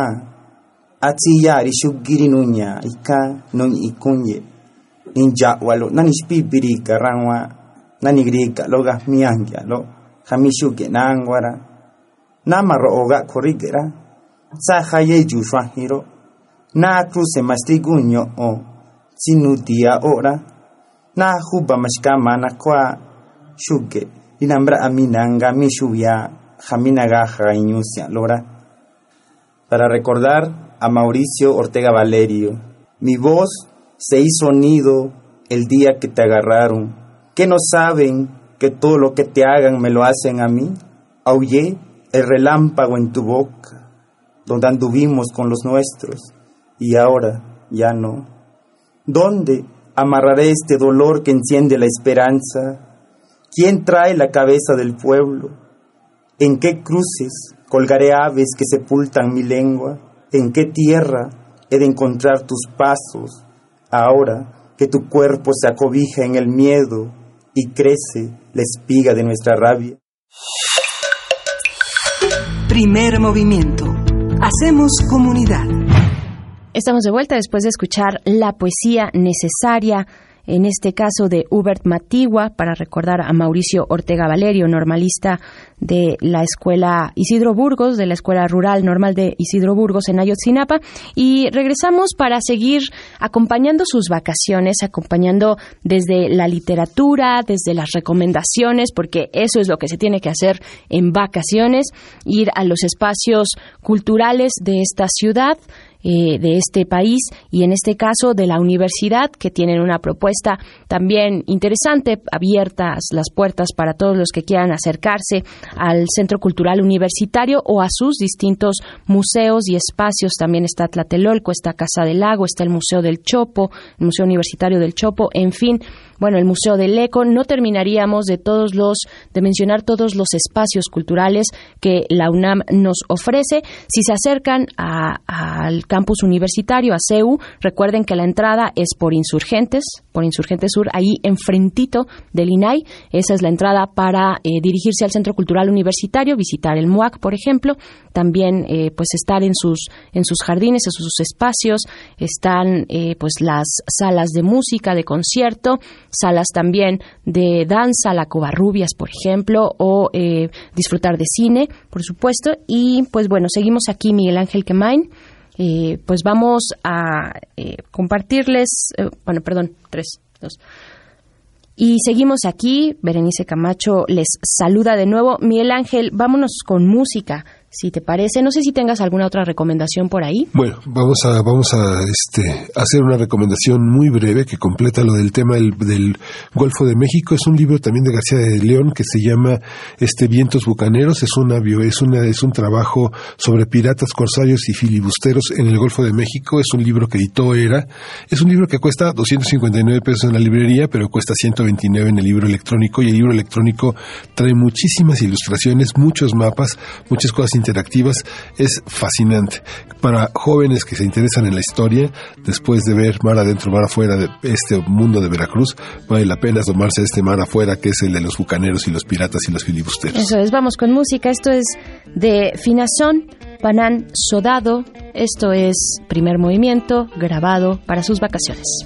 Ati ya rishugiri nunya ika non ikunye. Ninja walo nani spibiri karangwa nani griga loga miangya lo khamishuke nangwara na marooga korigera sa haye jushwa hiro na cruce mastigunyo o sinudia ora na huba mashkama na kwa shuge inambra aminanga mishuya jaminaga jainyusya lora para recordar a Mauricio Ortega Valerio. Mi voz se hizo nido el día que te agarraron. ¿Qué no saben que todo lo que te hagan me lo hacen a mí? Aullé el relámpago en tu boca, donde anduvimos con los nuestros, y ahora ya no. ¿Dónde amarraré este dolor que enciende la esperanza? ¿Quién trae la cabeza del pueblo? ¿En qué cruces colgaré aves que sepultan mi lengua? ¿En qué tierra he de encontrar tus pasos ahora que tu cuerpo se acobija en el miedo y crece la espiga de nuestra rabia? Primer movimiento. Hacemos comunidad. Estamos de vuelta después de escuchar la poesía necesaria en este caso de Hubert Matigua, para recordar a Mauricio Ortega Valerio, normalista de la Escuela Isidro Burgos, de la Escuela Rural Normal de Isidro Burgos en Ayotzinapa. Y regresamos para seguir acompañando sus vacaciones, acompañando desde la literatura, desde las recomendaciones, porque eso es lo que se tiene que hacer en vacaciones, ir a los espacios culturales de esta ciudad, eh, de este país y en este caso de la universidad que tienen una propuesta también interesante, abiertas las puertas para todos los que quieran acercarse al Centro Cultural Universitario o a sus distintos museos y espacios. También está Tlatelolco, está Casa del Lago, está el Museo del Chopo, el Museo Universitario del Chopo, en fin, bueno, el Museo del Eco. No terminaríamos de todos los, de mencionar todos los espacios culturales que la UNAM nos ofrece. Si se acercan al campus universitario, a CEU. Recuerden que la entrada es por Insurgentes, por Insurgentes Sur, ahí enfrentito del INAI. Esa es la entrada para eh, dirigirse al Centro Cultural Universitario, visitar el MUAC, por ejemplo. También, eh, pues, estar en sus, en sus jardines, en sus espacios. Están, eh, pues, las salas de música, de concierto, salas también de danza, la Covarrubias, por ejemplo, o disfrutar de cine, por supuesto. Y, pues, bueno, seguimos aquí, Miguel Ángel Quemain. Pues vamos a eh, compartirles, eh, bueno, perdón, tres, dos. Y seguimos aquí, Berenice Camacho les saluda de nuevo. Miguel Ángel, vámonos con música si te parece. No sé si tengas alguna otra recomendación por ahí. Bueno, vamos a vamos a este hacer una recomendación muy breve que completa lo del tema del, Golfo de México. Es un libro también de García de León que se llama Este Vientos Bucaneros. Es una es una es un trabajo sobre piratas, corsarios y filibusteros en el Golfo de México. Es un libro que editó Era. Es un libro que cuesta 259 pesos en la librería, pero cuesta 129 en el libro electrónico y el libro electrónico trae muchísimas ilustraciones, muchos mapas, muchas cosas interactivas es fascinante. Para jóvenes que se interesan en la historia, después de ver mar adentro, mar afuera de este mundo de Veracruz, vale la pena tomarse este mar afuera que es el de los bucaneros y los piratas y los filibusteros. Eso es, vamos con música. Esto es de Finazón, Panán Sodado. Esto es primer movimiento grabado para sus vacaciones.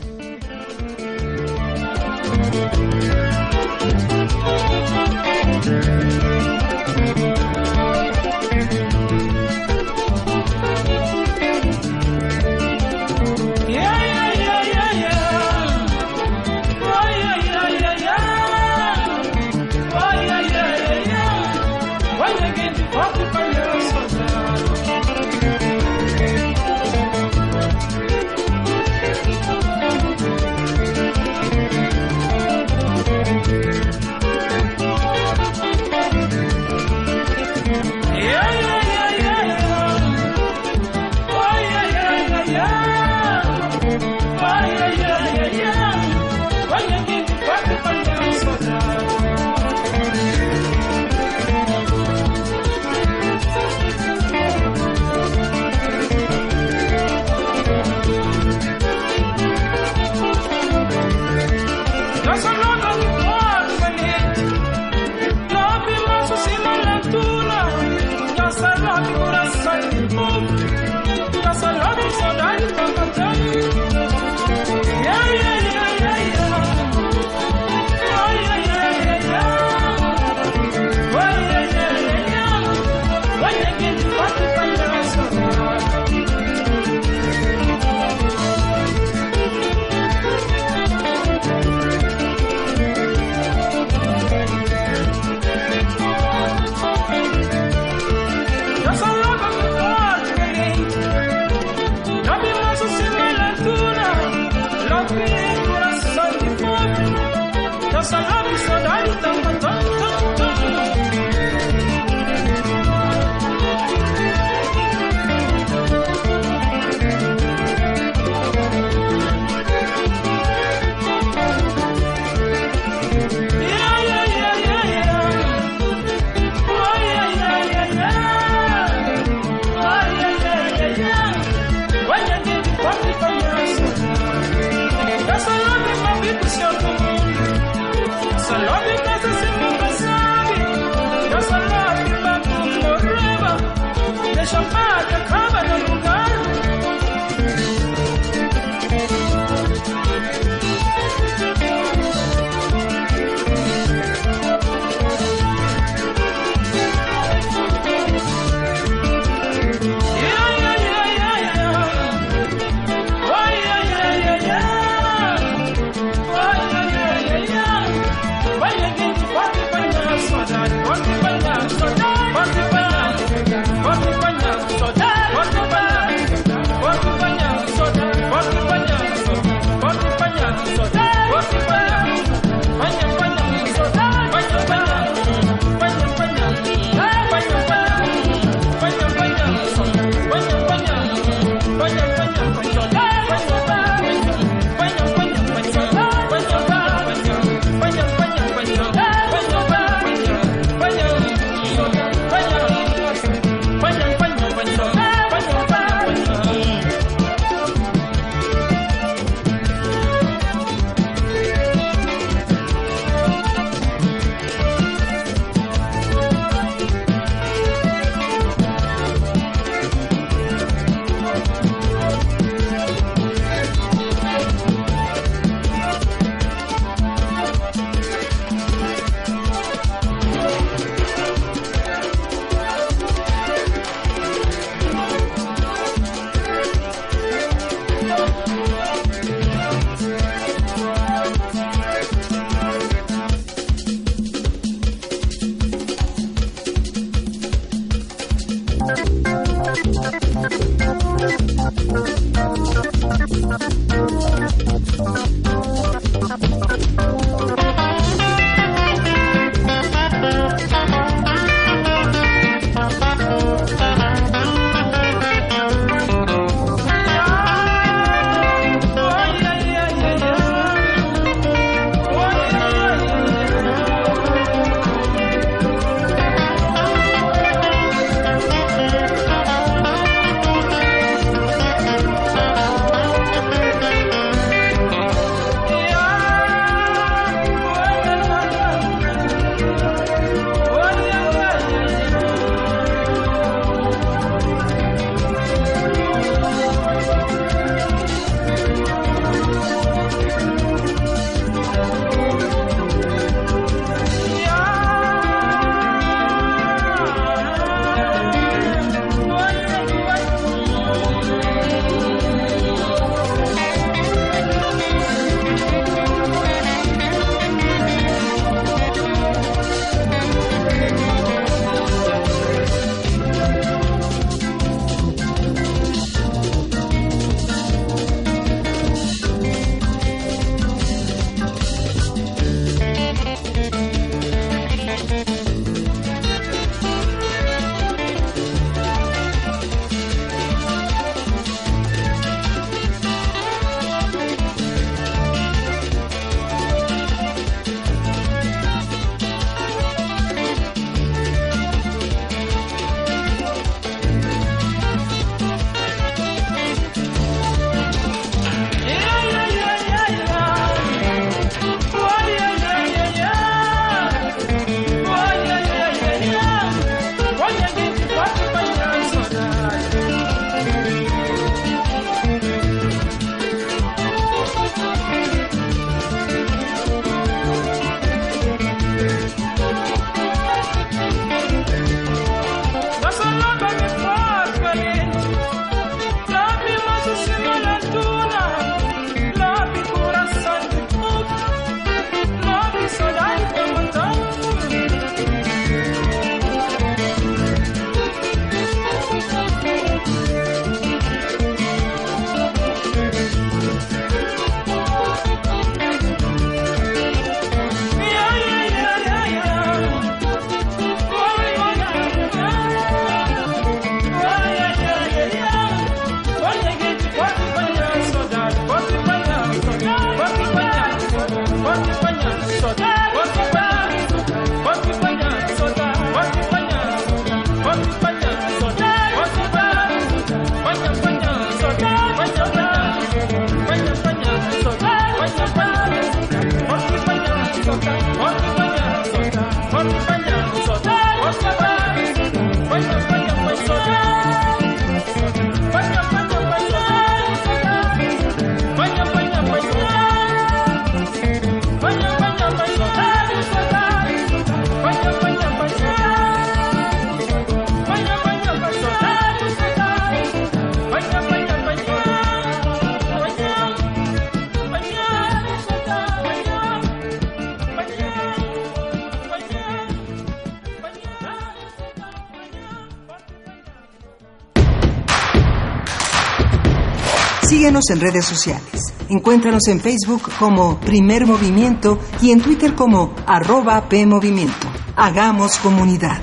En redes sociales. Encuéntranos en Facebook como Primer Movimiento y en Twitter como arroba PMovimiento. Hagamos comunidad.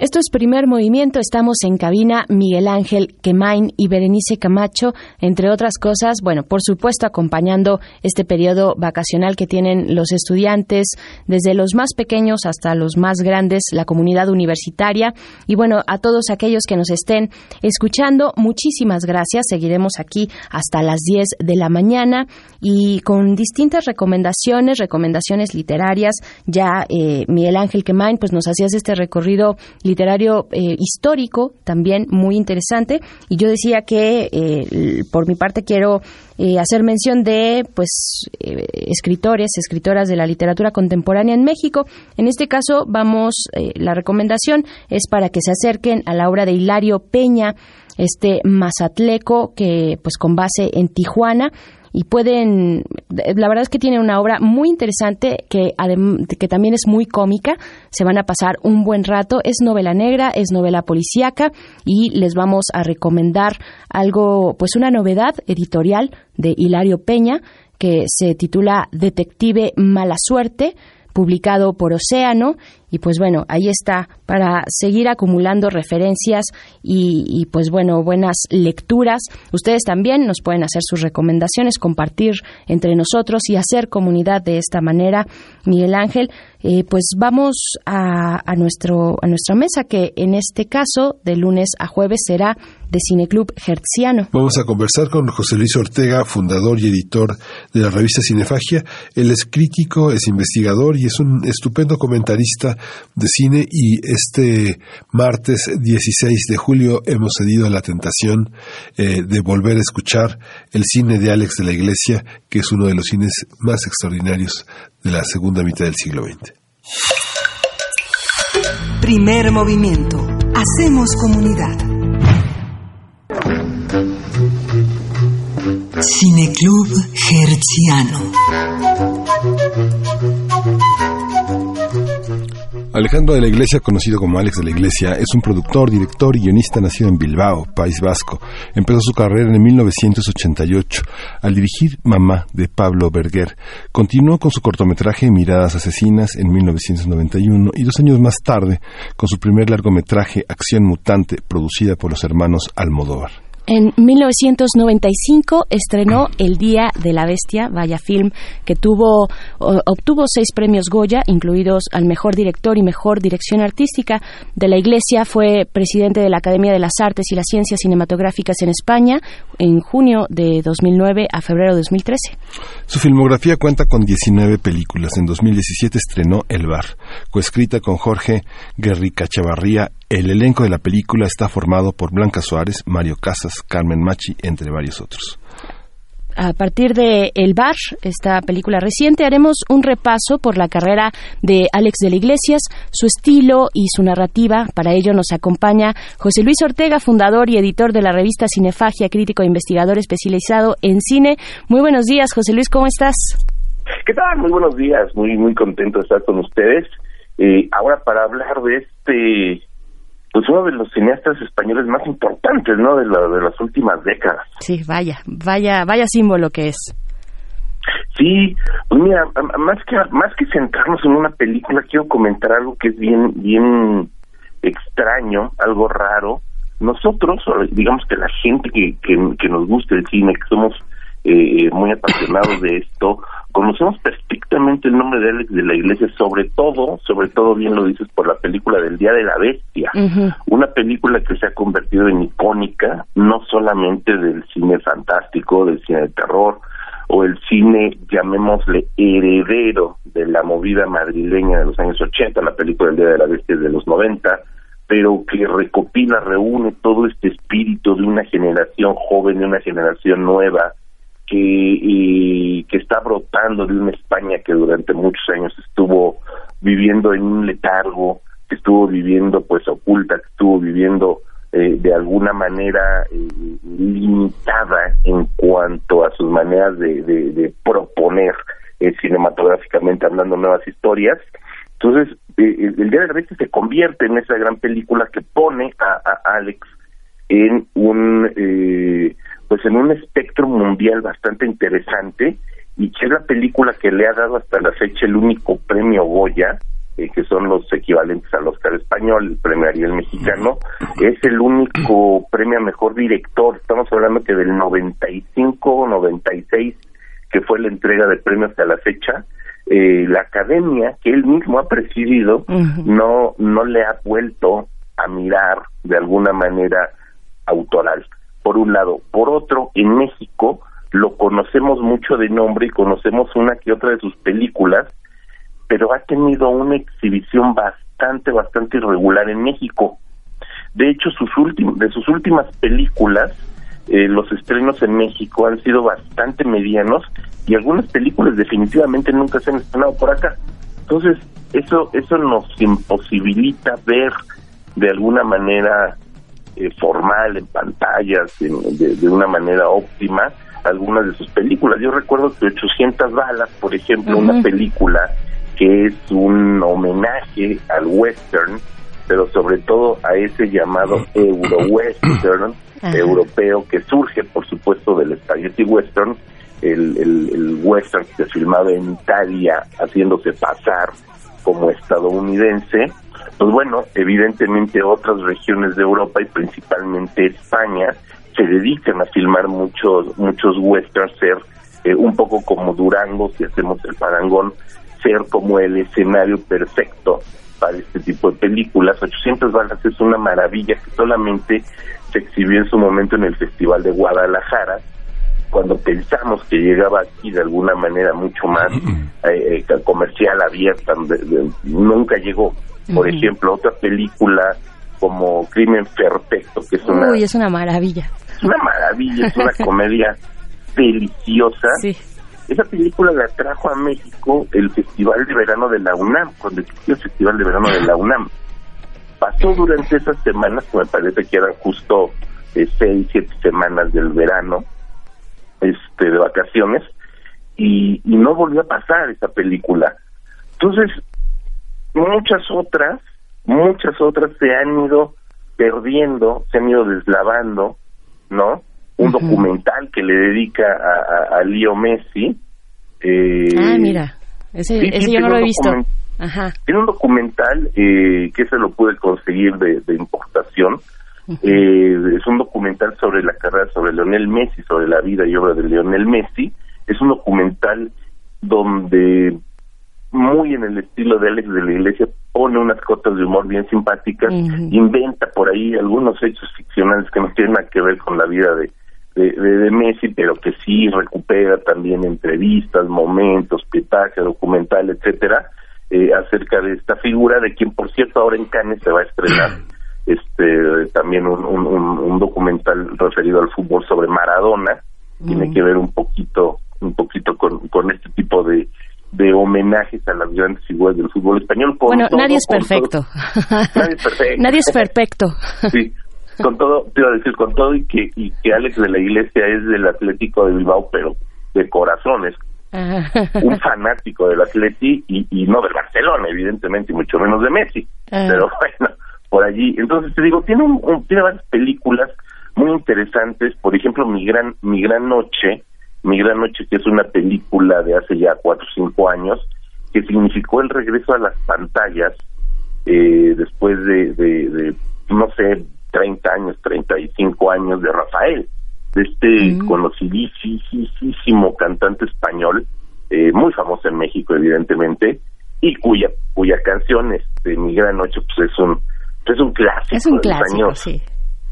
Esto es primer movimiento. Estamos en cabina Miguel Ángel Quemain y Berenice Camacho, entre otras cosas. Bueno, por supuesto, acompañando este periodo vacacional que tienen los estudiantes, desde los más pequeños hasta los más grandes, la comunidad universitaria. Y bueno, a todos aquellos que nos estén escuchando, muchísimas gracias. Seguiremos aquí hasta las 10 de la mañana y con distintas recomendaciones, recomendaciones literarias. Ya eh, Miguel Ángel Quemain, pues nos hacías este recorrido literario eh, histórico también muy interesante y yo decía que eh, por mi parte quiero hacer mención de pues escritores escritoras de la literatura contemporánea en México. En este caso vamos la recomendación es para que se acerquen a la obra de Hilario Peña este mazatleco que pues con base en Tijuana y pueden, la verdad es que tiene una obra muy interesante que, que también es muy cómica, se van a pasar un buen rato, es novela negra, es novela policíaca y les vamos a recomendar algo, pues una novedad editorial de Hilario Peña que se titula Detective Mala Suerte publicado por Océano. Y pues bueno, ahí está para seguir acumulando referencias y, pues bueno, buenas lecturas. Ustedes también nos pueden hacer sus recomendaciones, compartir entre nosotros y hacer comunidad de esta manera. Miguel Ángel, eh, pues vamos a, a, nuestro, a nuestra mesa que en este caso de lunes a jueves será de Cineclub Hertziano. Vamos a conversar con José Luis Ortega, fundador y editor de la revista Cinefagia. Él es crítico, es investigador y es un estupendo comentarista de cine y este martes 16 de julio hemos cedido a la tentación eh, de volver a escuchar el cine de Alex de la Iglesia, que es uno de los cines más extraordinarios de la segunda mitad del siglo XX. Primer movimiento. Hacemos comunidad. Cineclub Hertziano. Alejandro de la Iglesia, conocido como Alex de la Iglesia, es un productor, director y guionista nacido en Bilbao, País Vasco. Empezó su carrera en 1988 al dirigir Mamá de Pablo Berger. Continuó con su cortometraje Miradas Asesinas en 1991 y dos años más tarde con su primer largometraje Acción Mutante, producida por los hermanos Almodóvar. En 1995 estrenó El Día de la Bestia, vaya film que tuvo obtuvo seis premios Goya, incluidos al mejor director y mejor dirección artística de la Iglesia. Fue presidente de la Academia de las Artes y las Ciencias Cinematográficas en España en junio de 2009 a febrero de 2013. Su filmografía cuenta con 19 películas. En 2017 estrenó El Bar, coescrita con Jorge Guerrica Chavarría el elenco de la película está formado por Blanca Suárez, Mario Casas, Carmen Machi, entre varios otros. A partir de El Bar, esta película reciente, haremos un repaso por la carrera de Alex de la Iglesias, su estilo y su narrativa. Para ello nos acompaña José Luis Ortega, fundador y editor de la revista Cinefagia, crítico e investigador especializado en cine. Muy buenos días, José Luis, ¿cómo estás? ¿Qué tal? Muy buenos días, muy muy contento de estar con ustedes. Eh, ahora para hablar de este pues uno de los cineastas españoles más importantes, ¿no? De, de las últimas décadas. Sí, vaya, vaya, vaya símbolo que es. Sí, pues mira, más que más que centrarnos en una película, quiero comentar algo que es bien bien extraño, algo raro. Nosotros, digamos que la gente que, que, que nos gusta el cine, que somos eh, eh, muy apasionados de esto, conocemos perfectamente el nombre de Alex de la Iglesia, sobre todo, sobre todo bien lo dices por la película del Día de la Bestia, una película que se ha convertido en icónica, no solamente del cine fantástico, del cine de terror, o el cine, llamémosle, heredero de la movida madrileña de los años 80, la película del Día de la Bestia de los 90, pero que recopila, reúne todo este espíritu de una generación joven, de una generación nueva, que, está brotando de una España que durante muchos años estuvo viviendo en un letargo, que estuvo viviendo pues oculta, que estuvo viviendo eh, de alguna manera eh, limitada en cuanto a sus maneras de, proponer eh, cinematográficamente hablando nuevas historias. Entonces, eh, el Día de la Bestia se convierte en esa gran película que pone a, Alex en un eh, pues en un espectro mundial bastante interesante y que es la película que le ha dado hasta la fecha el único premio Goya eh, que son los equivalentes al Oscar español, el premio Ariel mexicano, es el único premio a mejor director. Estamos hablando que del 95 o 96, que fue la entrega de premios hasta la fecha, eh, la academia que él mismo ha presidido no, no le ha vuelto a mirar de alguna manera autoral, por un lado. Por otro, en México lo conocemos mucho de nombre y conocemos una que otra de sus películas, pero ha tenido una exhibición bastante, bastante irregular en México. De hecho, sus de sus últimas películas, eh, los estrenos en México han sido bastante medianos y algunas películas definitivamente nunca se han estrenado por acá. Entonces, eso, eso nos imposibilita ver de alguna manera eh, formal en pantallas, de, una manera óptima, algunas de sus películas. Yo recuerdo que 800 balas, por ejemplo, una película que es un homenaje al western, pero sobre todo a ese llamado euro-western europeo que surge, por supuesto, del spaghetti western, el, el, western que se filmaba en Italia haciéndose pasar como estadounidense, pues bueno, evidentemente otras regiones de Europa y principalmente España se dedican a filmar muchos muchos westerns, ser eh, un poco como Durango, si hacemos el parangón, ser como el escenario perfecto para este tipo de películas. 800 balas es una maravilla que solamente se exhibió en su momento en el Festival de Guadalajara, cuando pensamos que llegaba aquí de alguna manera mucho más eh, eh, comercial, abierta, nunca llegó. Por ejemplo, otra película como Crimen Perfecto, que es una... Uy, es una maravilla. Es una maravilla, es una comedia deliciosa. Sí esa película la trajo a México el Festival de Verano de la UNAM, cuando existió el Festival de Verano de la UNAM. Pasó durante esas semanas, que me parece que eran justo eh, seis, siete semanas del verano, este, de vacaciones, y, y no volvió a pasar esa película. Entonces, muchas otras, muchas otras se han ido perdiendo, se han ido deslavando, ¿no? un documental que le dedica a, a, Leo Messi. Eh, ah, mira, ese, yo no lo he visto. Ajá. Tiene un documental eh, que se lo pude conseguir de, importación. Eh, es un documental sobre la carrera, sobre Leonel Messi, sobre la vida y obra de Leonel Messi. Es un documental donde muy en el estilo de Alex de la Iglesia, pone unas cotas de humor bien simpáticas, inventa por ahí algunos hechos ficcionales que no tienen nada que ver con la vida de, de, Messi, pero que sí recupera también entrevistas, momentos, pitaje, documental, etcétera, eh, acerca de esta figura, de quien por cierto ahora en Cannes se va a estrenar este también un, un, documental referido al fútbol sobre Maradona, tiene que ver un poquito, un poquito con, con este tipo de de homenajes a las grandes figuras del fútbol español. bueno, nadie es perfecto. nadie es perfecto. nadie es perfecto. sí, con todo, te iba a decir, con todo y que, y que Alex de la Iglesia es del Atlético de Bilbao, pero de corazones, un fanático del Atleti y, y no del Barcelona, evidentemente, y mucho menos de Messi. Pero bueno, por allí. Entonces te digo, tiene, un, tiene varias películas muy interesantes, por ejemplo, Mi Gran, Mi Gran Noche, Mi Gran Noche, que es una película de hace ya cuatro o cinco años, que significó el regreso a las pantallas eh, después de, de, de, no sé, 30 años, 35 años de Rafael, de este mm. conocidísimo cantante español, eh, muy famoso en México evidentemente, y cuya cuya canción, este, Mi Gran Noche, pues es un, es un clásico. Es un clásico, sí.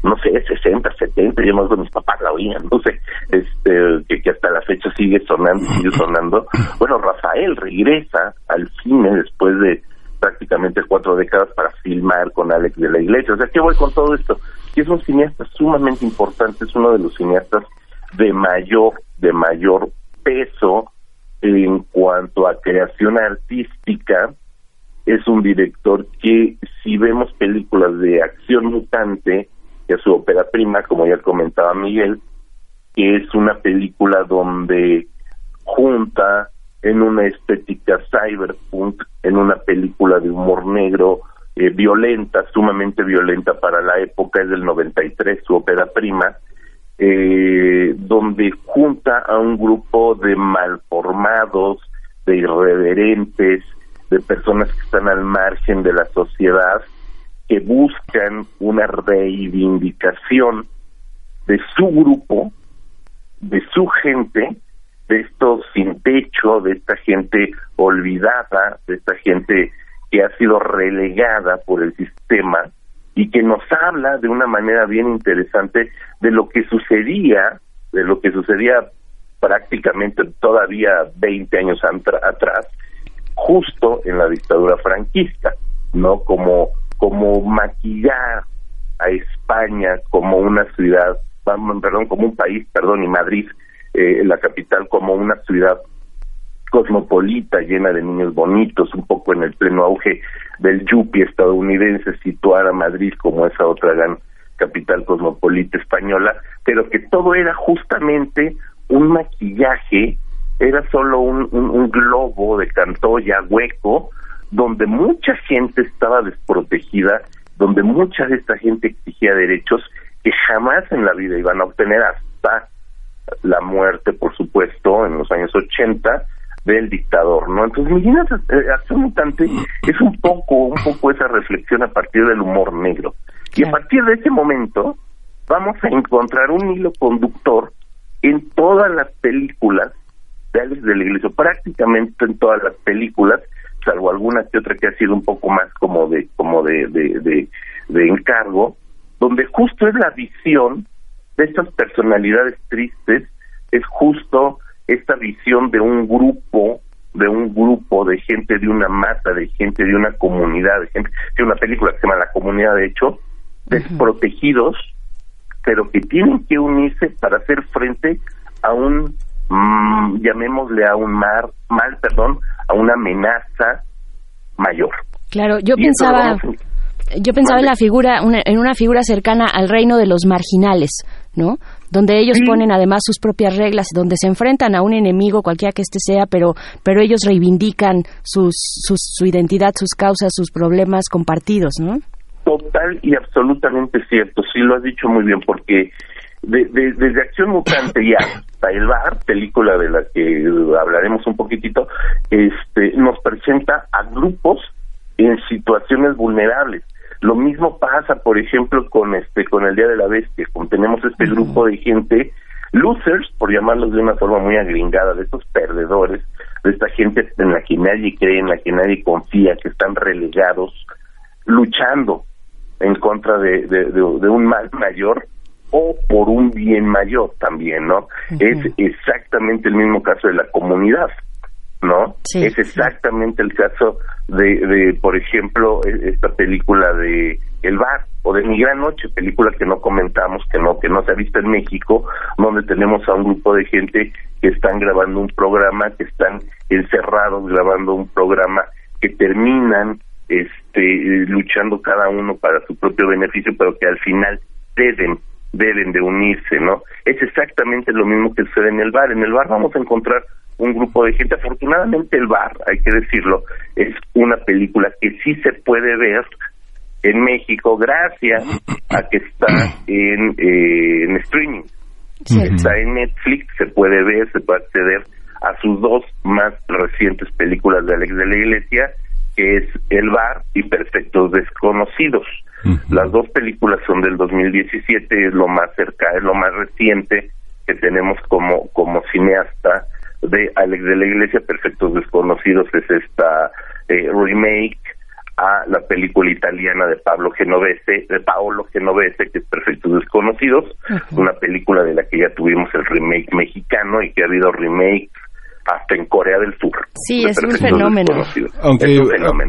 No sé, 60, 70, yo más mis papás la oían, no sé, este, que, que hasta la fecha sigue sonando, sigue sonando. Bueno, Rafael regresa al cine después de prácticamente cuatro décadas para filmar con Alex de la Iglesia. O sea, ¿qué voy con todo esto? Que es un cineasta sumamente importante, es uno de los cineastas de mayor, de mayor peso en cuanto a creación artística. Es un director que, si vemos películas de acción mutante, que es su ópera prima, como ya comentaba Miguel, que es una película donde junta en una estética cyberpunk, en una película de humor negro eh, violenta, sumamente violenta para la época, es del 93, su ópera prima, eh, donde junta a un grupo de malformados, de irreverentes, de personas que están al margen de la sociedad, que buscan una reivindicación de su grupo, de su gente, de estos sin techo, de esta gente olvidada, de esta gente que ha sido relegada por el sistema y que nos habla de una manera bien interesante de lo que sucedía, de lo que sucedía prácticamente todavía 20 años atrás, justo en la dictadura franquista, ¿no? Como, como maquillar a España como una ciudad, perdón, como un país, perdón, y Madrid, eh, la capital, como una ciudad cosmopolita, llena de niños bonitos, un poco en el pleno auge del yuppie estadounidense, situar a Madrid como esa otra gran capital cosmopolita española, pero que todo era justamente un maquillaje, era solo un, un, globo de cantoya hueco, donde mucha gente estaba desprotegida, donde mucha de esta gente exigía derechos que jamás en la vida iban a obtener hasta la muerte, por supuesto, en los años 80, del dictador, ¿no? Entonces, Millennials eh, Acción Mutante es un poco, un poco esa reflexión a partir del humor negro. Y a partir de ese momento vamos a encontrar un hilo conductor en todas las películas de la Iglesia, prácticamente en todas las películas, salvo alguna que otra que ha sido un poco más como de, como de, de, de encargo, donde justo es la visión de estas personalidades tristes, es justo esta visión de un grupo, de un grupo de gente, de una masa, de gente, de una comunidad, de gente, de una película que se llama La Comunidad, de hecho, desprotegidos, pero que tienen que unirse para hacer frente a un, mm, llamémosle a un mar, mal, perdón, a una amenaza mayor. Claro, yo pensaba... Yo pensaba en la figura, en una figura cercana al reino de los marginales, ¿no? donde ellos ponen además sus propias reglas, donde se enfrentan a un enemigo cualquiera que éste sea, pero, pero ellos reivindican sus, su identidad, sus causas, sus problemas compartidos, ¿no? Total y absolutamente cierto, sí lo has dicho muy bien, porque desde Acción Mutante y hasta El Bar, película de la que hablaremos un poquitito, este, nos presenta a grupos en situaciones vulnerables. Lo mismo pasa, por ejemplo, con este con el Día de la Bestia, con tenemos este grupo de gente losers, por llamarlos de una forma muy agringada, de estos perdedores, de esta gente en la que nadie cree, en la que nadie confía, que están relegados, luchando en contra de, de, un mal mayor o por un bien mayor también, ¿no? Es exactamente el mismo caso de la comunidad. ¿no? es exactamente el caso de, de, por ejemplo, e, esta película de El Bar o de Mi Gran Noche, película que no comentamos, que no que no se ha visto en México, donde tenemos a un grupo de gente que están grabando un programa, que están encerrados grabando un programa, que terminan este luchando cada uno para su propio beneficio, pero que al final deben deben de unirse, ¿no? Es exactamente lo mismo que sucede en el bar. En el bar vamos a encontrar un grupo de gente. Afortunadamente el bar, hay que decirlo, es una película que sí se puede ver en México gracias a que está en, eh, en streaming. Está en Netflix, se puede ver, se puede acceder a sus dos más recientes películas de Alex de la Iglesia, que es El Bar y Perfectos Desconocidos. Las dos películas son del 2017, es lo más cerca, es lo más reciente que tenemos como, como cineasta de Alex de la Iglesia, Perfectos Desconocidos, es esta eh, remake a la película italiana de Pablo Genovese, de Paolo Genovese, que es Perfectos Desconocidos, una película de la que ya tuvimos el remake mexicano y que ha habido remake hasta en Corea del Sur. Sí, es un fenómeno. Aunque,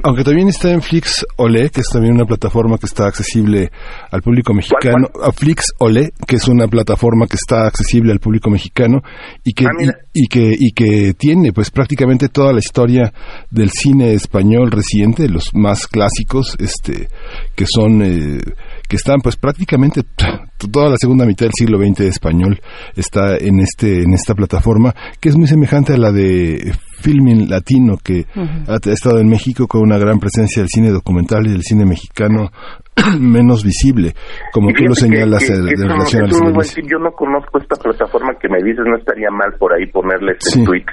aunque también está en Flix Ole, que es también una plataforma que está accesible al público mexicano. ¿Cuál, Flix Ole, que es una plataforma que está accesible al público mexicano y que, ah, y, que, y que tiene pues prácticamente toda la historia del cine español reciente, los más clásicos, este, que son... Eh, que están pues prácticamente toda la segunda mitad del siglo XX español está en este en esta plataforma que es muy semejante a la de Filming Latino que ha, estado en México con una gran presencia del cine documental y del cine mexicano menos visible, como tú lo señalas que, de, relación al cine. Yo no conozco esta plataforma que me dices, no estaría mal por ahí ponerle este tweet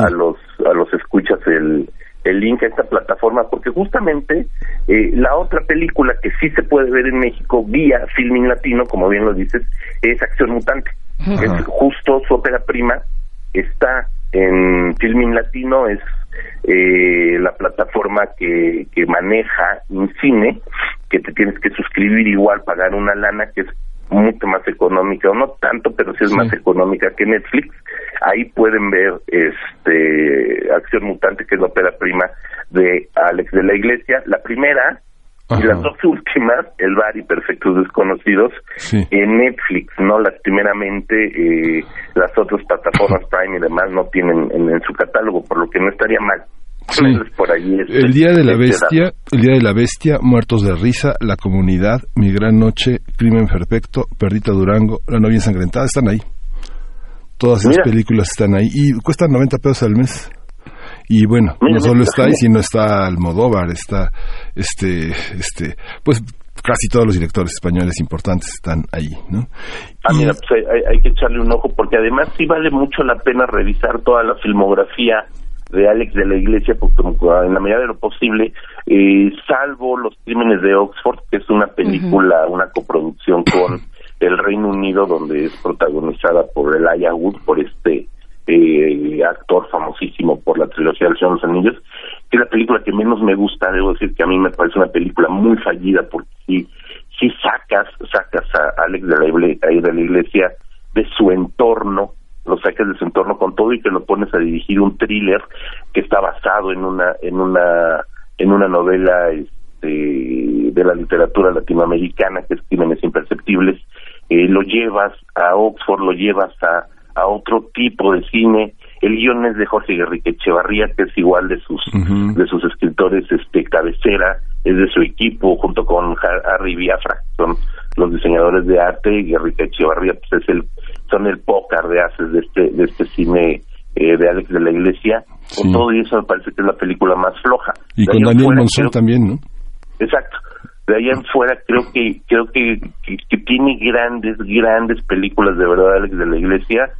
a los a los escuchas el el link a esta plataforma porque justamente eh, la otra película que sí se puede ver en México vía Filming Latino, como bien lo dices, es Acción Mutante. Es justo su ópera prima está en Filming Latino, es eh, la plataforma que, que maneja un cine, que te tienes que suscribir igual, pagar una lana que es mucho más económica, o no tanto, pero sí es más económica que Netflix. Ahí pueden ver este Acción Mutante, que es la ópera prima de Alex de la Iglesia. La primera y las dos últimas, El Bar y Perfectos Desconocidos, en Netflix, ¿no? Lastimeramente, eh, las otras plataformas Prime y demás no tienen en, su catálogo, por lo que no estaría mal. Por ahí este, el día de la este bestia, el día de la bestia, muertos de risa, la comunidad, mi gran noche, crimen perfecto, perdita Durango, la novia ensangrentada, están ahí. Todas esas películas están ahí y cuestan 90 pesos al mes. Y bueno, no solo está ahí, sino está Almodóvar, está este, este, pues casi todos los directores españoles importantes están ahí, ¿no? Ah, mira, pues hay, que echarle un ojo porque además sí vale mucho la pena revisar toda la filmografía de Alex de la Iglesia, porque en la medida de lo posible, eh, salvo Los Crímenes de Oxford, que es una película, una coproducción con el Reino Unido, donde es protagonizada por Elijah Wood, por este eh, actor famosísimo por la trilogía del Señor de los Anillos, que es la película que menos me gusta, debo decir que a mí me parece una película muy fallida porque si, si sacas, sacas a Alex de la, de la iglesia de su entorno, lo sacas de su entorno con todo y que lo pones a dirigir un thriller que está basado en una, en una, en una novela este, de la literatura latinoamericana que es Crímenes Imperceptibles, eh, lo llevas a Oxford, lo llevas a a otro tipo de cine. El guion es de Jorge Guerrique Echevarría, que es igual de sus de sus escritores este cabecera, es de su equipo junto con Harry Biafra, son los diseñadores de arte y Guerrique Echevarría pues es el son el pócar de haces de este de este cine eh, de Alex de la Iglesia. Con todo eso me parece que es la película más floja. Y con Daniel Monzón también, ¿no? Exacto de ahí en fuera creo que creo que, que, tiene grandes grandes películas de verdad Alex de la Iglesia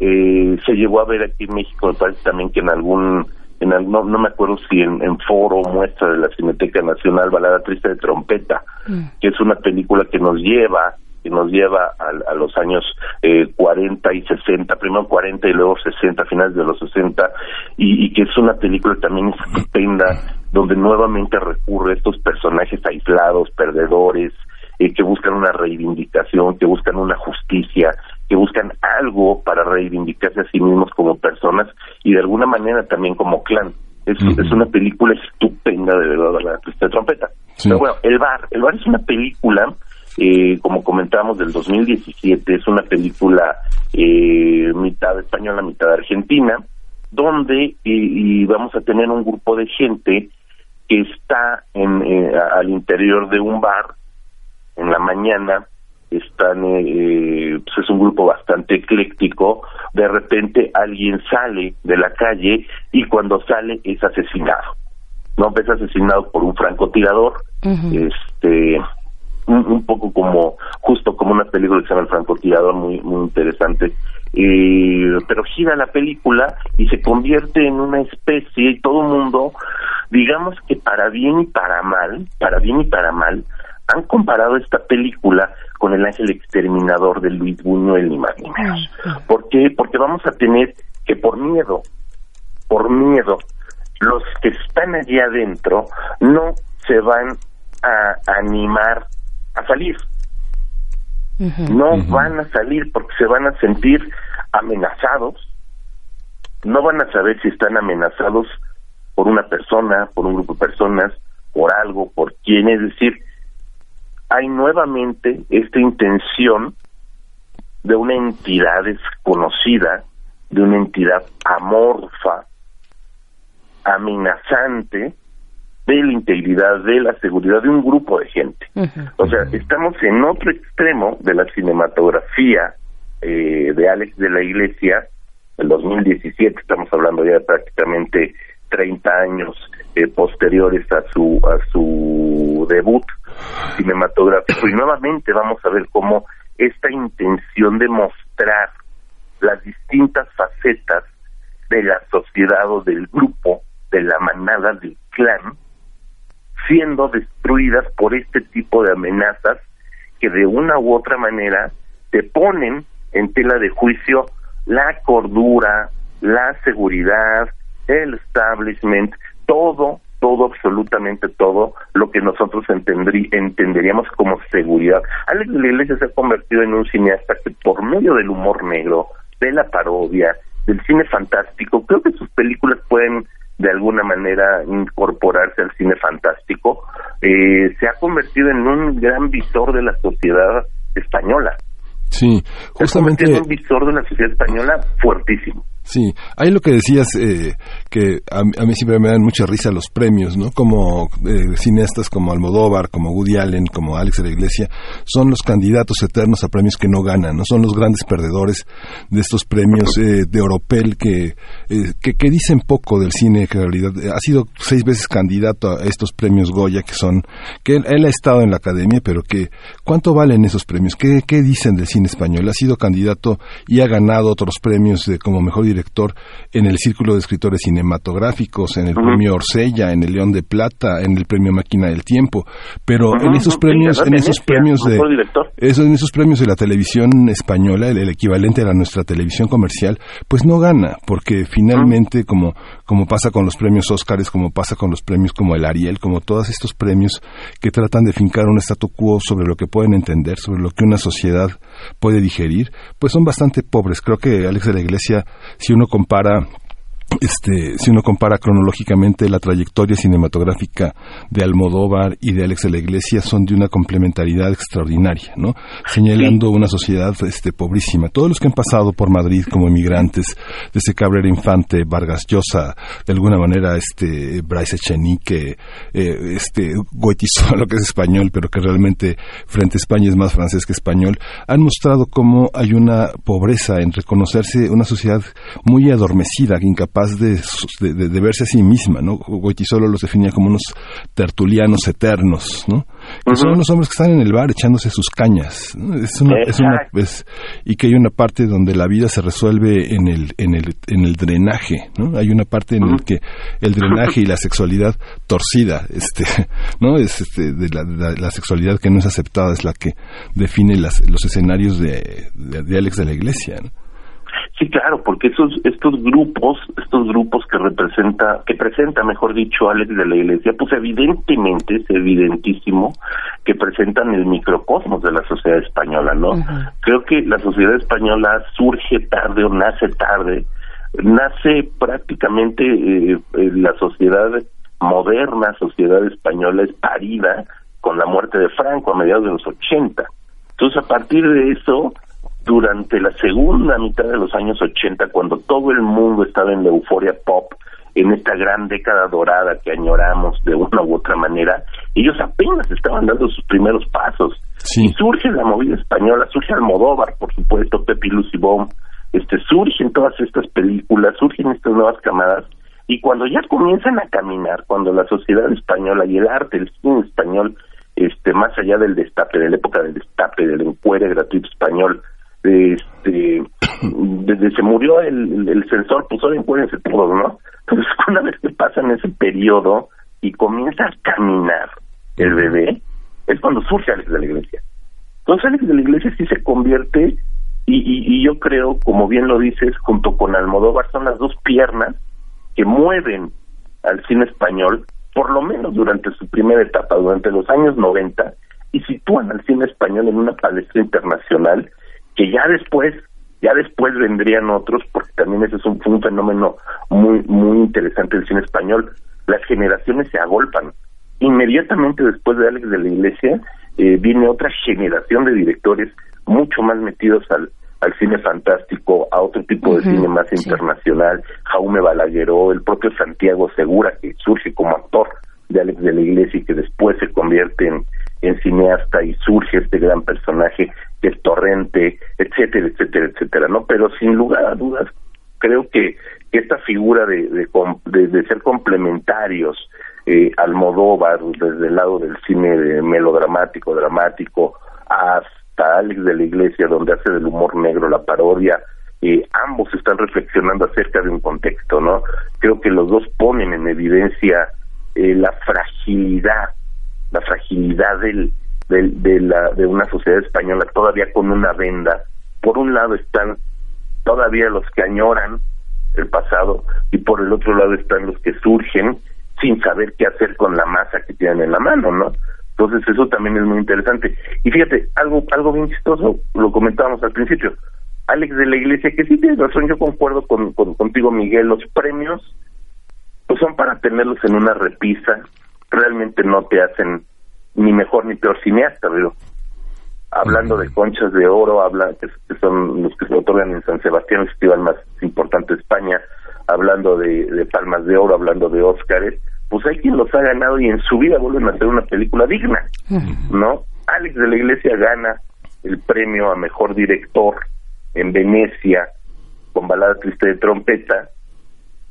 eh, se llegó a ver aquí en México, me parece también que en algún, en no, me acuerdo si en, en foro muestra de la Cineteca Nacional, Balada Triste de Trompeta, mm. que es una película que nos lleva que nos lleva a, los años eh, 40 y 60, primero 40 y luego 60, finales de los 60, y, y que es una película también estupenda, donde nuevamente recurre a estos personajes aislados, perdedores, eh, que buscan una reivindicación, que buscan una justicia, que buscan algo para reivindicarse a sí mismos como personas y de alguna manera también como clan. Es, es una película estupenda de verdad, la triste trompeta. Pero bueno, El Bar, El Bar es una película, eh, como comentábamos, del 2017, es una película eh, mitad española, mitad argentina, donde y vamos a tener un grupo de gente que está en, eh, al interior de un bar en la mañana están, eh, pues es un grupo bastante ecléctico, de repente alguien sale de la calle y cuando sale es asesinado, ¿no? Es asesinado por un francotirador, este, un, poco como, justo como una película que se llama El francotirador, muy, muy interesante, eh, pero gira la película y se convierte en una especie y todo mundo, digamos que para bien y para mal, para bien y para mal, han comparado esta película con El Ángel Exterminador de Luis Buñuel, ni más ni menos. ¿Por qué? Porque vamos a tener que por miedo, por miedo, los que están allí adentro no se van a animar a salir. no van a salir porque se van a sentir amenazados, no van a saber si están amenazados por una persona, por un grupo de personas, por algo, por quién, es decir, hay nuevamente esta intención de una entidad desconocida, de una entidad amorfa, amenazante, de la integridad, de la seguridad de un grupo de gente. O sea, estamos en otro extremo de la cinematografía eh, de Alex de la Iglesia, el 2017, estamos hablando ya de prácticamente 30 años eh, posteriores a su a su debut cinematográfico y nuevamente vamos a ver cómo esta intención de mostrar las distintas facetas de la sociedad o del grupo, de la manada, del clan, siendo destruidas por este tipo de amenazas que de una u otra manera te ponen en tela de juicio la cordura, la seguridad, el establishment, todo, todo, absolutamente todo lo que nosotros entenderíamos como seguridad. Alex Iglesia se ha convertido en un cineasta que por medio del humor negro, de la parodia, del cine fantástico, creo que sus películas pueden de alguna manera incorporarse al cine fantástico, eh, se ha convertido en un gran visor de la sociedad española. Sí, justamente. Es un visor de la sociedad española fuertísimo. Sí, hay lo que decías, eh, que a, mí siempre me dan mucha risa los premios, ¿no? Como eh, cineastas como Almodóvar, como Woody Allen, como Alex de la Iglesia, son los candidatos eternos a premios que no ganan, ¿no? Son los grandes perdedores de estos premios eh, de Oropel que, que, que, dicen poco del cine, que en realidad ha sido seis veces candidato a estos premios Goya, que son, que él, ha estado en la academia, pero que, ¿cuánto valen esos premios? ¿Qué, ¿Qué dicen del cine español? Ha sido candidato y ha ganado otros premios de, como mejor director en el Círculo de Escritores Cinematográficos, en el Premio Orsella, en el León de Plata, en el Premio Máquina del Tiempo, pero en esos premios, en esos premios de eso, en esos premios de la televisión española, el, equivalente a la nuestra televisión comercial, pues no gana, porque finalmente como como pasa con los premios Óscares, como pasa con los premios como el Ariel, como todos estos premios que tratan de fincar un statu quo sobre lo que pueden entender, sobre lo que una sociedad puede digerir, pues son bastante pobres. Creo que Alex de la Iglesia si uno compara este, si uno compara cronológicamente la trayectoria cinematográfica de Almodóvar y de Alex de la Iglesia, son de una complementariedad extraordinaria, ¿no? Señalando una sociedad este, pobrísima. Todos los que han pasado por Madrid como inmigrantes, desde Cabrera Infante, Vargas Llosa, de alguna manera, este, Bryce Echenique, eh, este, lo que es español, pero que realmente frente a España es más francés que español, han mostrado cómo hay una pobreza en reconocerse una sociedad muy adormecida, incapaz de, verse a sí misma, ¿no? solo los definía como unos tertulianos eternos, ¿no? Que son unos hombres que están en el bar echándose sus cañas, es una, es una y que hay una parte donde la vida se resuelve en el, en el, en el drenaje, ¿no? Hay una parte en el que el drenaje y la sexualidad torcida, este, ¿no? Es este, de la, sexualidad que no es aceptada es la que define las, los escenarios de, de, de Alex de la Iglesia, ¿no? Sí, claro, porque esos estos grupos, estos grupos que representa, que presenta, mejor dicho, Alex de la Iglesia, pues evidentemente es evidentísimo que presentan el microcosmos de la sociedad española, ¿no? Creo que la sociedad española surge tarde o nace tarde, nace prácticamente eh, eh, la sociedad moderna, sociedad española es parida con la muerte de Franco a mediados de los 80. Entonces, a partir de eso, durante la segunda mitad de los años 80, cuando todo el mundo estaba en la euforia pop, en esta gran década dorada que añoramos de una u otra manera, ellos apenas estaban dando sus primeros pasos. Y surge la movida española, surge Almodóvar, por supuesto, Pepi Lucy Bomb, este, surgen todas estas películas, surgen estas nuevas camadas, y cuando ya comienzan a caminar, cuando la sociedad española y el arte, el cine español, este, más allá del destape, de la época del destape, del encuere gratuito español, este desde se murió el, el censor, pues ahora encuérdense todos, ¿no? Entonces, una vez que pasan ese periodo y comienza a caminar el bebé, es cuando surge Alex de la Iglesia. Entonces, Alex de la Iglesia sí se convierte, y, y, y yo creo, como bien lo dices, junto con Almodóvar, son las dos piernas que mueven al cine español, por lo menos durante su primera etapa, durante los años 90, y sitúan al cine español en una palestra internacional que ya después ya después vendrían otros porque también ese es un, un fenómeno muy muy interesante del cine español. Las generaciones se agolpan. Inmediatamente después de Alex de la Iglesia eh, viene otra generación de directores mucho más metidos al al cine fantástico, a otro tipo de cine más internacional, Jaume Balagueró, el propio Santiago Segura, que surge como actor de Alex de la Iglesia y que después se convierte en, cineasta y surge este gran personaje es Torrente, etcétera, etcétera, etcétera, ¿no? Pero sin lugar a dudas, creo que esta figura de, de, ser complementarios, eh, Almodóvar, desde el lado del cine melodramático, dramático, hasta Alex de la Iglesia, donde hace del humor negro la parodia, eh, ambos están reflexionando acerca de un contexto, ¿no? Creo que los dos ponen en evidencia eh, la fragilidad, la fragilidad del, del, de, la, de una sociedad española todavía con una venda. Por un lado están todavía los que añoran el pasado y por el otro lado están los que surgen sin saber qué hacer con la masa que tienen en la mano, ¿no? Entonces eso también es muy interesante. Y fíjate, algo algo bien chistoso, lo comentábamos al principio, Alex de la Iglesia, que sí tienes razón, yo concuerdo con, contigo, Miguel, los premios pues son para tenerlos en una repisa, realmente no te hacen ni mejor ni peor cineasta, pero hablando de conchas de oro, habla que, son los que se otorgan en San Sebastián, el festival más importante de España, hablando de, palmas de oro, hablando de Óscares, pues hay quien los ha ganado y en su vida vuelven a hacer una película digna, ¿no? Alex de la Iglesia gana el premio a mejor director en Venecia con balada triste de trompeta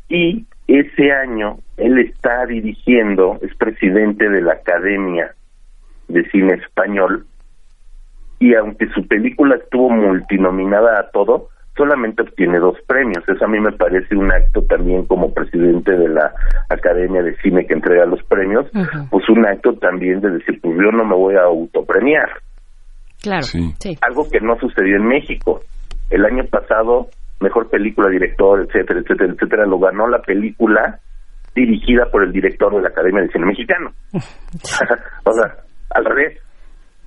y ese año él está dirigiendo, es presidente de la Academia de Cine Español y aunque su película estuvo multinominada a todo, solamente obtiene dos premios. Eso a mí me parece un acto también como presidente de la Academia de Cine que entrega los premios, pues un acto también de decir, pues yo no me voy a autopremiar. Claro, sí. Algo que no sucedió en México. El año pasado, mejor película, director, etcétera, etcétera, etcétera, lo ganó la película dirigida por el director de la Academia de Cine Mexicano. o sea, al revés,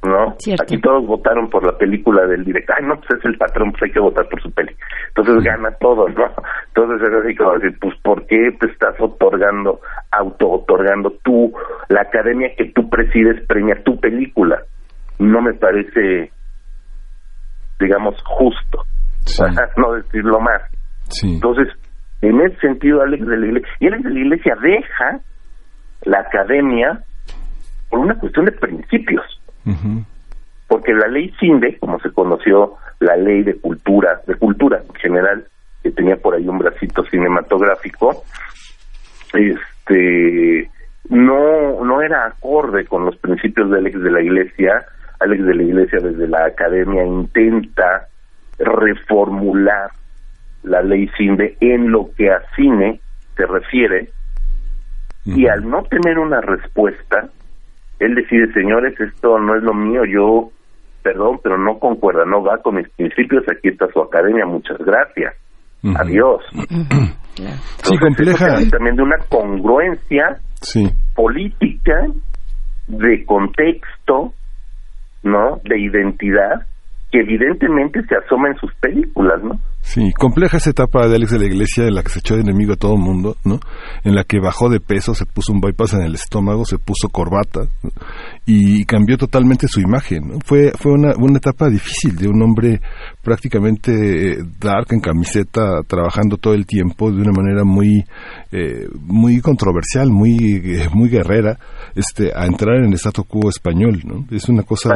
¿no? Aquí todos votaron por la película del director. Ay, no, pues es el patrón, pues hay que votar por su peli. Entonces gana todo, ¿no? Entonces es así como decir, pues ¿por qué te estás otorgando, auto-otorgando tú, la academia que tú presides premia tu película? No me parece, digamos, justo. no decirlo más. Entonces, en ese sentido, Alex de la Iglesia, y Alex de la Iglesia deja la academia por una cuestión de principios. Porque la ley CINDE, como se conoció la ley de cultura, de cultura en general, que tenía por ahí un bracito cinematográfico, este no no era acorde con los principios de Alex de la Iglesia. Alex de la Iglesia desde la academia intenta reformular la ley CINDE en lo que a cine se refiere y al no tener una respuesta, él decide, señores, esto no es lo mío, yo, perdón, pero no concuerda, no va con mis principios, aquí está su academia, muchas gracias, adiós. Sí, compleja. También de una congruencia política, de contexto, ¿no? De identidad, que evidentemente se asoma en sus películas, ¿no? Sí, compleja esa etapa de Alex de la Iglesia en la que se echó de enemigo a todo el mundo, ¿no? En la que bajó de peso, se puso un bypass en el estómago, se puso corbata y cambió totalmente su imagen. Fue fue una, una etapa difícil de un hombre prácticamente eh, dark en camiseta, trabajando todo el tiempo de una manera muy eh, muy controversial, muy eh, muy guerrera, este a entrar en el statu quo español, ¿no? Es una cosa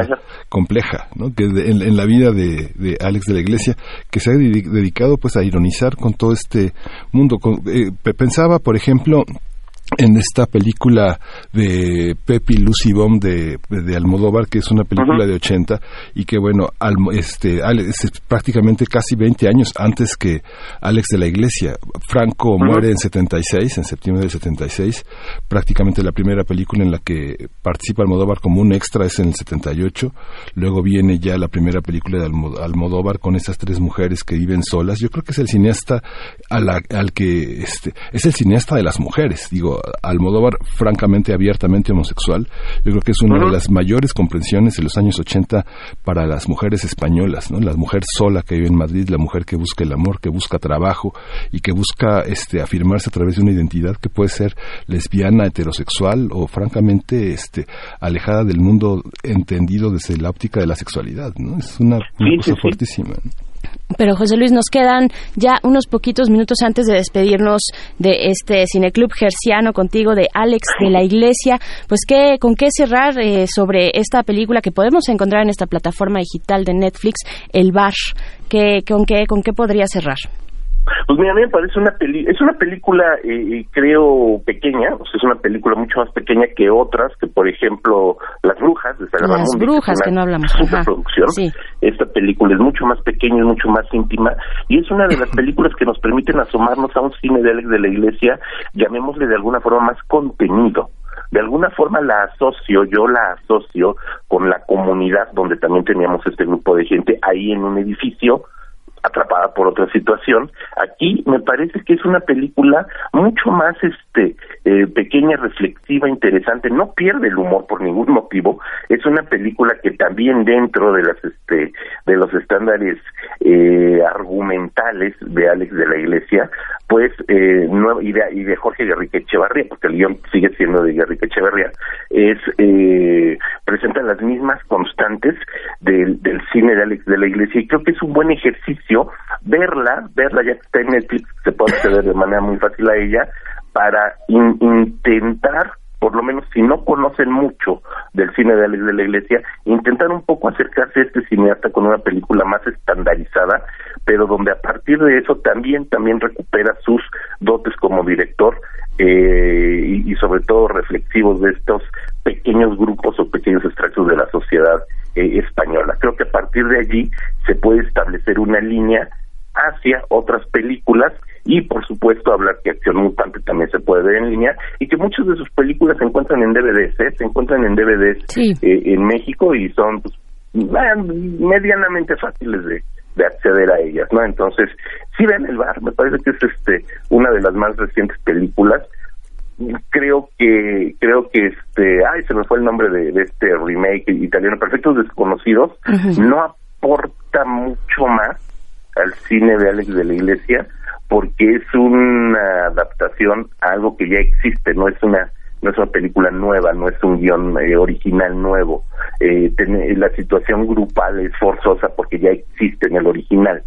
compleja, ¿no? Que en, la vida de, de Alex de la Iglesia que se ha dedicado pues a ironizar con todo este mundo. Eh, pensaba, por ejemplo, en esta película de Pepi Lucy Bomb de, de, Almodóvar, que es una película de 80 y que, bueno, este, es prácticamente casi 20 años antes que Alex de la Iglesia. Franco muere en 76, en septiembre del 76. Prácticamente la primera película en la que participa Almodóvar como un extra es en el 78. Luego viene ya la primera película de Almodóvar con esas tres mujeres que viven solas. Yo creo que es el cineasta al que este, es el cineasta de las mujeres, digo Almodóvar francamente, abiertamente homosexual. Yo creo que es una de las mayores comprensiones de los años 80 para las mujeres españolas, ¿no? La mujer sola que vive en Madrid, la mujer que busca el amor, que busca trabajo y que busca este afirmarse a través de una identidad que puede ser lesbiana, heterosexual o francamente este alejada del mundo entendido desde la óptica de la sexualidad, ¿no? Es una, cosa fuertísima. Pero José Luis, nos quedan ya unos poquitos minutos antes de despedirnos de este cineclub gerciano contigo de Alex de la Iglesia. Pues qué, con qué cerrar eh, sobre esta película que podemos encontrar en esta plataforma digital de Netflix, El Bar. ¿Qué, con qué, con qué podría cerrar? Pues mira, a mí me parece una peli es una película, eh, creo, pequeña, o sea, es una película mucho más pequeña que otras, que por ejemplo, Las Brujas, de Las Brujas, que, no hablamos. producción. Esta película es mucho más pequeña, es mucho más íntima, y es una de las películas que nos permiten asomarnos a un cine de Alex de la Iglesia, llamémosle de alguna forma más contenido de alguna forma la asocio, yo la asocio con la comunidad donde también teníamos este grupo de gente ahí en un edificio atrapada por otra situación. Aquí me parece que es una película mucho más este eh, pequeña, reflexiva, interesante. No pierde el humor por ningún motivo. Es una película que también dentro de las este de los estándares eh, argumentales de Alex de la Iglesia, pues eh, no, y, de, y de Jorge Guerrique Echevarría, porque el guion sigue siendo de Guerrique Echevarría, es eh, presenta las mismas constantes del, cine de Alex de la Iglesia y creo que es un buen ejercicio verla, verla ya que está en Netflix, se puede acceder de manera muy fácil a ella, para intentar, por lo menos si no conocen mucho del cine de Alex de la Iglesia, intentar un poco acercarse a este cineasta con una película más estandarizada, pero donde a partir de eso también, también recupera sus dotes como director eh, y, sobre todo reflexivos de estos pequeños grupos o pequeños extractos de la sociedad eh, española. Creo que a partir de allí se puede establecer una línea hacia otras películas y por supuesto hablar que Acción Mutante también se puede ver en línea y que muchas de sus películas se encuentran en DVDs, ¿eh? se encuentran en DVDs eh, en México y son pues, medianamente fáciles de, de acceder a ellas, ¿no? Entonces, si ven el bar, me parece que es este una de las más recientes películas creo que creo que este ay se me fue el nombre de, este remake italiano perfectos desconocidos no aporta mucho más al cine de Alex de la Iglesia porque es una adaptación a algo que ya existe no es una no es una película nueva no es un guion eh, original nuevo eh, la situación grupal es forzosa porque ya existe en el original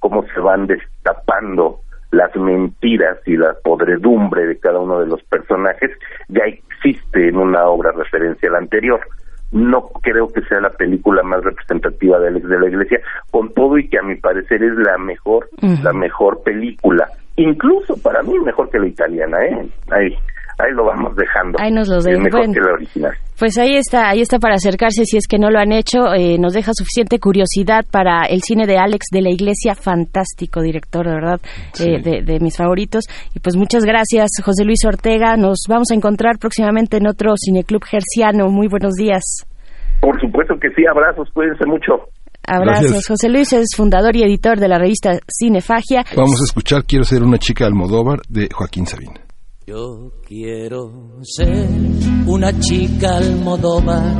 cómo se van destapando las mentiras y la podredumbre de cada uno de los personajes ya existe en una obra referencia a la anterior. No creo que sea la película más representativa de Alex de la Iglesia, con todo y que a mi parecer es la mejor, la mejor película, incluso para mí mejor que la italiana, ¿eh? Ahí, ahí lo vamos dejando. Ahí nos lo dejan. Mejor que la original. Pues ahí está, ahí está para acercarse si es que no lo han hecho. Eh, nos deja suficiente curiosidad para el cine de Alex de la Iglesia, fantástico director, de verdad, eh, de, de, mis favoritos. Y pues muchas gracias, José Luis Ortega. Nos vamos a encontrar próximamente en otro cineclub gerciano. Muy buenos días. Por supuesto que sí, abrazos, cuídense mucho. Abrazos. José Luis es fundador y editor de la revista Cinefagia. Vamos a escuchar Quiero ser una chica Almodóvar de Joaquín Sabina. Yo quiero ser una chica almodóvar,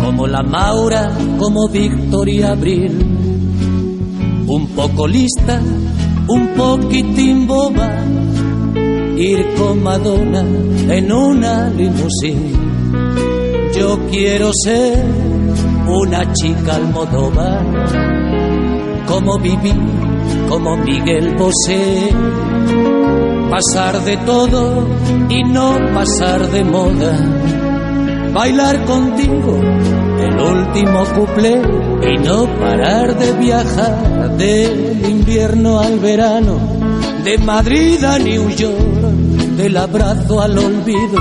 como la Maura, como Victoria Abril, un poco lista, un poquitín boba, ir con Madonna en una limusín. Yo quiero ser una chica almodóvar, como Vivi, como Miguel Bosé pasar de todo y no pasar de moda. Bailar contigo el último cuplé y no parar de viajar del invierno al verano, de Madrid a New York, del abrazo al olvido,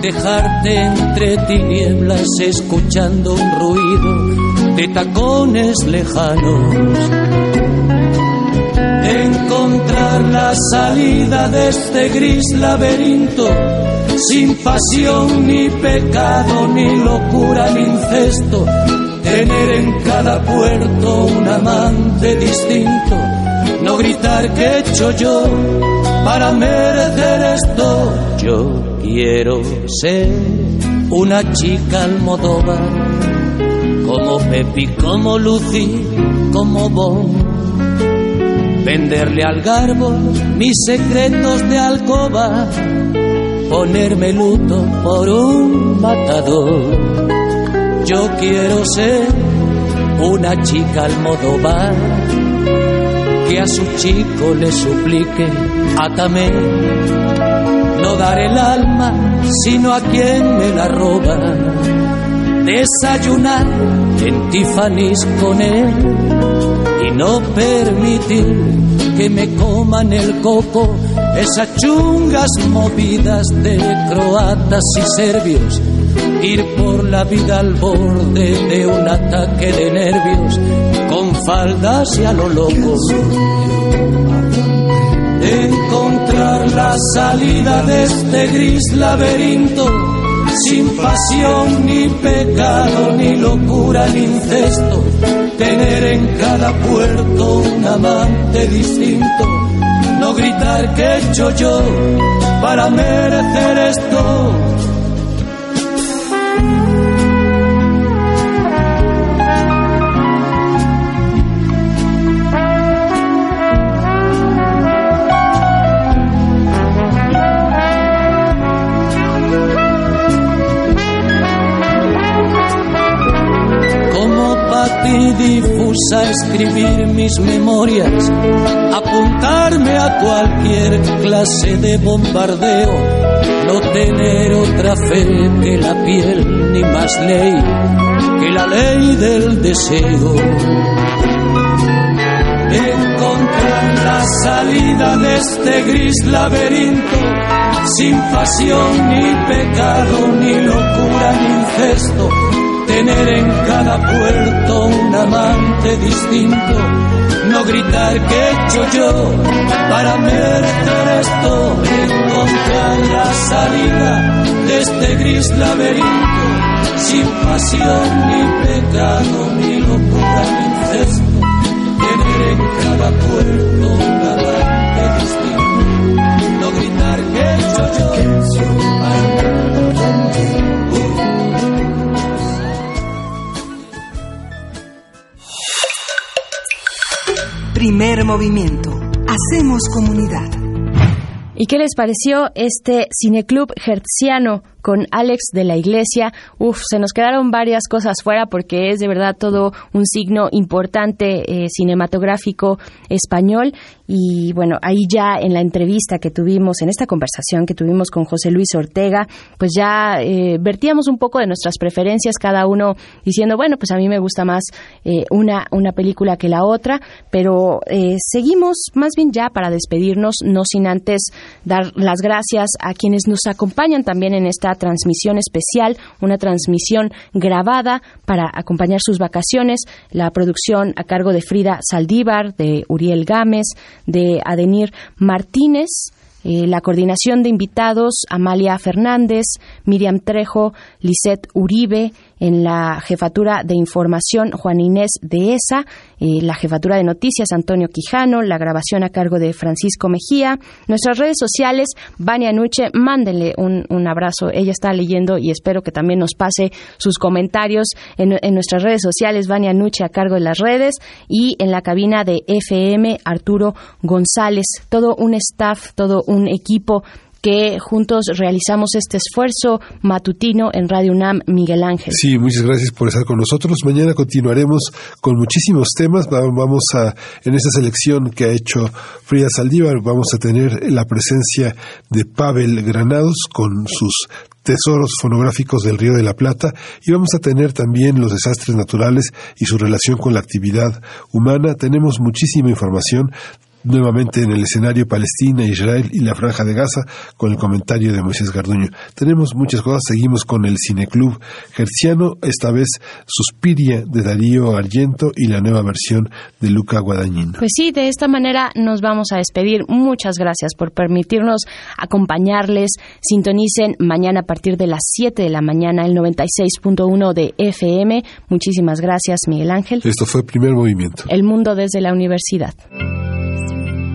dejarte entre tinieblas escuchando un ruido de tacones lejanos encontrar la salida de este gris laberinto, sin pasión ni pecado, ni locura ni incesto, tener en cada puerto un amante distinto, no gritar que he hecho yo para merecer esto. Yo quiero ser una chica almodóvar, como Pepi, como Lucy, como Bon venderle al garbo mis secretos de alcoba, ponerme luto por un matador. Yo quiero ser una chica al modo bar que a su chico le suplique, atame, no daré el alma sino a quien me la roba, desayunar en Tiffany's con él no permitir que me coman el coco esas chungas movidas de croatas y serbios, ir por la vida al borde de un ataque de nervios, con faldas y a lo loco. Encontrar la salida de este gris laberinto, sin pasión ni pecado, ni locura ni incesto, tener en cada puerto un amante distinto no gritar que he hecho yo para merecer esto. Difusa escribir mis memorias apuntarme a cualquier clase de bombardeo, no tener otra fe que la piel, ni más ley que la ley del deseo. Encontrar la salida de este gris laberinto, sin pasión, ni pecado, ni locura, ni incesto, tener en cada puerto un amante distinto. No gritar que he hecho yo para merecer esto, encontrar la salida de este gris laberinto, sin pasión ni pecado, ni locura ni incesto, tener en cada puerto un amante distinto, no gritar que he hecho yo movimiento. Hacemos comunidad. ¿Y qué les pareció este cineclub hertziano con Alex de la Iglesia. Uf, se nos quedaron varias cosas fuera porque es de verdad todo un signo importante eh, cinematográfico español. Y bueno, ahí ya en la entrevista que tuvimos, en esta conversación que tuvimos con José Luis Ortega, pues ya eh, vertíamos un poco de nuestras preferencias, cada uno diciendo, bueno, pues a mí me gusta más eh, una, una película que la otra, pero seguimos más bien ya para despedirnos, no sin antes dar las gracias a quienes nos acompañan también en esta transmisión especial, una transmisión grabada para acompañar sus vacaciones, la producción a cargo de Frida Saldívar, de Uriel Gámez, de Adenir Martínez, eh, la coordinación de invitados, Amalia Fernández, Miriam Trejo, Lisette Uribe, en la jefatura de información Juan Inés de ESA, eh, la jefatura de noticias Antonio Quijano, la grabación a cargo de Francisco Mejía, nuestras redes sociales, Vania Nuche, mándenle un, abrazo, ella está leyendo y espero que también nos pase sus comentarios en, en nuestras redes sociales, Vania Nuche a cargo de las redes y en la cabina de FM Arturo González, todo un staff, todo un equipo que juntos realizamos este esfuerzo matutino en Radio UNAM, Miguel Ángel. Sí, muchas gracias por estar con nosotros. Mañana continuaremos con muchísimos temas. Vamos a, en esta selección que ha hecho Frida Saldívar, vamos a tener la presencia de Pavel Granados con sus tesoros fonográficos del Río de la Plata y vamos a tener también los desastres naturales y su relación con la actividad humana. Tenemos muchísima información nuevamente en el escenario Palestina, Israel y la Franja de Gaza con el comentario de Moisés Garduño. Tenemos muchas cosas, seguimos con el Cineclub Gerciano, esta vez Suspiria de Darío Argento y la nueva versión de Luca Guadagnino. Pues sí, de esta manera nos vamos a despedir. Muchas gracias por permitirnos acompañarles. Sintonicen mañana a partir de las 7 de la mañana el 96.1 de FM. Muchísimas gracias, Miguel Ángel. Esto fue Primer Movimiento. El mundo desde la universidad.